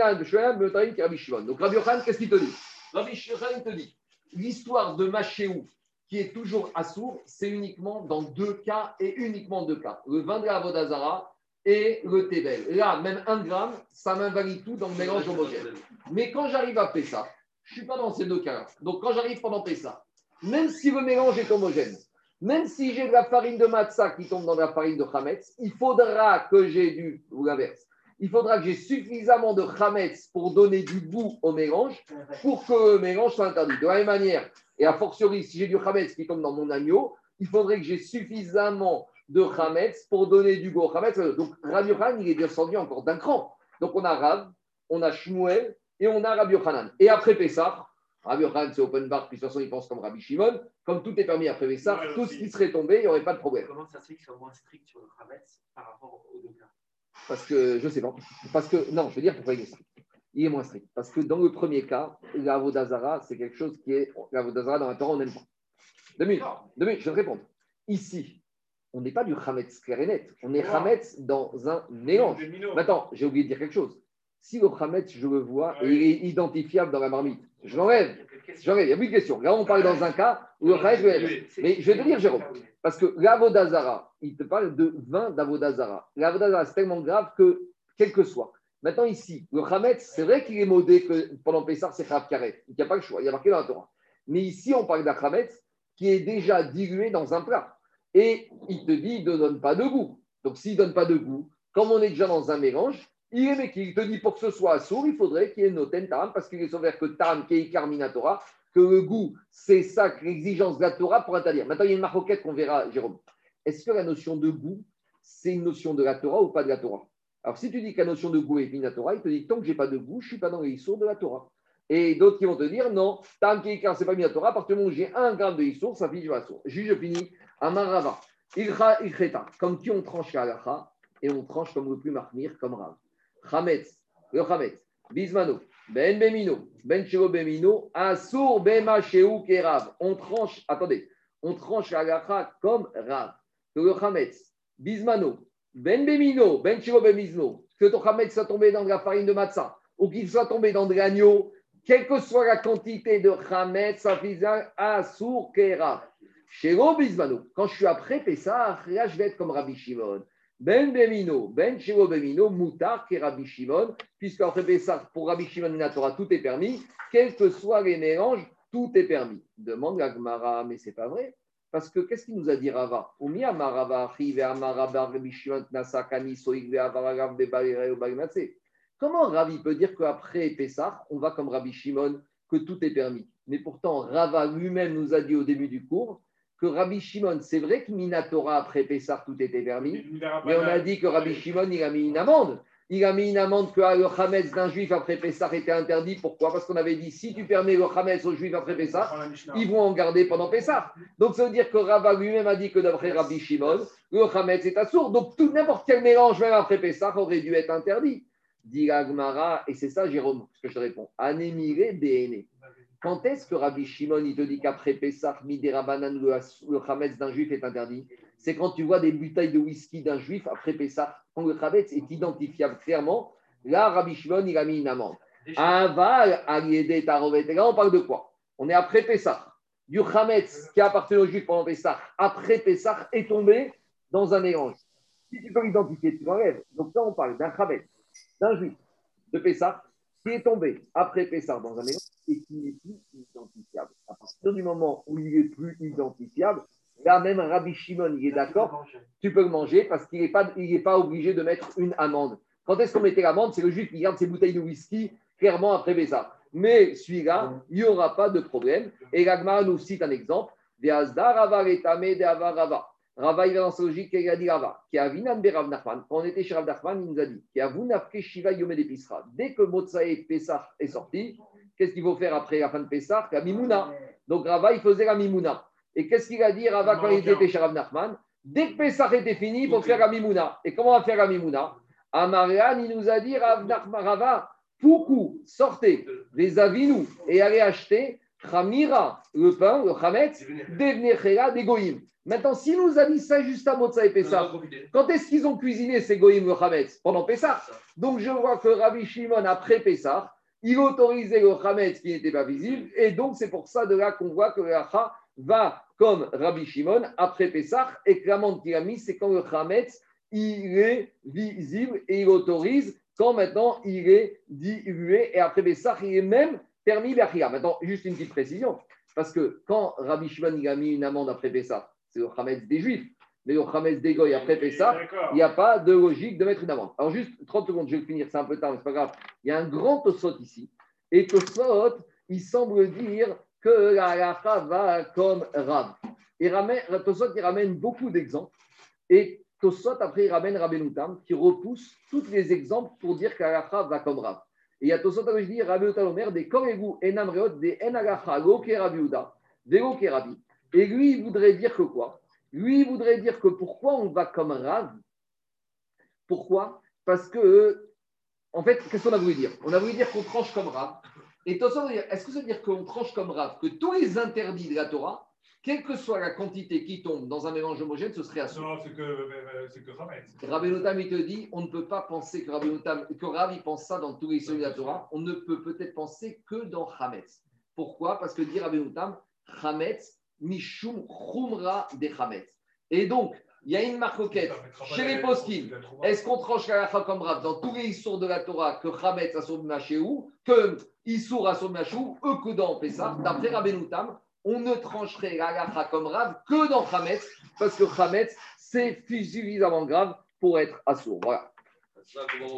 Benotarim, Rabbi Shimon. Donc Rabbi Yochanan, qu'est-ce qu'il te dit? Rabbi Yochanan te dit l'histoire de Machéou, qui est toujours assourd, c'est uniquement dans deux cas et uniquement deux cas. Le vin de la Vodazara et le Tébel. Là, même un gramme, ça m'invalide tout dans le mélange homogène. Mais quand j'arrive à Pessa, je ne suis pas dans ces deux cas-là. Donc quand j'arrive pendant Pessa, même si le mélange est homogène, même si j'ai de la farine de matzah qui tombe dans la farine de chametz, il faudra que j'ai du, ou l'inverse, il faudra que j'ai suffisamment de chametz pour donner du goût au mélange pour que le mélange soit interdit. De la même manière, et a fortiori, si j'ai du chametz qui tombe dans mon agneau, il faudrait que j'ai suffisamment de chametz pour donner du goût au chametz. Donc, Rabbi Yochanan, il est descendu encore d'un cran. Donc, on a Rav, on a Shmuel et on a Rabbi Yochanan. Et après Pessah, Rabbi Yochanan, c'est open bar, puis de toute façon, il pense comme Rabbi Shimon. Comme tout est permis après Pessah, tout ce qui serait tombé, il n'y aurait pas de problème. Comment ça se fait qu'il soit moins strict sur le chametz par rapport aux deux cas Parce que, je ne sais pas. Parce que, non, je veux dire pourquoi il est strict il est moins strict. Parce que dans le premier cas, la Vodazara, c'est quelque chose qui est. La Vodazara, dans la Torah, on n'aime pas. Deux minutes, deux minutes, je vais te répondre. Ici, on n'est pas du Hametz clair et net. On est Hametz dans un mélange. Maintenant, j'ai oublié de dire quelque chose. Si le Hametz, je le vois, et il est identifiable dans la marmite, je l'enlève. J'enlève. Il y a plus de questions. Là, on parle dans un cas où le Mais je vais te dire, Jérôme, parce que l'Avodazara, il te parle de vin d'Avodazara. L'Avodazara, c'est tellement grave que, quel que soit, Maintenant, ici, le Hametz, c'est vrai qu'il est modé que pendant Pessah, c'est Chav Karet. Il n'y a pas le choix, il y a marqué dans la Torah. Mais ici, on parle d'un Hametz qui est déjà dilué dans un plat. Et il te dit, il ne donne pas de goût. Donc, s'il ne donne pas de goût, comme on est déjà dans un mélange, il est Il te dit, pour que ce soit sourd, il faudrait qu'il y ait noten tam, parce qu'il est sauvé que tam, qui Torah, que le goût, c'est ça, l'exigence de la Torah pour interdire. Maintenant, il y a une maroquette qu'on verra, Jérôme. Est-ce que la notion de goût, c'est une notion de la Torah ou pas de la Torah? Alors, si tu dis que la notion de goût est fine Torah, il te dit tant que je n'ai pas de goût, je suis pas dans les issours de la Torah. Et d'autres qui vont te dire non, tant que ce n'est pas mis Torah, à partir j'ai un gramme de issour, ça finit la source. Juge fini, Amarava. Ilcha ilcheta, comme qui on tranche la et on tranche comme le plus marmir, comme Rav. Chametz, le Chametz, Bismano, Ben Bemino, Ben Bemino, Asur Bema Sheu Kerav. On tranche, attendez, on tranche la halacha comme Rav. Le Chametz, Bismano, ben Bemino, Ben Shiro Bemizno, que ton Hametz soit tombé dans de la farine de matzah ou qu'il soit tombé dans de l'agneau, quelle que soit la quantité de Hametz, un Asur Kera. Shiro Bismano, quand je suis après Pessah, là je vais être comme Rabbi Shimon. Ben Bemino, Ben Shiro Bemino, Moutar, qui Rabbi Shimon, puisqu'après Pessah, pour Rabbi Shimon et Torah, tout est permis, quels que soient les mélanges, tout est permis. Demande la Gemara, mais c'est pas vrai. Parce que qu'est-ce qu'il nous a dit Rava? Comment Ravi peut dire qu'après Pessah, on va comme Rabbi Shimon, que tout est permis? Mais pourtant, Rava lui-même nous a dit au début du cours que Rabbi Shimon, c'est vrai que Minatora, après Pessah, tout était permis, mais on a dit que Rabbi Shimon, il a mis une amende. Il a mis une amende que le Hametz d'un juif après Pessah était interdit. Pourquoi? Parce qu'on avait dit si tu permets le Hametz aux juifs après Pessah, ils vont en garder pendant Pessah. Donc ça veut dire que Rava lui-même a dit que d'après Rabbi Shimon, le Hametz est assourd. Donc tout n'importe quel mélange, même après Pessah, aurait dû être interdit. Dit Agmara, et c'est ça, Jérôme, ce que je te réponds. Anémiré, BN. Quand est-ce que Rabbi Shimon il te dit qu'après Pessah, Miderabanan, le, le Hametz d'un juif est interdit? C'est quand tu vois des bouteilles de whisky d'un juif après Pessah, quand le Hametz est identifiable clairement. Là, Rabbi Shimon, il a mis une amende. Aval, Aliede, Tarovet. Et là, on parle de quoi? On est après Pessah. Du Hametz qui appartient aux juifs pendant Pessah, après Pessah, est tombé dans un mélange. Si tu peux l'identifier, tu l'enlèves. Donc là, on parle d'un Hametz, d'un juif, de Pessah, qui est tombé après Pessah dans un mélange et qui n'est plus identifiable. À partir du moment où il est plus identifiable, là même Rabbi Shimon, il est d'accord, tu peux le manger parce qu'il n'est pas, il est pas obligé de mettre une amende. Quand est-ce qu'on mettait l'amende? C'est le juif qui garde ses bouteilles de whisky clairement après Pessah. Mais celui-là, il n'y aura pas de problème. Et l'Agmara nous cite un exemple. Rava, il va dans logique, il a dit Rava, qui a Vinan Berav Nachman. Quand on était chez Rav Nachman, il nous a dit qui a Vunafke Shiva Yome Pisra. Dès que Motsae Pessah est sorti, qu'est-ce qu'il faut faire après la fin de Mimouna. Donc Rava, faisait la. Et qu'est-ce qu'il a dit Rava quand il était chez Rav Nachman? Dès que Pessah était fini, il faut faire la. Et comment on va faire la Mimouna? Amarian, il nous a dit Rav Nachman, Rava, Poukou, sortez les avinous et allez acheter Khamira, le pain, le Chametz, Devnechera, des Goïm. Maintenant, si nous a dit ça juste à Motsa et Pessah, quand est-ce qu'ils ont cuisiné ces Goïm, le Chametz Pendant Pessah. Donc je vois que Rabbi Shimon, après Pessah, il autorisait le Chametz qui n'était pas visible. Et donc c'est pour ça de là qu'on voit que le Racha va comme Rabbi Shimon après Pessah. Et clairement, qu'il a mis, c'est quand le Chametz il est visible et il autorise quand maintenant il est dilué. Et après Pessah, il est même permis l'achia. Maintenant, juste une petite précision, parce que quand Rabbi Shimon a mis une amende après Pessah, c'est le Hametz des Juifs, mais le Hametz des Goy après Pessah, il n'y a pas de logique de mettre une amende. Alors juste 30 secondes, je vais finir, c'est un peu tard, mais c'est pas grave. Il y a un grand Tosot ici, et Tosot, il semble dire que la halacha va comme Rav. Et Tosot, il ramène beaucoup d'exemples, et Tosot, après, il ramène Rabbenoutam, qui repousse tous les exemples pour dire que la halacha va comme Rav. Et il y a Tosot qui dit Rabbi Omer, des Koregu enam reot, des enagacha, lo ke Rabbi Uda, velo ke Rabbi. Et lui, il voudrait dire que quoi? Lui, il voudrait dire que pourquoi on va comme Rav? Pourquoi? Parce que, en fait, qu'est-ce qu'on a voulu dire? On a voulu dire qu'on tranche comme Rav. Et Tosot est-ce que ça veut dire qu'on tranche comme Rav, que tous les interdits de la Torah, quelle que soit la quantité qui tombe dans un mélange homogène, ce serait assuré. Non, c'est que, c'est que. Rabbi il te dit, on ne peut pas penser que Rabbi Notam, que Rav, il pense ça dans tous les de la Torah. On ne peut peut-être penser que dans Hametz. Pourquoi? Parce que dit Rabbi Notam, Hametz, Mishum Chumra de Hametz. Et donc, il y a une marcoquette chez les poskim. Est-ce qu'on tranche la comme Rav dans tous les issours de la Torah que Hametz a son Machéou, que Issour a son Machéou, eux que dans Pessah? D'après Rabbi Notam, on ne trancherait la comme Rav que dans Hametz, parce que Hametz, c'est suffisamment grave pour être assourd. Voilà.